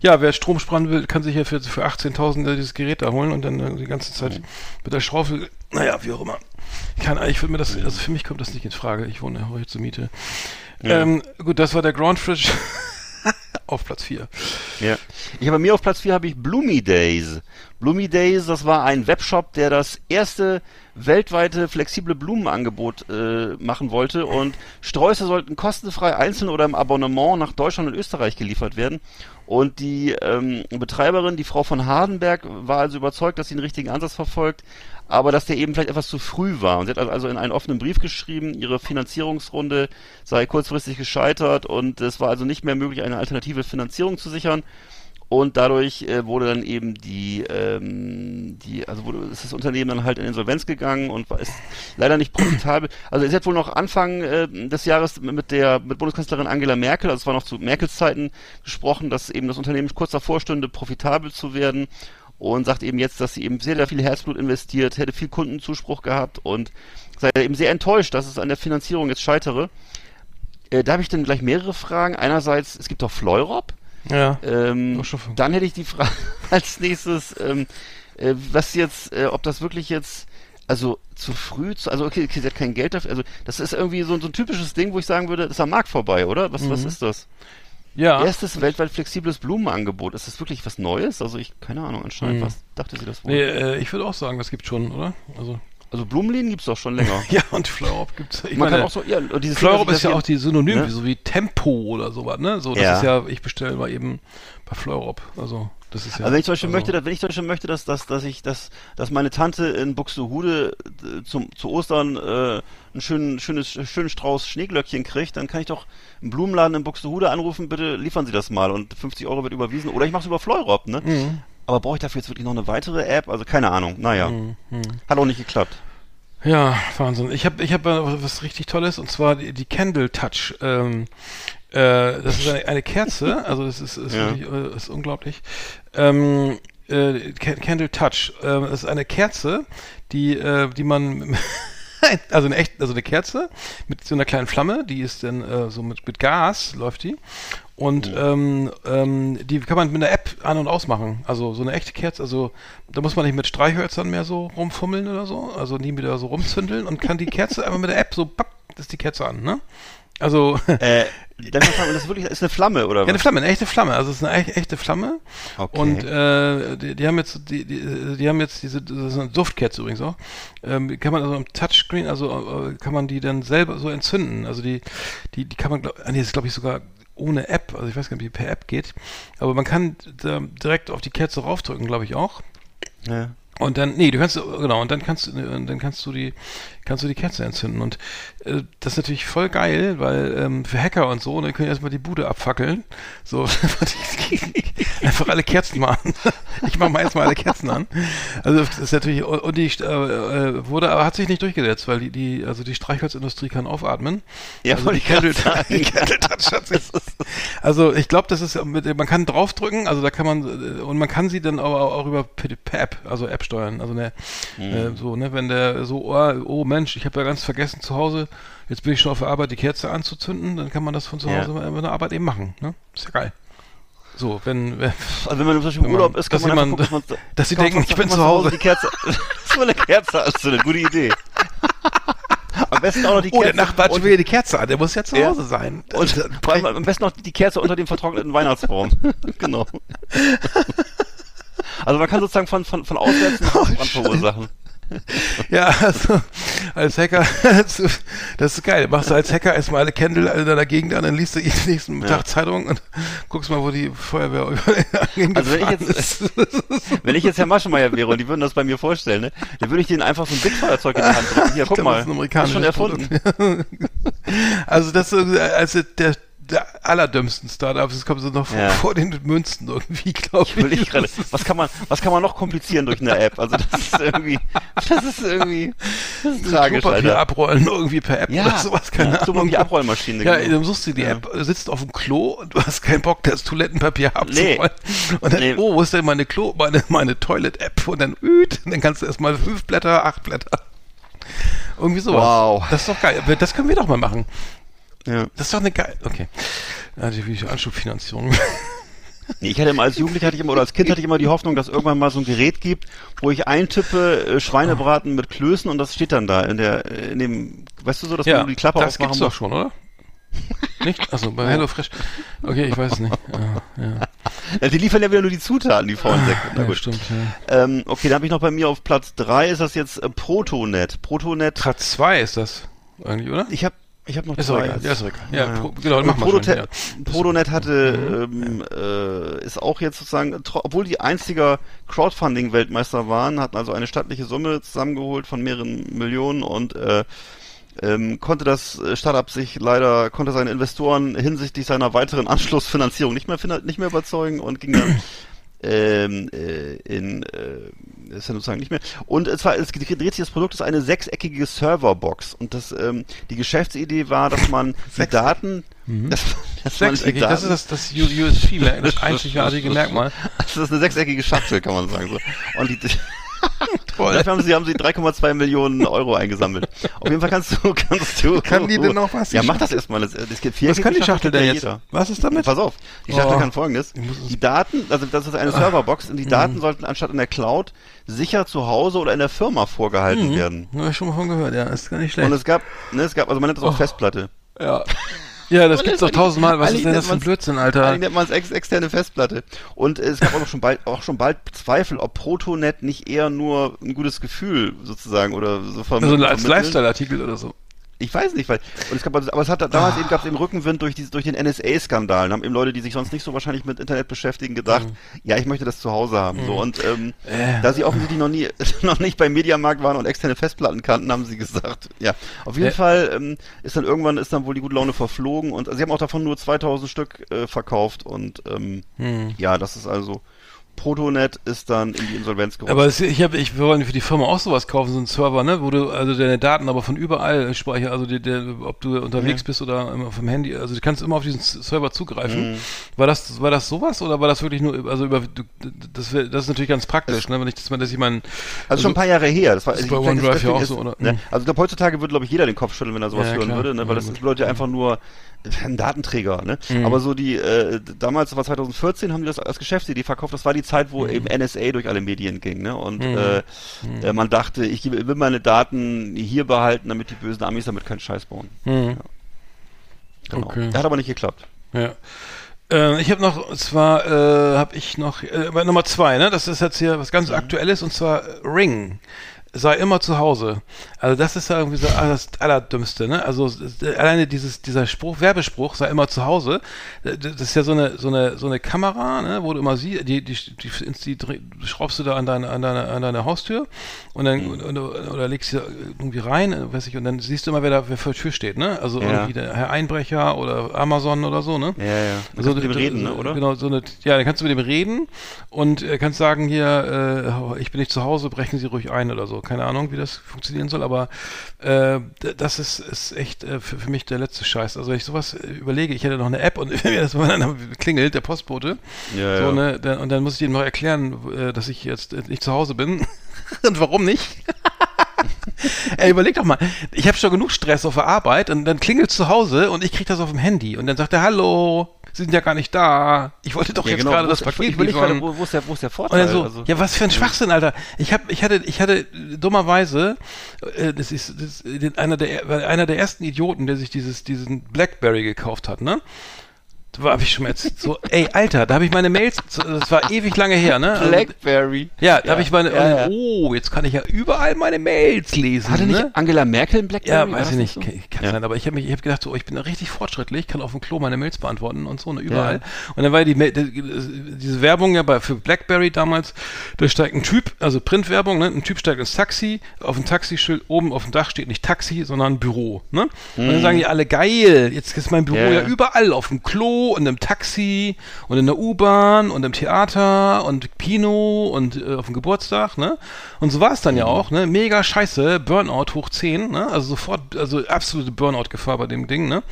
ja, wer Strom sparen will, kann sich ja für, für 18.000 äh, dieses Gerät da holen und dann die ganze Zeit mit der Schaufel, naja, wie auch immer. Kann, ich würde mir das, also für mich kommt das nicht in Frage. Ich wohne heute zur Miete. Ja. Ähm, gut, das war der Groundfridge (laughs) auf Platz 4. Ja. Ich habe bei mir auf Platz 4 habe ich Bloomy Days. Bloomy Days, das war ein Webshop, der das erste weltweite flexible Blumenangebot äh, machen wollte und Sträuße sollten kostenfrei einzeln oder im Abonnement nach Deutschland und Österreich geliefert werden. Und die ähm, Betreiberin, die Frau von Hardenberg, war also überzeugt, dass sie den richtigen Ansatz verfolgt, aber dass der eben vielleicht etwas zu früh war. Und sie hat also in einen offenen Brief geschrieben, ihre Finanzierungsrunde sei kurzfristig gescheitert und es war also nicht mehr möglich, eine alternative Finanzierung zu sichern. Und dadurch äh, wurde dann eben die, ähm, die, also wurde, ist das Unternehmen dann halt in Insolvenz gegangen und war, ist leider nicht profitabel. Also es hat wohl noch Anfang äh, des Jahres mit der mit Bundeskanzlerin Angela Merkel, also es war noch zu Merkels Zeiten gesprochen, dass eben das Unternehmen kurz davor stünde, profitabel zu werden und sagt eben jetzt, dass sie eben sehr, sehr viel Herzblut investiert, hätte viel Kundenzuspruch gehabt und sei eben sehr enttäuscht, dass es an der Finanzierung jetzt scheitere. Äh, da habe ich dann gleich mehrere Fragen. Einerseits, es gibt doch Fleurop. Ja. Ähm, dann hätte ich die Frage (laughs) als nächstes, ähm, äh, was jetzt, äh, ob das wirklich jetzt, also zu früh, zu, also okay, okay, sie hat kein Geld dafür, also das ist irgendwie so, so ein typisches Ding, wo ich sagen würde, das ist am Markt vorbei, oder? Was, was Mhm. ist das? Ja. Erstes weltweit flexibles Blumenangebot. Ist das wirklich was Neues? Also ich, keine Ahnung, anscheinend, Mhm. was dachte sie das wohl? Nee, äh, ich würde auch sagen, das gibt schon, oder? Also, Also Blumenläden gibt's doch schon länger. (laughs) Ja, und Fleurop gibt's. Ich Man meine, kann auch so, ja, dieses Fleurop ist ja auch die Synonym, ne? so wie Tempo oder sowas, ne? So, das Ja. ist ja, ich bestelle mal eben bei Fleurop. Also, das ist ja. Also wenn ich zum Beispiel also, möchte, dass, wenn ich zum Beispiel möchte, dass, dass, dass ich, dass, dass meine Tante in Buxtehude äh, zum, zu Ostern äh, einen schönen, schönes, schönen Strauß Schneeglöckchen kriegt, dann kann ich doch im Blumenladen in Buxtehude anrufen, bitte liefern Sie das mal und 50 Euro wird überwiesen. Oder ich mache es über Fleurop, ne? Mhm. Aber brauche ich dafür jetzt wirklich noch eine weitere App? Also keine Ahnung. Naja. Mhm. Hat auch nicht geklappt. Ja, Wahnsinn. Ich habe ich hab äh, was richtig Tolles und zwar die, die Candle Touch. Ähm, äh, das ist eine, eine Kerze, also das ist, ist, Ja. wirklich, äh, ist unglaublich. Ähm, äh, Ca- Candle Touch. Äh, das ist eine Kerze, die, äh, die man (laughs) also eine echt, also eine Kerze mit so einer kleinen Flamme, die ist dann äh, so mit, mit Gas läuft die. Und ähm, ähm, die kann man mit einer App an- und ausmachen. Also so eine echte Kerze, also da muss man nicht mit Streichhölzern mehr so rumfummeln oder so, also nie wieder so rumzündeln und kann die Kerze einfach mit der App so, papp, ist die Kerze an, ne? Also, ja, (laughs) Äh, das ist wirklich, ist eine Flamme, oder eine was? Flamme, eine echte Flamme, also es ist eine echt, echte Flamme. Okay. Und äh, die, die haben jetzt, die, die, die haben jetzt diese, das ist eine Duftkerze übrigens auch. Ähm, kann man also am Touchscreen, also äh, kann man die dann selber so entzünden. Also die, die, die kann man, glaub, ah, nee, das ist glaube ich sogar ohne App. Also ich weiß gar nicht, wie per App geht. Aber man kann direkt auf die Kerze raufdrücken, glaube ich auch. ja. Und dann, nee, du kannst, genau, und dann kannst dann kannst du die, kannst du die Kerze entzünden. Und äh, das ist natürlich voll geil, weil ähm, für Hacker und so, dann können erstmal die Bude abfackeln. So, (laughs) einfach alle Kerzen mal an. (laughs) Ich mache mal erstmal alle Kerzen an. Also das ist natürlich, und die äh, äh, wurde, aber hat sich nicht durchgesetzt, weil die, die also die Streichholzindustrie kann aufatmen. Ja, also die ich grad Candle, sagen. (laughs) die Candle Touch hat sich, also ich glaube, das ist mit, man kann draufdrücken, also da kann man äh, und man kann sie dann aber auch, über per App, also App steuern. Also ne, äh, so ne, wenn der so oh, oh Mensch, ich habe ja ganz vergessen zu Hause, jetzt bin ich schon auf der Arbeit die Kerze anzuzünden, dann kann man das von zu Ja. Hause bei der Arbeit eben machen. Ne, ist ja geil. So, wenn, wenn (laughs) Also wenn man zum Beispiel im man- Urlaub ist, kann dass man jemand- gucken, dass man, (laughs) dass sie denken, man- ich bin zu man Hause. Die Kerze, (laughs) das war eine Kerze, eine gute Idee. Am besten auch noch die oh, Kerze. der Nachbar hat schon wieder die Kerze an, der muss ja zu Ja. Hause sein. und allem am besten noch die Kerze unter dem vertrockneten Weihnachtsbaum. genau. Also man kann sozusagen von, von, von auswärts einen Hausbrand verursachen. (laughs) Ja, also als Hacker, (laughs) das ist geil. Machst du als Hacker erstmal alle Candle in deiner Gegend an, dann liest du jeden nächsten Ja. Tag Zeitung und guckst mal, wo die Feuerwehr (laughs) über Also wenn ich jetzt- ist. Wenn ich jetzt Herr Maschmeyer wäre und die würden das bei mir vorstellen, ne, dann würde ich denen einfach so ein Bildfeuerzeug in die Hand drücken. Hier, guck mal. das ist schon erfunden. Also das ist so, also der, der allerdümmsten Startups, das kommt so noch vor, Ja. vor den Münzen irgendwie, glaube ich. Ich gerade. Was kann man, was kann man noch komplizieren durch eine App? Also das ist irgendwie, (laughs) das ist irgendwie, das ist tragisch, Klopapier abrollen irgendwie per App Ja, oder sowas, keine ja, so Ahnung. die Abrollmaschine. Ja, genau. dann suchst du die Ja. App, sitzt auf dem Klo und du hast keinen Bock, das Toilettenpapier abzurollen. Und dann, Nee. oh, wo ist denn meine Klo, meine, meine Toilet-App? Und dann, üt, und dann kannst du erstmal fünf Blätter, acht Blätter. Irgendwie sowas. Wow. Das ist doch geil. Das können wir doch mal machen. Ja. Das ist doch eine geil. Okay. Also wie Anschubfinanzierung. (laughs) Ich hatte immer als Jugendlicher hatte ich immer, oder als Kind hatte ich immer die Hoffnung, dass irgendwann mal so ein Gerät gibt, wo ich eintippe äh, Schweinebraten mit Klößen und das steht dann da in der, äh, in dem, weißt du so, dass ja, man die Klappe das aufmachen gibt's doch schon, oder? Nicht? Also bei HelloFresh. Okay, ich weiß es nicht. Ja, ja. Ja, die liefern ja wieder nur die Zutaten, die faulen Säcke. Na ja gut. stimmt. Ähm, okay, dann habe ich noch bei mir auf Platz drei ist das jetzt äh, Protonet. Protonet. Platz 2 ist das eigentlich, oder? Ich habe ich hab noch Ist zwei. egal. Ja, ist egal. Ja, Ja. Pro, genau, mach mal. Ja. Protonet hatte, ähm, äh, ist auch jetzt sozusagen, obwohl die einziger Crowdfunding-Weltmeister waren, hatten also eine stattliche Summe zusammengeholt von mehreren Millionen und äh, ähm, konnte das äh, Startup sich leider, konnte seine Investoren hinsichtlich seiner weiteren Anschlussfinanzierung nicht mehr, nicht mehr überzeugen und ging dann ähm, äh, in äh, ist ja sozusagen nicht mehr. Und es war, es dreht sich das Produkt ist eine sechseckige Serverbox und das ähm, die Geschäftsidee war, dass man die Daten, dass man die Sechseckig, das ist das, das USP, das einzigartige (laughs) Merkmal. das ist eine sechseckige Schachtel, kann man sagen so. Und die (laughs) Toll. Dafür haben sie, haben sie 3,2 Millionen Euro eingesammelt. Auf jeden Fall kannst du, kannst du. Kann die denn noch was, Ja, mach das erstmal. Das, das gibt Was kann die Schachtel denn jetzt? jeder. Was ist damit? Pass auf, die Schachtel Oh. kann folgendes. Die Daten, also das ist eine Serverbox und die Mhm. Daten sollten anstatt in der Cloud sicher zu Hause oder in der Firma vorgehalten werden. Ja, hab ich schon mal von gehört, ja, ist gar nicht schlecht. Und es gab, ne, es gab, also man nennt das auch Oh. Festplatte. ja. (laughs) Ja, das gibt's doch tausendmal. Was ist denn das für ein Blödsinn, Alter? Eigentlich nennt man es ex externe Festplatte. Und äh, es gab auch schon bald, auch schon bald Zweifel, ob Protonet nicht eher nur ein gutes Gefühl sozusagen oder so verm- Also als. Lifestyle-Artikel oder so. Ich weiß nicht, weil und es gab, aber es hat Ah. damals eben gab es eben Rückenwind durch diese, durch den NSA-Skandal. Da haben eben Leute, die sich sonst nicht so wahrscheinlich mit Internet beschäftigen, gedacht, ja, ich möchte das zu Hause haben. So und ähm, Mhm. Äh. da sie offensichtlich noch nie (laughs) noch nicht beim Mediamarkt waren und externe Festplatten kannten, haben sie gesagt, ja. Auf jeden Äh. Fall ähm, ist dann irgendwann ist dann wohl die gute Laune verflogen und sie haben auch davon nur 2000 Stück äh, verkauft und ähm, Hm. ja, das ist also Protonet ist dann in die Insolvenz gerutscht. Aber es, ich habe, ich wir wollen für die Firma auch sowas kaufen, so einen Server, ne, wo du also deine Daten aber von überall speicher, also die, der, ob du unterwegs bist oder immer vom Handy, also du kannst immer auf diesen Server zugreifen. Mhm. War das, war das sowas oder war das wirklich nur, also über, das, das ist natürlich ganz praktisch, ne, wenn ich das mal, dass ich meinen, Also schon ein paar Jahre her. Das war ist ich bei OneDrive ja auch ist- so, oder? Ne? Mhm. Also ich glaube, heutzutage würde, glaube ich, jeder den Kopf schütteln, wenn er sowas Ja, hören klar. würde, ne? weil Ja, das bedeutet ja einfach nur äh, ein Datenträger. Ne? Aber so die, äh, damals, das war 2014, haben die das als Geschäftsidee verkauft. Das war die Zeit, wo eben NSA durch alle Medien ging. Ne? Und äh, äh, man dachte, ich will meine Daten hier behalten, damit die bösen Amis damit keinen Scheiß bauen. hm, Genau. Okay. Hat aber nicht geklappt. ja. Äh, ich habe noch, und zwar äh, habe ich noch, Nummer zwei, ne, das ist jetzt hier was ganz Aktuelles und zwar Ring. Sei immer zu Hause. Also das ist ja irgendwie so das Allerdümmste, ne? Also äh, alleine dieses, dieser Spruch, Werbespruch, sei immer zu Hause, äh, das ist ja so eine, so eine, so eine Kamera, ne, wo du immer siehst, die, die, die, die, schraubst du da an deine, an deine, an deine Haustür und dann, und, oder legst sie irgendwie rein, äh, weiß ich, und dann siehst du immer, wer da wer vor der Tür steht, ne? Also Ja. irgendwie der Herr Einbrecher oder Amazon oder so, ne? Ja, ja. Man kann mit dem reden, ne, oder? Genau, so eine, ja, dann kannst du mit dem reden und kannst sagen hier, äh, ich bin nicht zu Hause, brechen Sie ruhig ein oder so. Keine Ahnung, wie das funktionieren soll, aber äh, d- das ist, ist echt äh, für, für mich der letzte Scheiß. Also wenn ich sowas äh, überlege, ich hätte noch eine App und (laughs) das dann klingelt, der Postbote, Ja, so, ja. ne, dann, und dann muss ich ihm noch erklären, äh, dass ich jetzt äh, nicht zu Hause bin (laughs) und warum nicht. (laughs) Ey, überleg doch mal, ich habe schon genug Stress auf der Arbeit und dann klingelt zu Hause und ich krieg das auf dem Handy und dann sagt er, hallo, Sie sind ja gar nicht da. Ich wollte doch Ja, jetzt genau. gerade das Paket überleg gerade, liefern. wo, wo, ist der, wo ist der Vorteil? so, Also- ja, was für ein Schwachsinn, Alter. Ich hab, ich hatte, ich hatte dummerweise, äh, das ist, das ist den- einer der, einer der ersten Idioten, der sich dieses, diesen Blackberry gekauft hat, ne? Da war ich schon mal jetzt so, ey, Alter, da habe ich meine Mails, das war ewig lange her, ne? Also, Blackberry. ja, da habe ich meine, ja, ja. oh, jetzt kann ich ja überall meine Mails lesen, Hatte nicht ne? Angela Merkel ein Blackberry? Ja, weiß ich nicht, so? kann, Ja. sein, aber ich habe mich, ich habe gedacht, so, ich bin richtig fortschrittlich, kann auf dem Klo meine Mails beantworten und so, ne, überall. Ja. Und dann war die, die, diese Werbung ja bei, für BlackBerry damals, da steigt ein Typ, also Printwerbung, ne, ein Typ steigt ins Taxi, auf dem Taxischild oben auf dem Dach steht nicht Taxi, sondern Büro, ne? Und dann sagen die alle, geil, jetzt ist mein Büro Mhm. Ja. ja überall, auf dem Klo und im Taxi und in der U-Bahn und im Theater und Kino und äh, auf dem Geburtstag, ne? Und so war es dann ja auch, ne? Mega scheiße, Burnout hoch 10, ne? Also sofort, also absolute Burnout-Gefahr bei dem Ding, ne?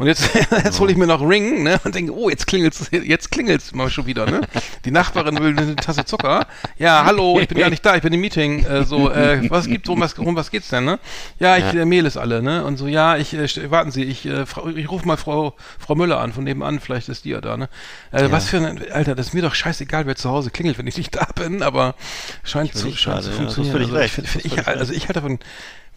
Und jetzt, (laughs) jetzt hole ich mir noch Ring, ne? Und denke, oh, jetzt klingelt's, jetzt klingelt's mal schon wieder, ne? Die Nachbarin will eine Tasse Zucker. Ja, hallo, ich bin gar nicht da, ich bin im Meeting. Äh, so, äh, was gibt, um was, um was geht's denn, ne? Ja, ich äh, mail es alle, ne? Und so, ja, ich, äh, warten Sie, ich, äh, ich rufe mal Frau, Frau Müller an, von nebenan, vielleicht ist die ja da, ne? Äh, Was für ein, Alter, das ist mir doch scheißegal, wer zu Hause klingelt, wenn ich nicht da bin, aber scheint zu, scheint zu ja, funktionieren. also, ich, ist ich, also ich halte davon,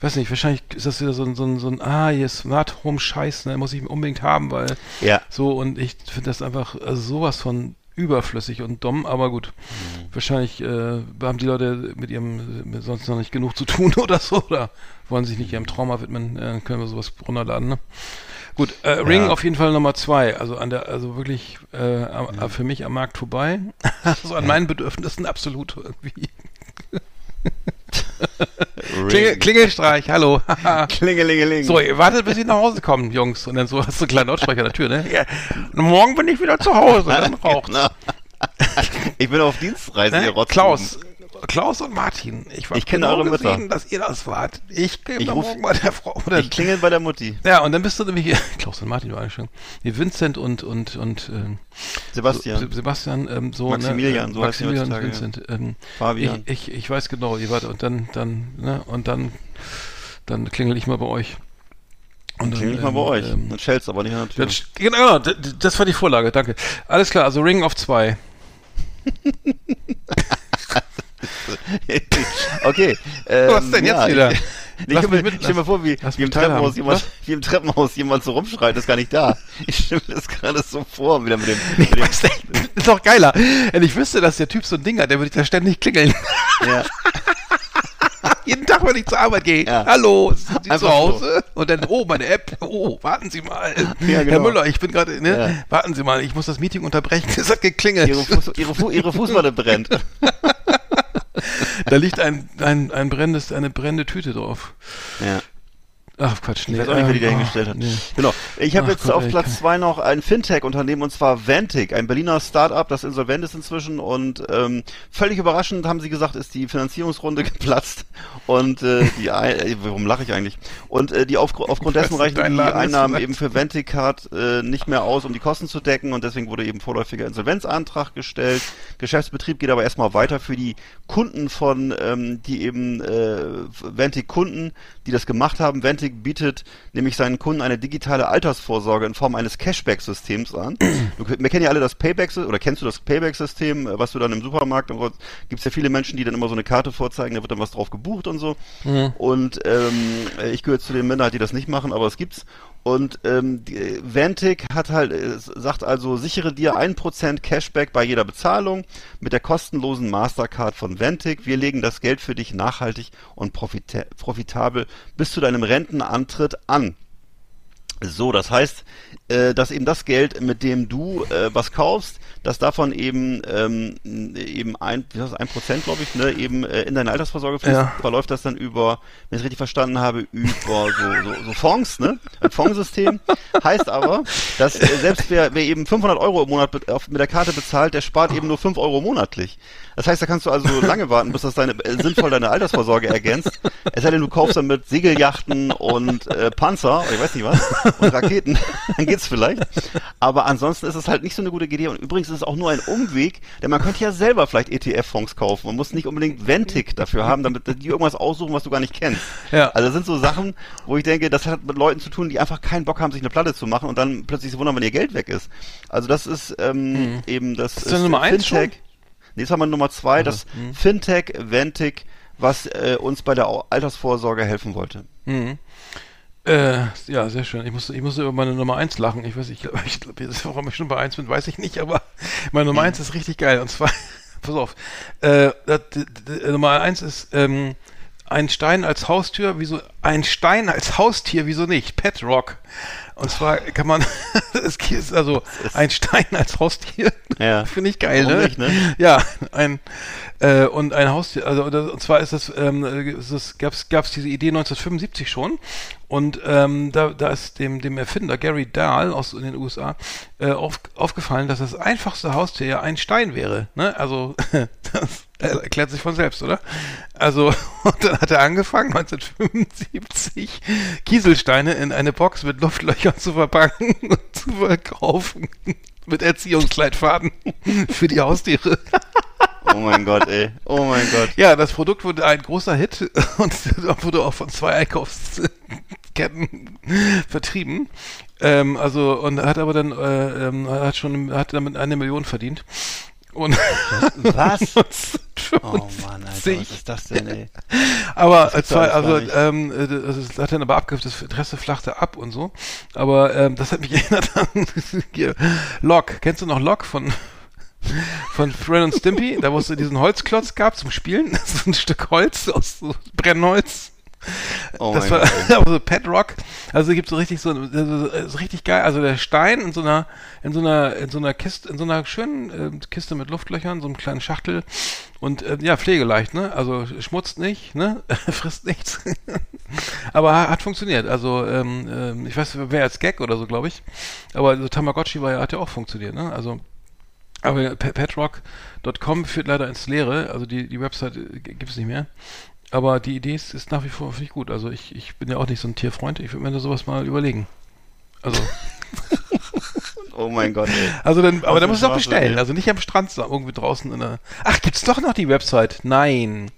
weiß nicht, wahrscheinlich ist das wieder so ein, so ein, so ein ah, hier Smart Home Scheiß, ne, muss ich unbedingt haben, weil Ja. so und ich finde das einfach also sowas von überflüssig und dumm, aber gut. Mhm. Wahrscheinlich äh, haben die Leute mit ihrem mit sonst noch nicht genug zu tun (laughs) oder so oder wollen sich nicht ihrem Trauma widmen, äh, können wir sowas runterladen, ne? Gut, äh, Ring auf jeden Fall Nummer zwei, also an der, also wirklich äh, am, Mhm. für mich am Markt vorbei. (laughs) also an meinen Bedürfnissen absolut irgendwie. Klingel, Klingelstreich, hallo. (laughs) Klingelingeling. So, ihr wartet, bis ich nach Hause komme, Jungs. Und dann so hast du einen kleinen Lautsprecher an der Tür, ne? Ja. Und morgen bin ich wieder zu Hause, dann (laughs) raucht. Genau. Ich bin auf Dienstreise, ihr Ne? Rotzbuben. Klaus. Klaus und Martin. Ich, war Ich kenne genau eure Mütter. gesehen, dass ihr das wart. Ich gehe morgen bei der Frau. Oder, Ich klingel bei der Mutti. ja, und dann bist du nämlich (laughs) Klaus und Martin war eigentlich schon. Nee, Vincent und und und ähm, Sebastian. Se- Sebastian, ähm, so Maximilian, ne, so Maximilian und Vincent. Ähm, Fabian. Ich, ich, ich weiß genau, ihr wart und dann dann ne und dann dann klingel ich mal bei euch. Und dann, Klingel ich mal bei ähm, euch. ähm, Dann schellst aber nicht an der Tür. Genau, das war die Vorlage, danke. Alles klar, also Ring auf zwei. (laughs) (laughs) okay. (laughs) Ähm, Was denn jetzt ja, wieder? Ich, Ich mich mir, mit- stell mir vor, wie, wie, im. Treppenhaus jemand, (laughs) wie im Treppenhaus jemand so rumschreit, ist gar nicht da. Ich stelle mir das gerade so vor, wieder mit dem, Nee, mit dem du, ist doch geiler. Wenn ich wüsste, dass der Typ so ein Ding hat, der würde ich da ständig klingeln. ja, Jeden Tag, wenn ich zur Arbeit gehe. Ja. Hallo, sind Sie Einfach zu Hause? Und dann, oh, meine App. Oh, warten Sie mal. Ja, Herr genau. Müller, ich bin gerade, ne? Ja. Warten Sie mal, ich muss das Meeting unterbrechen. Es hat geklingelt. ihre, Fuß, ihre, Fu, ihre Fußmatte brennt. Da liegt ein, ein, ein brennendes, eine brennende Tüte drauf. Ja. Ach, Quatsch, nee. Ich weiß auch nicht, wer die da ähm, hingestellt ach, hat. nee. Genau. Ich habe jetzt Gott, auf Platz kann- zwei noch ein Fintech-Unternehmen und zwar Vantic, ein Berliner Start-up, das insolvent ist inzwischen und ähm, völlig überraschend haben sie gesagt, ist die Finanzierungsrunde (laughs) geplatzt und äh, die äh, warum lache ich eigentlich? Und äh, die auf, aufgrund dessen reichen die Einnahmen eben für Vanticard äh, nicht mehr aus, um die Kosten zu decken und deswegen wurde eben vorläufiger Insolvenzantrag gestellt. Geschäftsbetrieb geht aber erstmal weiter für die Kunden von, ähm, die eben äh, Vantic-Kunden, die das gemacht haben. Vantic bietet nämlich seinen Kunden eine digitale Altersvorsorge in Form eines Cashback-Systems an. (clears throat) Du, wir kennen ja alle das Payback, oder kennst du das Payback-System, äh, was du dann im Supermarkt so, gibt's ja viele Menschen, die dann immer so eine Karte vorzeigen, da wird dann was drauf gebucht und so. Und ähm, äh, ich gehöre zu den Minderheit, die das nicht machen, aber es gibt's. Und ähm, äh, Vantic hat halt, äh, sagt also, sichere dir 1% Cashback bei jeder Bezahlung mit der kostenlosen Mastercard von Vantic. Wir legen das Geld für dich nachhaltig und profita profitabel bis zu deinem Rentenantritt an. So, das heißt, äh, dass eben das Geld, mit dem du äh, was kaufst, dass davon eben ähm, eben ein, wie heißt das, ein Prozent, glaube ich, ne, eben äh, in deine Altersvorsorge fließt, Ja. verläuft das dann über, wenn ich es richtig verstanden habe, über so, so, so Fonds, ne, ein Fondssystem. heißt aber, dass äh, selbst wer, wer eben 500 Euro im Monat auf, mit der Karte bezahlt, der spart eben nur 5 Euro monatlich. Das heißt, da kannst du also lange warten, bis das deine, äh, sinnvoll deine Altersvorsorge ergänzt. Es sei denn, du kaufst dann mit Segelyachten und äh, Panzer, ich weiß nicht was, und Raketen, (laughs) dann geht's vielleicht. Aber ansonsten ist es halt nicht so eine gute Idee. Und übrigens es auch nur ein Umweg, denn man könnte ja selber vielleicht ETF-Fonds kaufen. Man muss nicht unbedingt Ventic dafür haben, damit die irgendwas aussuchen, was du gar nicht kennst. Ja. Also das sind so Sachen, wo ich denke, das hat mit Leuten zu tun, die einfach keinen Bock haben, sich eine Platte zu machen und dann plötzlich sich wundern, wenn ihr Geld weg ist. Also das ist ähm, eben das Ist das Nummer eins schon? Nee, jetzt haben wir Nummer zwei, das Fintech Ventic, was äh, uns bei der Altersvorsorge helfen wollte. Mhm. Äh, ja, sehr schön. Ich musste, ich musste über meine Nummer 1 lachen. Ich weiß nicht, ich glaube, (laughs) warum ich schon bei 1 bin, weiß ich nicht, aber meine Nummer 1 ist richtig geil. Und zwar, (laughs) pass auf, äh, das, Nummer 1 ist ähm, ein Stein als Haustür, wieso, ein Stein als Haustier, wieso nicht? Pet Rock. Und zwar kann man, (laughs) es ist also ein Stein als Haustier. Ja. Finde ich geil, ne? nicht, ne? Ja, ein äh, und ein Haustier, also und zwar ist das, ähm, äh, gab's gab's diese Idee 1975 schon und ähm, da, da ist dem dem Erfinder Gary Dahl aus in den USA äh, auf, aufgefallen, dass das einfachste Haustier ja ein Stein wäre, ne? Also (laughs) das erklärt sich von selbst, oder? Also (laughs) und dann hat er angefangen 1975 Kieselsteine in eine Box mit Luftlöchern zu verpacken (laughs) und zu verkaufen mit Erziehungsleitfaden für die Haustiere. Oh mein Gott, ey. Oh mein Gott. Ja, das Produkt wurde ein großer Hit und wurde auch von zwei Einkaufsketten (laughs) vertrieben. Ähm, also und hat aber dann äh, ähm, hat schon hat damit eine Million verdient. Und Was? (laughs) Oh 1975. Mann, Alter, was ist das denn, ey? Aber zwei, gar also ähm, äh, das hat dann aber abgehört, das Interesse flachte ab und so. Aber ähm, das hat mich (laughs) erinnert an Lock. Kennst du noch Lock von von Ren und Stimpy? Da wo es diesen Holzklotz gab zum Spielen. Das ist ein Stück Holz aus so Brennholz. Oh das war (laughs) so Pet Rock. Also gibt so richtig so, ist richtig geil. Also der Stein in so einer in so einer in so einer Kiste in so einer schönen ähm, Kiste mit Luftlöchern, so einem kleinen Schachtel und äh, ja pflegeleicht, ne? Also schmutzt nicht, ne? (laughs) Frisst nichts. (laughs) aber ha- hat funktioniert. Also ähm, ähm, ich weiß, wer als Gag oder so, glaube ich. Aber so Tamagotchi war ja hat ja auch funktioniert, ne? Also aber pe- petrock.com führt leider ins Leere, also die, die Website gibt es nicht mehr. Aber die Idee ist, ist nach wie vor finde ich gut. Also ich, ich bin ja auch nicht so ein Tierfreund, ich würde mir da sowas mal überlegen. Also, (laughs) Oh mein Gott, ey. also dann, aber da muss es auch bestellen. Also nicht am Strand, sondern irgendwie draußen in der. Ach, gibt's doch noch die Website? Nein.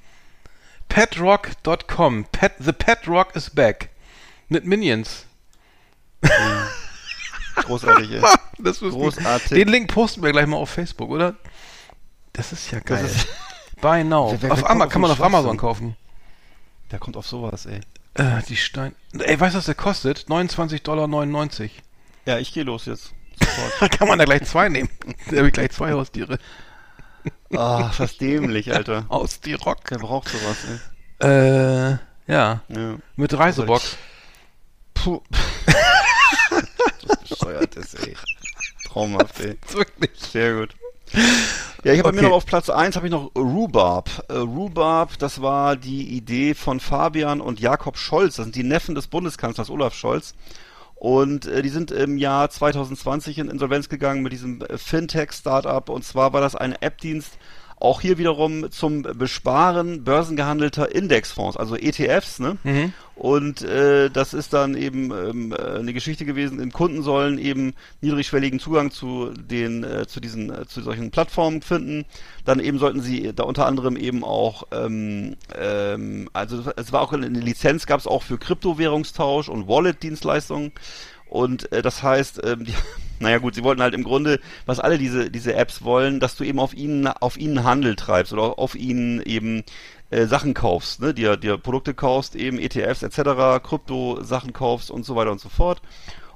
Petrock.com. Pet, the Pet Rock is back. Mit Minions. Großartig, ey. (laughs) Das ist Großartig. Den Link posten wir gleich mal auf Facebook, oder? Das ist ja geil. ist- Buy now. Auf wer kommt Ama auf kann man auf Amazon kaufen. Der kommt auf sowas, ey. Äh, die Stein. Ey, weißt du, was der kostet? 29,99 Dollar. Ja, ich gehe los jetzt. (laughs) Da kann man da gleich zwei nehmen. (laughs) Da habe ich gleich zwei Haustiere. Ah, oh, was dämlich, Alter. (laughs) Haustier-Rock. Wer braucht sowas, ey? Äh, ja. ja. Mit Reisebox. Puh. das bescheuert ist, ey. Traumhaft, ey. Wirklich. Sehr gut. Ja, ich habe Okay. bei mir noch auf Platz 1 habe ich noch Rhubarb. Äh, Rhubarb, das war die Idee von Fabian und Jakob Scholz. Das sind die Neffen des Bundeskanzlers Olaf Scholz. Und äh, die sind im Jahr 2020 in Insolvenz gegangen mit diesem äh, Fintech-Startup. Und zwar war das ein App-Dienst, auch hier wiederum zum Besparen börsengehandelter Indexfonds, also ETFs. Ne? Mhm. Und äh, das ist dann eben ähm, äh, eine Geschichte gewesen. Den Kunden sollen eben niedrigschwelligen Zugang zu den äh, zu diesen äh, zu solchen Plattformen finden. Dann eben sollten sie da unter anderem eben auch ähm, ähm, also es war auch eine Lizenz gab es auch für Kryptowährungstausch und Wallet-Dienstleistungen. Und äh, das heißt, ähm, die, (laughs) naja gut, sie wollten halt im Grunde, was alle diese diese Apps wollen, dass du eben auf ihnen auf ihnen Handel treibst oder auf ihnen eben äh, Sachen kaufst, ne, dir dir Produkte kaufst, eben ETFs etc., Krypto Sachen kaufst und so weiter und so fort.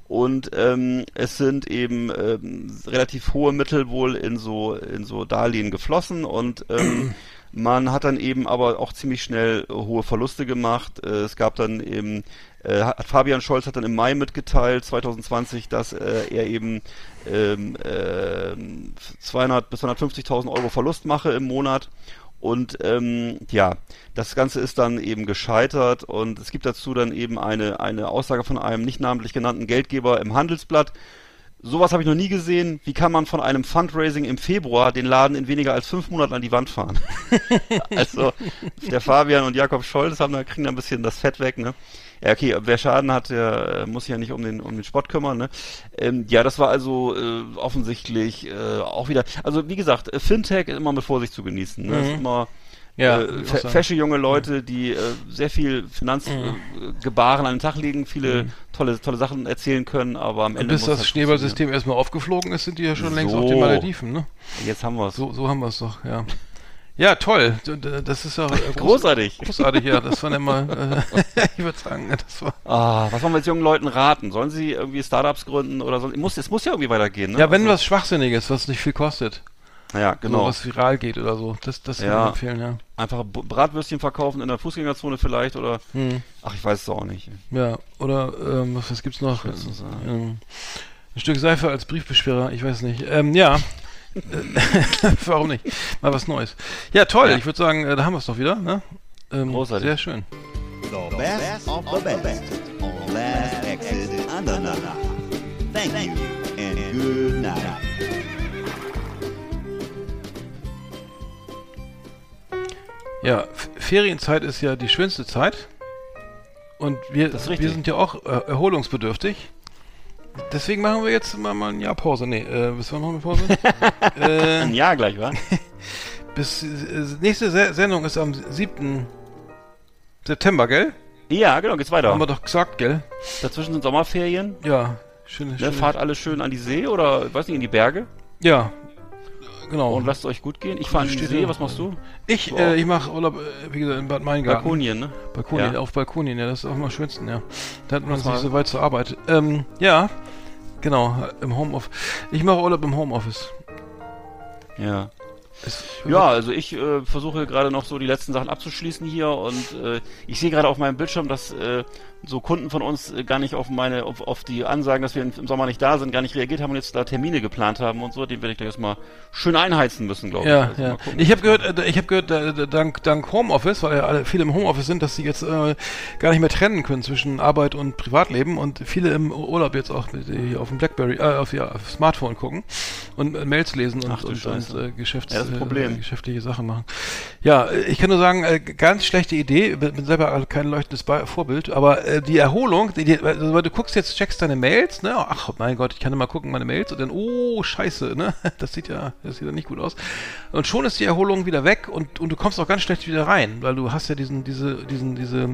Und ähm, es sind eben ähm, relativ hohe Mittel wohl in so in so Darlehen geflossen und ähm, (clears throat) man hat dann eben aber auch ziemlich schnell hohe Verluste gemacht. Äh, es gab dann eben äh, Fabian Scholz hat dann im Mai mitgeteilt 2020, dass äh, er eben ähm, äh, 200 bis 250.000 Euro Verlust mache im Monat. Und ähm, ja, das Ganze ist dann eben gescheitert und es gibt dazu dann eben eine, eine Aussage von einem nicht namentlich genannten Geldgeber im Handelsblatt. Sowas habe ich noch nie gesehen. Wie kann man von einem Fundraising im Februar den Laden in weniger als fünf Monaten an die Wand fahren? (laughs) also der Fabian und Jakob Scholz haben da, kriegen da ein bisschen das Fett weg, ne? Ja, okay, wer Schaden hat, der äh, muss sich ja nicht um den, um den Sport kümmern, ne? Ähm, ja, das war also äh, offensichtlich äh, auch wieder, also wie gesagt, äh, Fintech ist immer mit Vorsicht zu genießen, ne? Mhm. Ist immer Ja, äh, fesche junge Leute, die äh, sehr viel Finanzgebaren äh, Gebaren an den Tag legen, viele tolle, tolle Sachen erzählen können, aber am Ende bis muss das halt Schneeballsystem erstmal aufgeflogen ist, sind die ja schon längst So. auf den Malediven, ne? Jetzt haben wir es. So, so haben wir es doch, ja. Ja, toll. Das ist ja äh, groß- Großartig. Großartig, ja. Das war immer, äh, (laughs) ich würde sagen, das war. Ah, was wollen wir jetzt jungen Leuten raten? Sollen sie irgendwie Startups gründen oder so? Muss, es muss ja irgendwie weitergehen, ne? Ja, wenn also, was Schwachsinniges, was nicht viel kostet. Ja, Genau. genau. was viral geht oder so. Das, das würde Ja. ich empfehlen, ja. Einfach Bratwürstchen verkaufen in der Fußgängerzone vielleicht oder. Hm. Ach, ich weiß es auch nicht. Ja, oder ähm, was, was gibt's noch? Ähm, ein Stück Seife als Briefbeschwerer, ich weiß nicht. Ähm, ja. (laughs) Warum nicht? Mal was Neues. Ja, toll. Ja. Ich würde sagen, äh, da haben wir es doch wieder. Ne? Ähm, Großartig. Sehr schön. The best of the best on Last Exit Andernach. Thank you and good night. Ja, Ferienzeit ist ja die schönste Zeit. Und wir, wir sind ja auch äh, erholungsbedürftig. Deswegen machen wir jetzt mal, mal ein Jahr Pause. Nee, äh, bis wann machen wir Pause? (laughs) Ein äh, Jahr gleich, wa? (laughs) bis, äh, nächste Se Sendung ist am 7. September, gell? Ja, genau, geht's weiter. Haben wir doch gesagt, gell? Dazwischen sind Sommerferien. Ja, schöne, Ne, schöne fahrt alle schön an die See oder, weiß nicht, in die Berge Ja, genau. und lasst es euch gut gehen. Ich fahre an die See, was machst du? ich, äh, ich mache Urlaub, äh, wie gesagt, in Bad Meingarten. Balkonien, ne? Balkonien, Ja. auf Balkonien, ja, das ist auch am schönsten, ja. Da hat man sich mal. so weit zur Arbeit. Ähm, ja, genau, im Homeoffice. Ich mache Urlaub im Homeoffice. Ja. Ja, also ich äh, versuche gerade noch so die letzten Sachen abzuschließen hier und äh, ich sehe gerade auf meinem Bildschirm, dass äh, so Kunden von uns äh, gar nicht auf meine, auf, auf die Ansagen, dass wir im, Sommer nicht da sind, gar nicht reagiert haben und jetzt da Termine geplant haben und so, den werde ich gleich erstmal schön einheizen müssen, glaube ich. Ja, Also ja. Ich habe gehört, äh, ich habe gehört, äh, dank, dank Homeoffice, weil ja alle viele im Homeoffice sind, dass sie jetzt gar nicht mehr trennen können zwischen Arbeit und Privatleben und viele im Urlaub jetzt auch auf dem BlackBerry, äh, auf ihr auf Smartphone gucken und Mails lesen und, Ach und, und Geschäfts, Ja, ein Problem. Äh, geschäftliche Sachen machen. Ja, ich kann nur sagen, äh, ganz schlechte Idee, bin bin selber kein leuchtendes Vorbild, aber äh, die Erholung, die, die, also, weil du guckst jetzt, checkst deine Mails, ne? Ach mein Gott, ich kann immer gucken meine Mails und dann, oh Scheiße, ne? (laughs) Das sieht ja, das sieht ja nicht gut aus. Und schon ist die Erholung wieder weg und, und du kommst auch ganz schlecht wieder rein, weil du hast ja diesen, diese, diesen, diese,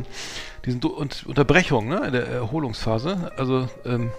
diesen und Unterbrechung, ne? In der Erholungsphase. Also, ähm,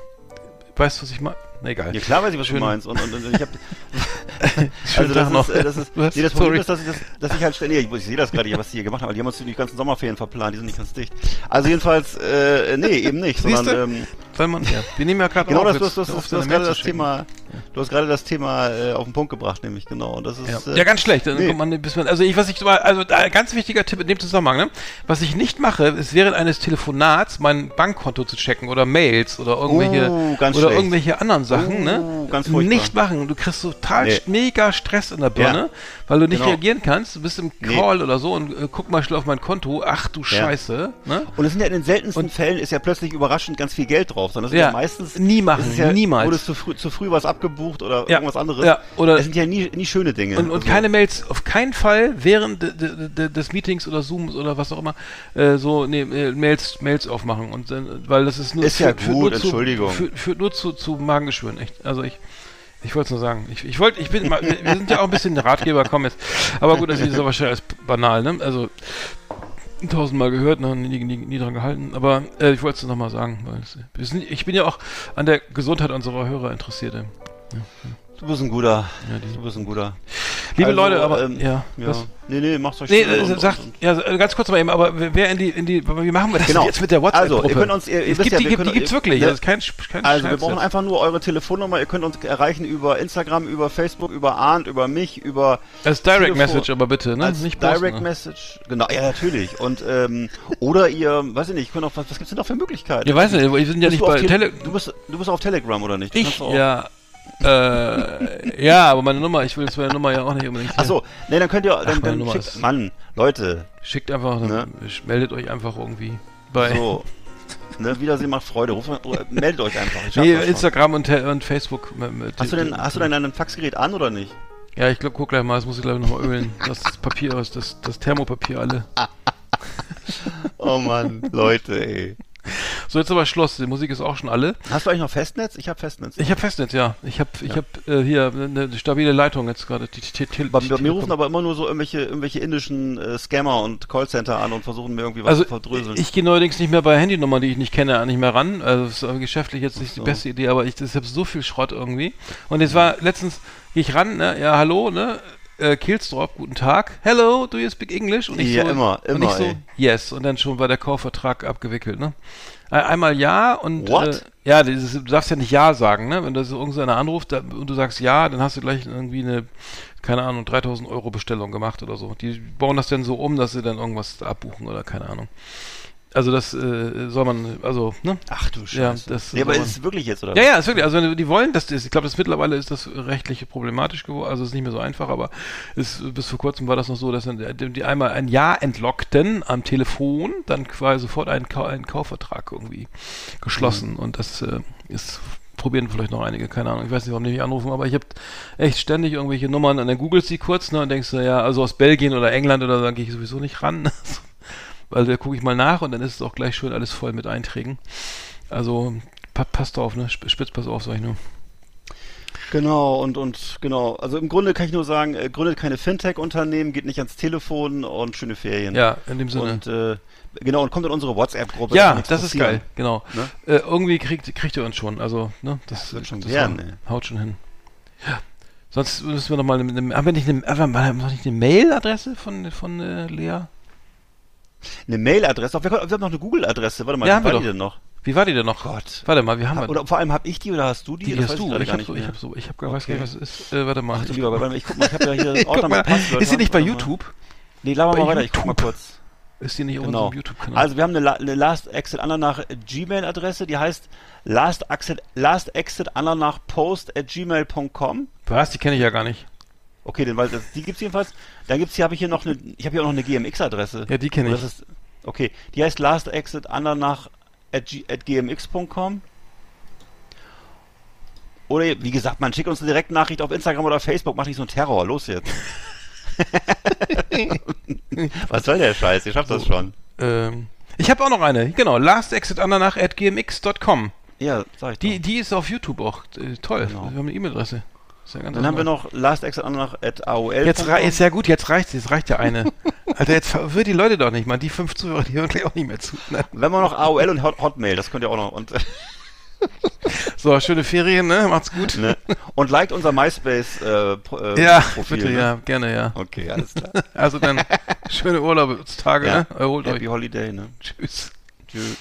weißt du, was ich meine? Na, egal. Ja, klar weiß ich, was Schön. du meinst. Und, und, und ich hab, (laughs) also das ist, äh, das ist, nee, das Problem ist, dass ich, das, dass ich halt ständig, ich, ich sehe das gerade, hier, was die hier gemacht haben, aber die haben uns die ganzen Sommerferien verplant, die sind nicht ganz dicht. Also jedenfalls, äh, nee, eben nicht, sondern, ähm, Weil man, ja, wir nehmen ja gerade genau auf, das, du, jetzt hast- du, auf hast- gerade das. Thema, du hast gerade das Thema äh, auf den Punkt gebracht, nämlich, genau, das ist, Ja. äh, ja, ganz schlecht. Dann nee. kommt man, bis man, also ich, was ich, also ein ganz wichtiger Tipp in dem Zusammenhang, ne? Was ich nicht mache, ist während eines Telefonats mein Bankkonto zu checken oder Mails oder irgendwelche Oh, ganz oder schlecht. irgendwelche anderen Sachen, Oh, ne? ganz furchtbar. Nicht machen. Du kriegst total Nee. mega Stress in der Birne, Ja. weil du nicht Genau. reagieren kannst. Du bist im Nee. Call oder so und äh, guck mal schnell auf mein Konto. Ach du Scheiße, ne? Und es sind ja in den seltensten Und- Fällen ist ja plötzlich überraschend ganz viel Geld drauf, sondern es sind Ja, ja, meistens nie machen, ja, niemals. Wurde zu früh, zu früh was abgebucht oder Ja, irgendwas anderes. ja, oder- es sind ja nie, nie schöne Dinge. Und, und Also- keine Mails, auf keinen Fall während de, de, de, des Meetings oder Zooms oder was auch immer, äh, so nee, äh, Mails, Mails aufmachen. Und dann, weil das ist nur Ist ja führt gut, nur zu, Entschuldigung. Führt, führt nur zu, zu Magengeschwüren, echt. Also ich. Ich wollte es nur sagen. Ich, ich wollte, ich bin, wir sind ja auch ein bisschen Ratgeber, komm jetzt. Aber gut, das ist so wahrscheinlich als banal, ne? Also tausendmal gehört, ne? nie, nie, nie dran gehalten. Aber äh, ich wollte es nochmal sagen, weil ich bin ja auch an der Gesundheit unserer Hörer interessiert. ey. Du bist ein guter. Ja, du bist ein guter. Liebe Also, Leute, aber ähm, ja, Ja. was? Nee, nee, macht's euch Nee, äh, und- sagt, und- ja, äh, ganz kurz mal eben, aber wer- in die, in die, wie machen wir das Genau. jetzt mit der Also, WhatsApp-Gruppe? ihr könnt uns- ihr- ihr es gibt, ja, die, wir gibt, können- die gibt's wirklich, ne? das ist kein, kein Also wir Scherz brauchen jetzt. einfach nur eure Telefonnummer. Ihr könnt uns erreichen über Instagram, über Facebook, über Arndt, über mich, über Als Direct Telefon- Message aber bitte, ne? als Nicht Direct posten, ne? Message. Genau, ja natürlich. Und ähm, oder ihr, weiß ich nicht, könnt auch, was, was gibt's denn noch für Möglichkeiten? Ja, weiß nicht, wir sind ja nicht bei Te- Tele... Du bist, du bist auf Telegram oder nicht? Du Ich, ja, äh, ja, aber meine Nummer, ich will jetzt meine Nummer ja auch nicht unbedingt hier. Ach so, ne, dann könnt ihr, dann, meine dann Nummer schickt, ist- Mann, Leute, Schickt einfach, Ne? meldet euch einfach irgendwie bei... so, ne, Wiedersehen macht Freude, Ruf, meldet euch einfach. Nee. Instagram und, und Facebook. Hast du denn, hast du denn ein Faxgerät an oder nicht? Ja, ich glaub, guck gleich mal, das muss ich gleich nochmal ölen. Das, das Papier aus, das, das Thermopapier alle. (laughs) Oh Mann, Leute, ey. So, jetzt aber Schluss. Die Musik ist auch schon alle. Hast du eigentlich noch Festnetz? Ich habe Festnetz. Ich habe Festnetz, ja. Ich habe ich hab, äh, hier eine, stabile Leitung jetzt gerade. Bei, bei mir rufen aber immer nur so irgendwelche, irgendwelche indischen äh, Scammer und Callcenter an und versuchen mir irgendwie was Also zu verdröseln. ich gehe neuerdings nicht mehr bei Handynummern, die ich nicht kenne, nicht mehr ran. Also das ist geschäftlich jetzt nicht so. die beste Idee, aber ich, ich habe so viel Schrott irgendwie. Und jetzt war letztens, gehe ich ran, ne? Ja, hallo, ne? Äh, Kilstrop, guten Tag. Hello, do you speak English? Und ich Ja, so, immer, und immer, ich so, ey. yes. Und dann schon war der Kaufvertrag abgewickelt, ne? Äh, Einmal ja und What? Äh, ja, dieses, du darfst ja nicht ja sagen, ne? Wenn da so irgendeiner anruft da, und du sagst ja, dann hast du gleich irgendwie eine, keine Ahnung, 3000 Euro Bestellung gemacht oder so. Die bauen das dann so um, dass sie dann irgendwas abbuchen oder keine Ahnung. Also das äh, soll man, also, ne? Ach du Scheiße. Ja, das nee, aber soll ist es wirklich jetzt, oder? Ja, ja, ist wirklich. Also wenn die wollen, dass das, ich glaube, das mittlerweile ist das rechtlich problematisch geworden. Also es ist nicht mehr so einfach, aber es, bis vor kurzem war das noch so, dass dann die, die einmal ein Ja entlockten am Telefon, dann quasi sofort einen, Kau einen Kaufvertrag irgendwie geschlossen. Mhm. Und das äh, ist probieren vielleicht noch einige, keine Ahnung. Ich weiß nicht, warum die mich anrufen, aber ich habe echt ständig irgendwelche Nummern und dann googelst die kurz ne, und denkst du, ja, also aus Belgien oder England oder so, da gehe ich sowieso nicht ran. (laughs) Weil da gucke ich mal nach und dann ist es auch gleich schön alles voll mit Einträgen. Also pa passt auf, ne? Sp- Spitz pass auf, sag ich nur. Genau, und, und genau. Also im Grunde kann ich nur sagen, äh, gründet keine Fintech-Unternehmen, geht nicht ans Telefon und schöne Ferien. Ja, in dem Sinne. Und äh, genau, und kommt in unsere WhatsApp-Gruppe. ja, das ist geil, genau. Ne? Äh, irgendwie kriegt, kriegt ihr uns schon, also, ne? Das, wird schon das werden, haut- ey. haut schon hin. Ja. Sonst müssen wir noch mal eine, eine, haben wir nicht eine, haben wir noch nicht eine Mailadresse von, von äh, Lea? Eine Mailadresse, wir, wir haben noch eine Google-Adresse. Warte mal, Ja, wie wir war die doch. denn noch? Wie war die denn noch? Gott. Warte mal, wir haben Oder vor allem habe ich die oder hast du die? die, Das hast weiß du. Ich gar habe nicht so, ich habe so, ich habe gar weiß Okay. gar nicht, was es ist. Äh, warte mal. Ach ich, lieber, warte mal, ich guck mal, ich habe ja hier (laughs) guck Ordner mit Passwörtern. ist die nicht bei. YouTube? Nee, laber mal weiter, ich guck mal kurz. Ist die nicht auf Genau. unserem YouTube-Kanal? Also wir haben eine, eine Last Exit Ananach Gmail-Adresse, die heißt last exit, last exit Ananach post at gmail.com. was? Die kenne ich ja gar nicht. Okay, denn weil das, die gibt's jedenfalls. Dann gibt's hier habe ich hier noch eine, ich habe hier auch noch eine GMX-Adresse. Ja, die kenne ich. ist- Okay, die heißt last exit Ananach at, g- at gmx.com. Oder wie gesagt, man schickt uns eine Direktnachricht auf Instagram oder Facebook, macht nicht so einen Terror. Los jetzt. (laughs) Was soll der Scheiß? Ihr schafft das schon. Ähm, ich habe auch noch eine, genau, lastexitandernach at gmx.com. Ja, sag ich doch. Die, die ist auf YouTube auch. Äh, toll. Genau. Wir haben eine E-Mail-Adresse. Ist ja Dann haben wir normal. noch last exit Ananach at aol. Jetzt, jetzt ja gut, jetzt reicht's, jetzt reicht ja eine. Alter, jetzt verwirrt die Leute doch nicht, man. Die fünf Zuhörer, die hören gleich auch nicht mehr zu. Ne? (laughs) Wenn wir noch AOL und Hot Hotmail, das könnt ihr auch noch. Und (laughs) So, schöne Ferien, ne? Macht's gut. Ne? Und liked unser MySpace äh, äh, Ja, Profil. bitte, ne? ja, gerne, ja. Okay, alles klar. (laughs) Also dann schöne Urlaubstage, ja. ne? Erholt Happy euch. Holiday, ne? Tschüss. Tschüss.